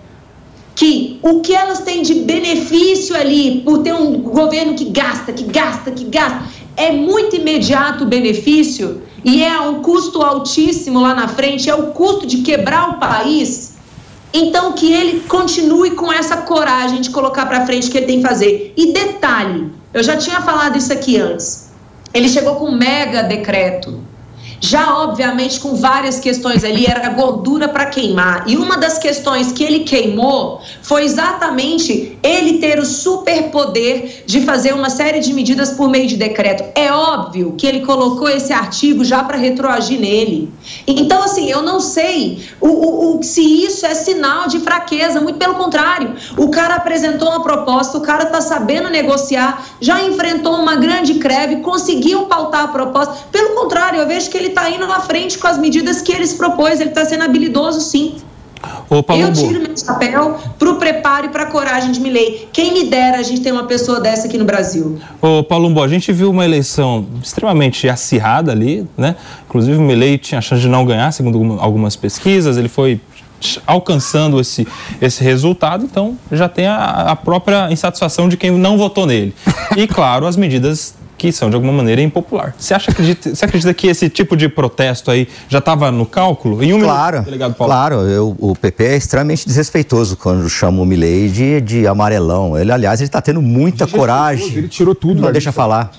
que o que elas têm de benefício ali por ter um governo que gasta, que gasta, que gasta, é muito imediato o benefício e é um custo altíssimo lá na frente, é o custo de quebrar o país. Então que ele continue com essa coragem de colocar para frente o que ele tem que fazer. E detalhe, eu já tinha falado isso aqui antes. Ele chegou com um mega decreto já, obviamente, com várias questões ali, era gordura para queimar. E uma das questões que ele queimou foi exatamente ele ter o superpoder de fazer uma série de medidas por meio de decreto. É óbvio que ele colocou esse artigo já para retroagir nele. Então, assim, eu não sei o, o, o, se isso é sinal de fraqueza, muito pelo contrário. O cara apresentou uma proposta, o cara está sabendo negociar, já enfrentou uma grande greve, conseguiu pautar a proposta. Pelo contrário, eu vejo que ele está indo na frente com as medidas que eles propôs, ele está sendo habilidoso sim. Ô, eu tiro meu chapéu para o preparo e para a coragem de Milley. Quem me dera a gente ter uma pessoa dessa aqui no Brasil. Ô, Palumbo, a gente viu uma eleição extremamente acirrada ali, né? Inclusive o Milley tinha chance de não ganhar, segundo algumas pesquisas. Ele foi alcançando esse, esse resultado, então já tem a, a própria insatisfação de quem não votou nele. E, claro, as medidas que são de alguma maneira impopular. Você acha acredita, você acredita que esse tipo de protesto aí já estava no cálculo? Em um claro, minuto, delegado Paulo. Claro, eu, o PP é extremamente desrespeitoso quando chama o Milley de, de amarelão. Ele, aliás, ele está tendo muita coragem. Ele tirou tudo. Não deixa falar.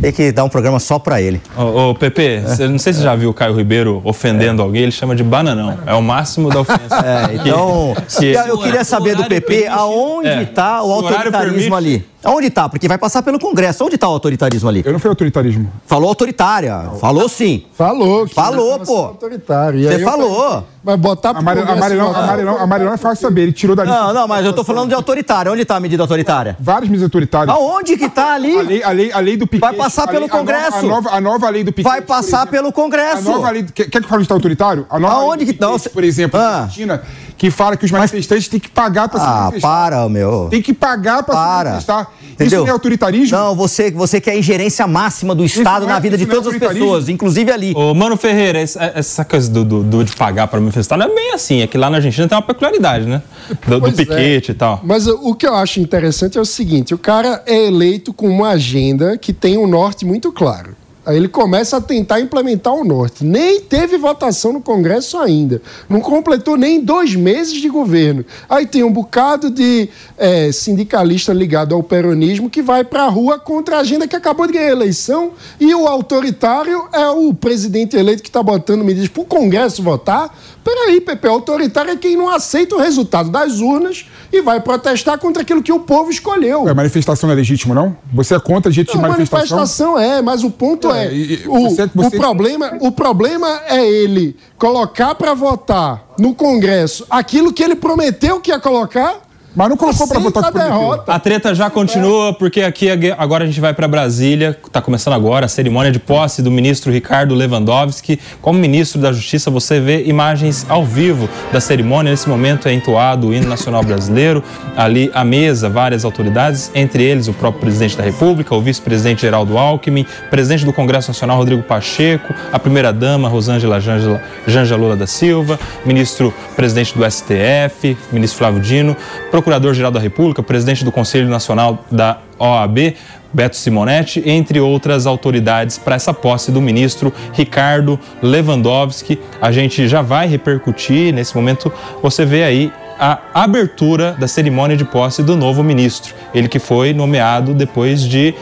Tem que dar um programa só para ele. Ô, ô Pepe, é. não sei se você já viu o Caio Ribeiro ofendendo é. alguém, ele chama de bananão. É o máximo da ofensa. É, então, que, eu queria saber do PP aonde está é. o autoritarismo ali. Onde está? Porque vai passar pelo Congresso. Onde está o autoritarismo ali? Eu não fui autoritarismo. Falou autoritária. Falou sim. Falou. Falou, pô. Autoritário. Você falou. Vai botar pro Amarelão, amarelão, amarelão, amarelão é fácil saber. Ele tirou da lista. Não, não, mas eu tô falando de autoritária. Onde está a medida autoritária? Várias medidas autoritárias. Aonde que está ali? A lei, a lei, a lei do Piquet. Vai passar pelo lei, Congresso. A nova, a nova lei do Piquet. Vai passar pelo Congresso. A nova lei. Quer, quer que eu fale de autoritário? A nova Aonde que estão? Por exemplo, ah. na Argentina, que fala que os manifestantes Mas... têm que pagar para se ah, manifestar. Ah, para, meu. Tem que pagar para se manifestar. Entendeu? Isso não é autoritarismo? Não, você, você quer ingerência máxima do Estado na é, vida de é todas é as pessoas, inclusive ali. Ô, Mano Ferreira, essa coisa do, do, do, de pagar para manifestar não é bem assim. É que lá na Argentina tem uma peculiaridade, né? Do, do piquete é. e tal. Mas o que eu acho interessante é o seguinte: o cara é eleito com uma agenda que tem um norte muito claro. Aí ele começa a tentar implementar o Norte. Nem teve votação no Congresso ainda. Não completou nem dois meses de governo. Aí tem um bocado de é, sindicalista ligado ao peronismo que vai para a rua contra a agenda que acabou de ganhar a eleição. E o autoritário é o presidente eleito que está botando medidas para o Congresso votar Peraí, Pepe, autoritário é quem não aceita o resultado das urnas e vai protestar contra aquilo que o povo escolheu. É, manifestação não é legítimo, não? Você é contra jeito de manifestação? manifestação é, mas o ponto é, é e, o, você, você... o, problema, o problema é ele colocar para votar no Congresso aquilo que ele prometeu que ia colocar mas não colocou para votar com derrota. A treta já continua, porque aqui agora a gente vai para Brasília, está começando agora a cerimônia de posse do ministro Ricardo Lewandowski. Como ministro da Justiça, você vê imagens ao vivo da cerimônia. Nesse momento é entoado o hino nacional brasileiro. Ali à mesa, várias autoridades, entre eles o próprio presidente da República, o vice-presidente Geraldo Alckmin, presidente do Congresso Nacional Rodrigo Pacheco, a primeira-dama Rosângela Janja, Janja Lula da Silva, ministro presidente do STF, ministro Flávio Dino, Procurador-Geral da República, presidente do Conselho Nacional da OAB, Beto Simonetti, entre outras autoridades, para essa posse do ministro Ricardo Lewandowski. A gente já vai repercutir, nesse momento você vê aí a abertura da cerimônia de posse do novo ministro. Ele que foi nomeado depois de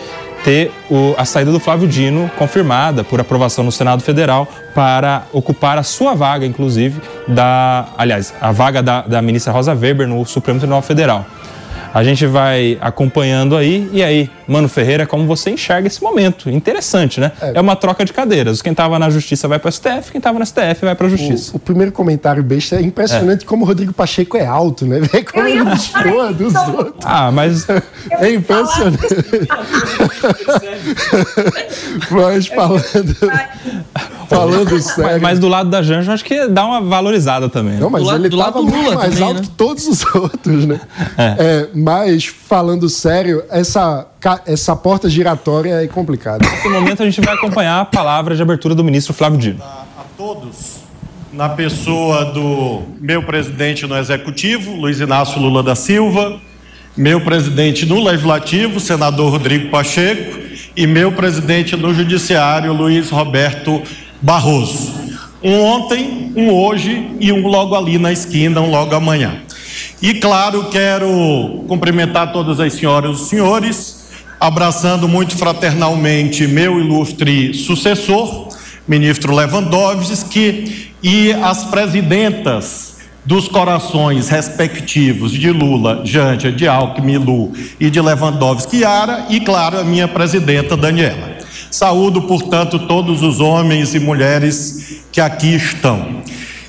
ter o, a saída do Flávio Dino confirmada por aprovação no Senado Federal para ocupar a sua vaga, inclusive, da. Aliás, a vaga da, da ministra Rosa Weber no Supremo Tribunal Federal. A gente vai acompanhando aí. E aí, Mano Ferreira, como você enxerga esse momento? Interessante, né? É, é uma troca de cadeiras. Quem estava na justiça vai para o STF, quem estava no STF vai para a justiça. O, o, primeiro comentário besta é impressionante é. como o Rodrigo Pacheco é alto, né? Vê como ele destoa dos outros. Ah, mas. É impressionante. mas falando. falando sério. Mas, mas, do lado da Janja, acho que dá uma valorizada também. Não, mas do ele estava muito mais também, alto né? que todos os outros, né? É. é mas, falando sério, essa, essa porta giratória é complicada. Nesse momento, a gente vai acompanhar a palavra de abertura do ministro Flávio Dino. A, a todos, na pessoa do meu presidente no Executivo, Luiz Inácio Lula da Silva, meu presidente no Legislativo, senador Rodrigo Pacheco, e meu presidente no Judiciário, Luiz Roberto Barroso. Um ontem, um hoje e um logo ali na esquina, um logo amanhã. E claro, quero cumprimentar todas as senhoras e os senhores, abraçando muito fraternalmente meu ilustre sucessor, ministro Lewandowski, e as presidentas dos corações respectivos de Lula, Jântia, de Alckmin, Lu e de Lewandowski, Yara, e claro, a minha presidenta Daniela. Saúdo, portanto, todos os homens e mulheres que aqui estão.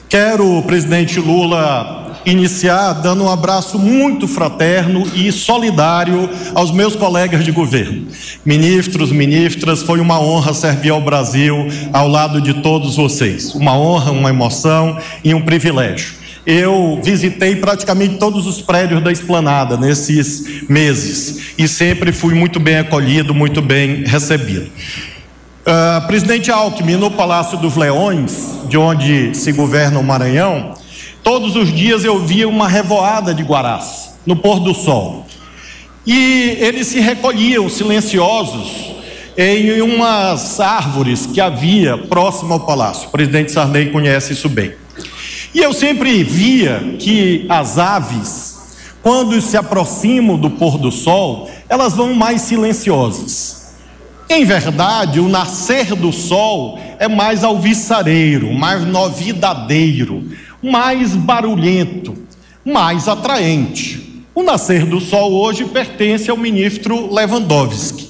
Quero, presidente Lula, iniciar dando um abraço muito fraterno e solidário aos meus colegas de governo. Ministros, ministras, foi uma honra servir ao Brasil ao lado de todos vocês. Uma honra, uma emoção e um privilégio. Eu visitei praticamente todos os prédios da esplanada nesses meses e sempre fui muito bem acolhido, muito bem recebido. Uh, presidente Alckmin, no Palácio dos Leões, de onde se governa o Maranhão, Todos os dias eu via uma revoada de guarás no pôr do sol. E eles se recolhiam silenciosos em umas árvores que havia próximo ao palácio. O presidente Sarney conhece isso bem. E eu sempre via que as aves, quando se aproximam do pôr do sol, elas vão mais silenciosas. Em verdade, o nascer do sol é mais alviçareiro, mais novidadeiro, mais barulhento, mais atraente. O nascer do sol hoje pertence ao ministro Lewandowski.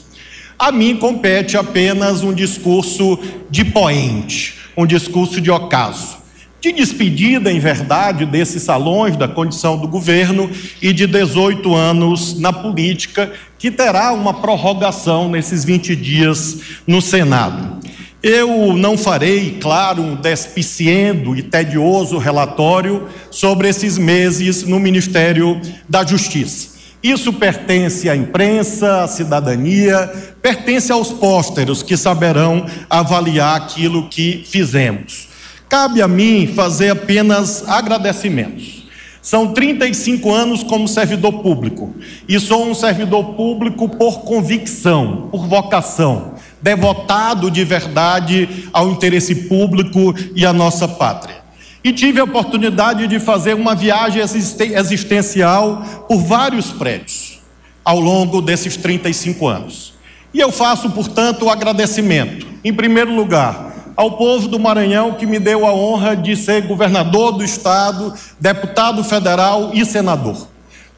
A mim compete apenas um discurso de poente, um discurso de ocaso, de despedida, em verdade, desses salões da condição do governo e de 18 anos na política, que terá uma prorrogação nesses 20 dias no Senado. Eu não farei, claro, um despiciendo e tedioso relatório sobre esses meses no Ministério da Justiça. Isso pertence à imprensa, à cidadania, pertence aos pósteros que saberão avaliar aquilo que fizemos. Cabe a mim fazer apenas agradecimentos. São 35 anos como servidor público e sou um servidor público por convicção, por vocação devotado de verdade ao interesse público e à nossa pátria. E tive a oportunidade de fazer uma viagem existencial por vários prédios ao longo desses 35 anos. E eu faço, portanto, o agradecimento, em primeiro lugar, ao povo do Maranhão que me deu a honra de ser governador do estado, deputado federal e senador.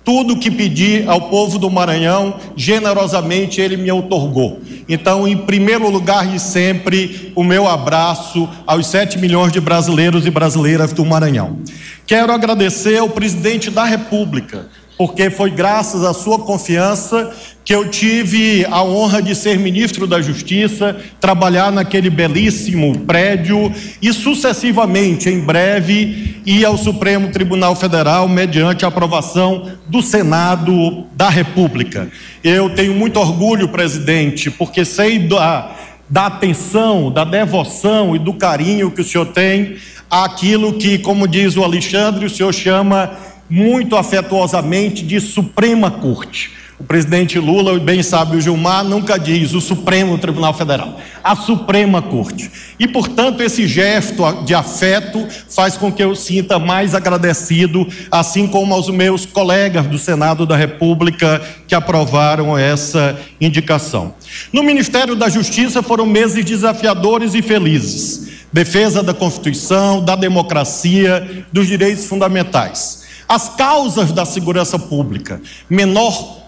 Tudo que pedi ao povo do Maranhão, generosamente ele me otorgou. Então, em primeiro lugar e sempre, o meu abraço aos 7 milhões de brasileiros e brasileiras do Maranhão. Quero agradecer ao presidente da República, porque foi graças à sua confiança que eu tive a honra de ser ministro da Justiça, trabalhar naquele belíssimo prédio e sucessivamente, em breve, ir ao Supremo Tribunal Federal mediante a aprovação do Senado da República. Eu tenho muito orgulho, presidente, porque sei da, da atenção, da devoção e do carinho que o senhor tem àquilo que, como diz o Alexandre, o senhor chama muito afetuosamente de Suprema Corte. O presidente Lula, bem sabe o Gilmar, nunca diz o Supremo Tribunal Federal, a Suprema Corte. E, portanto, esse gesto de afeto faz com que eu sinta mais agradecido, assim como aos meus colegas do Senado da República que aprovaram essa indicação. No Ministério da Justiça foram meses desafiadores e felizes. Defesa da Constituição, da democracia, dos direitos fundamentais. As causas da segurança pública, menor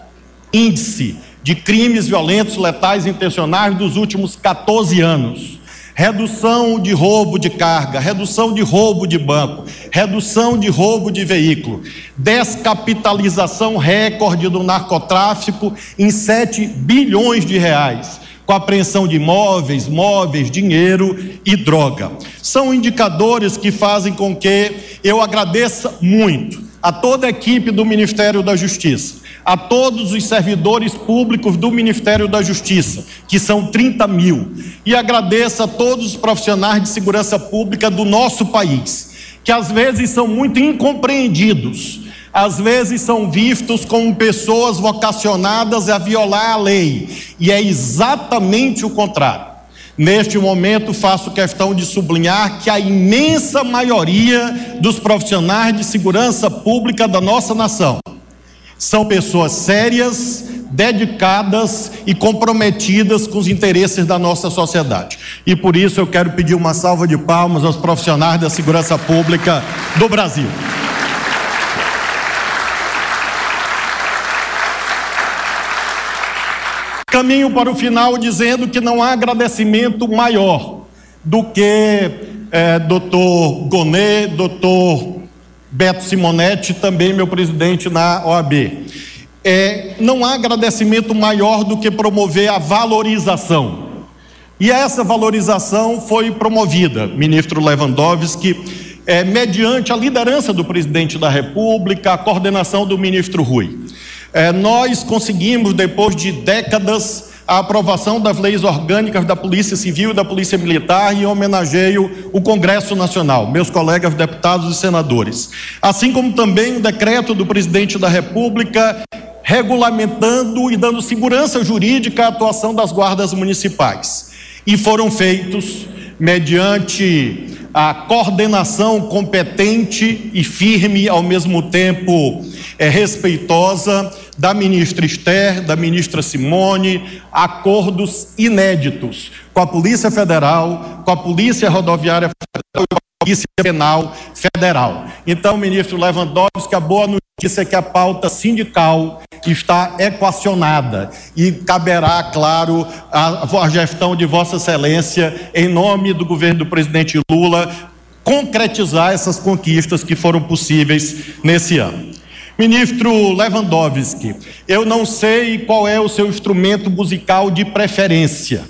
índice de crimes violentos, letais intencionais dos últimos 14 anos. Redução de roubo de carga, redução de roubo de banco, redução de roubo de veículo, descapitalização recorde do narcotráfico em 7 bilhões de reais, com apreensão de imóveis, móveis, dinheiro e droga. São indicadores que fazem com que eu agradeça muito a toda a equipe do Ministério da Justiça, a todos os servidores públicos do Ministério da Justiça, que são 30 mil, e agradeço a todos os profissionais de segurança pública do nosso país, que às vezes são muito incompreendidos, às vezes são vistos como pessoas vocacionadas a violar a lei, e é exatamente o contrário. Neste momento, faço questão de sublinhar que a imensa maioria dos profissionais de segurança pública da nossa nação são pessoas sérias, dedicadas e comprometidas com os interesses da nossa sociedade. E por isso eu quero pedir uma salva de palmas aos profissionais da segurança pública do Brasil. Caminho para o final dizendo que não há agradecimento maior do que é, doutor Gonet, doutor Beto Simonetti, também meu presidente na OAB. É, não há agradecimento maior do que promover a valorização. E essa valorização foi promovida, ministro Lewandowski, é, mediante a liderança do presidente da República, a coordenação do ministro Rui. É, nós conseguimos, depois de décadas, a aprovação das leis orgânicas da Polícia Civil e da Polícia Militar e homenageio o Congresso Nacional, meus colegas deputados e senadores. Assim como também o decreto do presidente da República regulamentando e dando segurança jurídica à atuação das guardas municipais. E foram feitos mediante a coordenação competente e firme, ao mesmo tempo é, respeitosa, da ministra Esther, da ministra Simone, acordos inéditos com a Polícia Federal, com a Polícia Rodoviária Federal e com a Polícia Penal Federal. Então, ministro Lewandowski, a boa notícia é que a pauta sindical está equacionada e caberá, claro, a, a gestão de Vossa Excelência, em nome do governo do presidente Lula, concretizar essas conquistas que foram possíveis nesse ano. Ministro Lewandowski, eu não sei qual é o seu instrumento musical de preferência.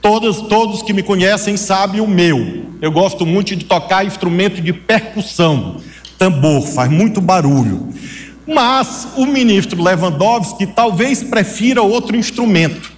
Todos, todos que me conhecem sabem o meu. Eu gosto muito de tocar instrumento de percussão, tambor, faz muito barulho. Mas o ministro Lewandowski talvez prefira outro instrumento.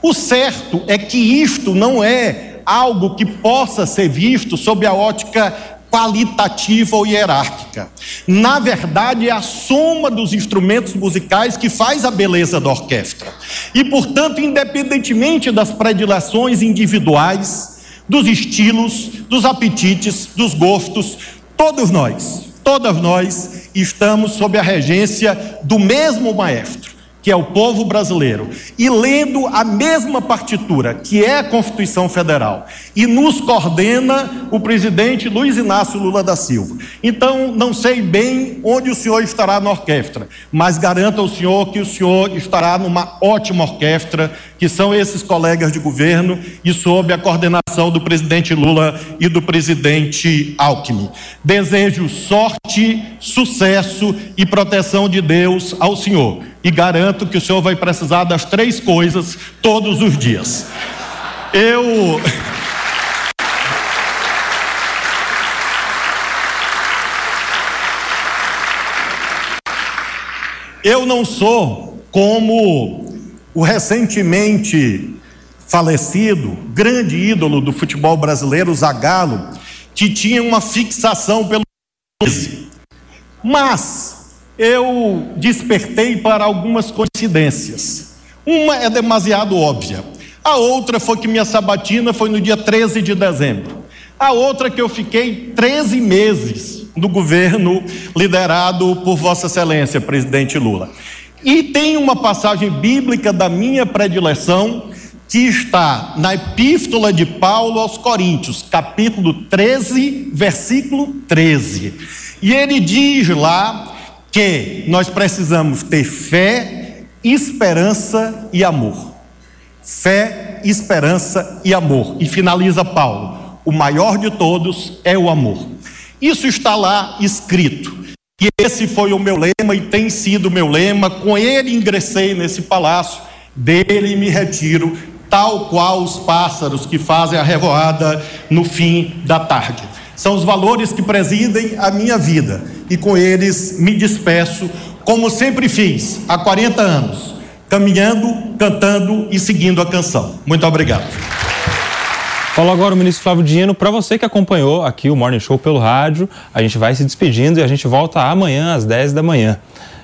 O certo é que isto não é algo que possa ser visto sob a ótica qualitativa ou hierárquica. Na verdade, é a soma dos instrumentos musicais que faz a beleza da orquestra. E, portanto, independentemente das predileções individuais, dos estilos, dos apetites, dos gostos, todos nós, todas nós estamos sob a regência do mesmo maestro que é o povo brasileiro, e lendo a mesma partitura, que é a Constituição Federal, e nos coordena o presidente Luiz Inácio Lula da Silva. Então, não sei bem onde o senhor estará na orquestra, mas garanto ao senhor que o senhor estará numa ótima orquestra, que são esses colegas de governo e sob a coordenação do presidente Lula e do presidente Alckmin. Desejo sorte, sucesso e proteção de Deus ao senhor e garanto que o senhor vai precisar das três coisas todos os dias. Eu. Eu não sou como o recentemente falecido, grande ídolo do futebol brasileiro, Zagallo, que tinha uma fixação pelo. Mas eu despertei para algumas coincidências. Uma é demasiado óbvia. A outra foi que minha sabatina foi no dia 13 de dezembro. A outra que eu fiquei 13 meses no governo liderado por Vossa Excelência, presidente Lula. E tem uma passagem bíblica da minha predileção que está na Epístola de Paulo aos Coríntios, capítulo 13, versículo 13. E ele diz lá que nós precisamos ter fé, esperança e amor. Fé, esperança e amor. E finaliza Paulo: o maior de todos é o amor. Isso está lá escrito. E esse foi o meu lema e tem sido o meu lema. Com ele ingressei nesse palácio, dele me retiro, tal qual os pássaros que fazem a revoada no fim da tarde. São os valores que presidem a minha vida e com eles me despeço, como sempre fiz há 40 anos, caminhando, cantando e seguindo a canção. Muito obrigado. Falou agora o ministro Flávio Dino. Para você que acompanhou aqui o Morning Show pelo rádio, a gente vai se despedindo e a gente volta amanhã às 10 da manhã.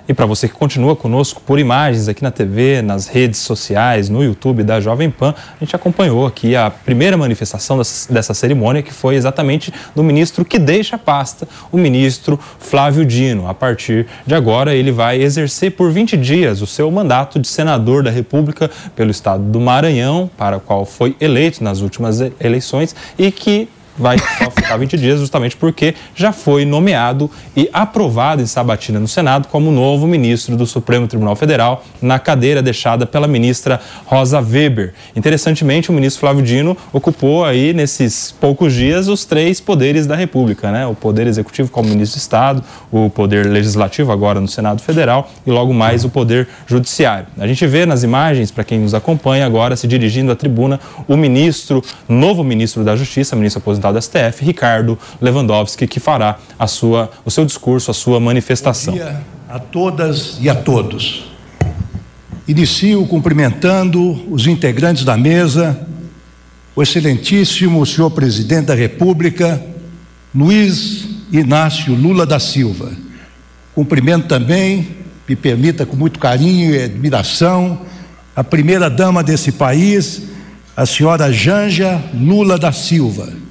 E para você que continua conosco por imagens aqui na TV, nas redes sociais, no YouTube da Jovem Pan, a gente acompanhou aqui a primeira manifestação dessa cerimônia, que foi exatamente do ministro que deixa a pasta, o ministro Flávio Dino. A partir de agora, ele vai exercer por 20 dias o seu mandato de senador da República pelo estado do Maranhão, para o qual foi eleito nas últimas eleições e que vai ficar 20 dias, justamente porque já foi nomeado e aprovado em sabatina no Senado como novo ministro do Supremo Tribunal Federal, na cadeira deixada pela ministra Rosa Weber. Interessantemente, o ministro Flávio Dino ocupou aí, nesses poucos dias, os três poderes da República, né? O poder executivo como ministro do Estado, o poder legislativo agora no Senado Federal e logo mais o poder judiciário. A gente vê nas imagens, para quem nos acompanha agora, se dirigindo à tribuna, o ministro, novo ministro da Justiça, ministro aposentado deputado STF, Ricardo Lewandowski, que fará a sua, o seu discurso, a sua manifestação. Bom dia a todas e a todos. Inicio cumprimentando os integrantes da mesa, o excelentíssimo senhor presidente da República, Luiz Inácio Lula da Silva. Cumprimento também, me permita com muito carinho e admiração, a primeira dama desse país, a senhora Janja Lula da Silva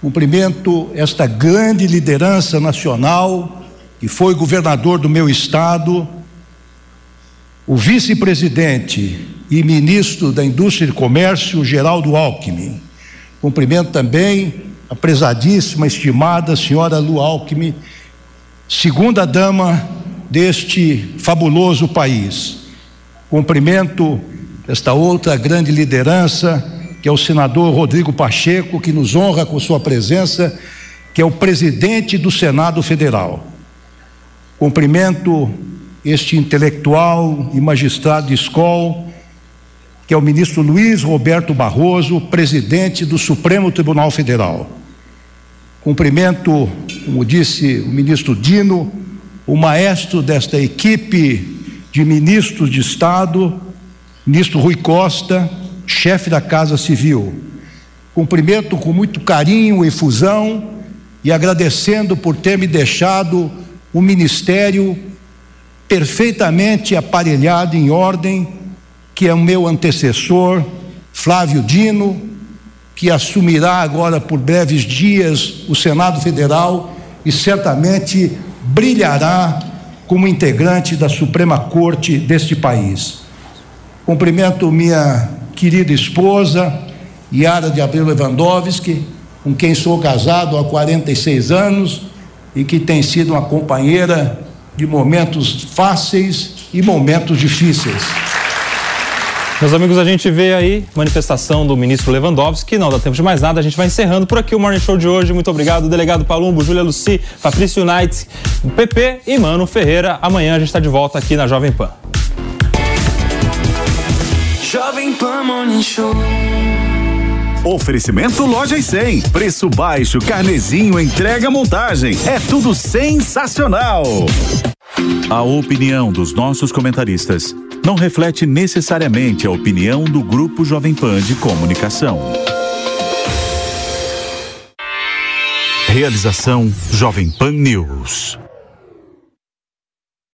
Cumprimento esta grande liderança nacional, que foi governador do meu estado, o vice-presidente e ministro da Indústria e Comércio, Geraldo Alckmin. Cumprimento também a prezadíssima, estimada senhora Lu Alckmin, segunda dama deste fabuloso país. Cumprimento esta outra grande liderança, que é o senador Rodrigo Pacheco, que nos honra com sua presença, que é o presidente do Senado Federal. Cumprimento este intelectual e magistrado de escola, que é o ministro Luiz Roberto Barroso, presidente do Supremo Tribunal Federal. Cumprimento, como disse o ministro Dino, o maestro desta equipe de ministros de Estado, ministro Rui Costa, chefe da Casa Civil. Cumprimento com muito carinho e efusão e agradecendo por ter me deixado o ministério perfeitamente aparelhado em ordem, que é o meu antecessor, Flávio Dino, que assumirá agora por breves dias o Senado Federal e certamente brilhará como integrante da Suprema Corte deste país. Cumprimento minha querida esposa, Yara de Abreu Lewandowski, com quem sou casado há 46 anos e que tem sido uma companheira de momentos fáceis e momentos difíceis. Meus amigos, a gente vê aí manifestação do ministro Lewandowski. Não dá tempo de mais nada, a gente vai encerrando por aqui o Morning Show de hoje. Muito obrigado, delegado Palumbo, Júlia Luci, Patrício Unites, PP e Mano Ferreira. Amanhã a gente está de volta aqui na Jovem Pan. Jovem Pan Morning Show. Oferecimento Lojas 100. Preço baixo, carnezinho, entrega, montagem. É tudo sensacional. A opinião dos nossos comentaristas não reflete necessariamente a opinião do Grupo Jovem Pan de Comunicação. Realização Jovem Pan News.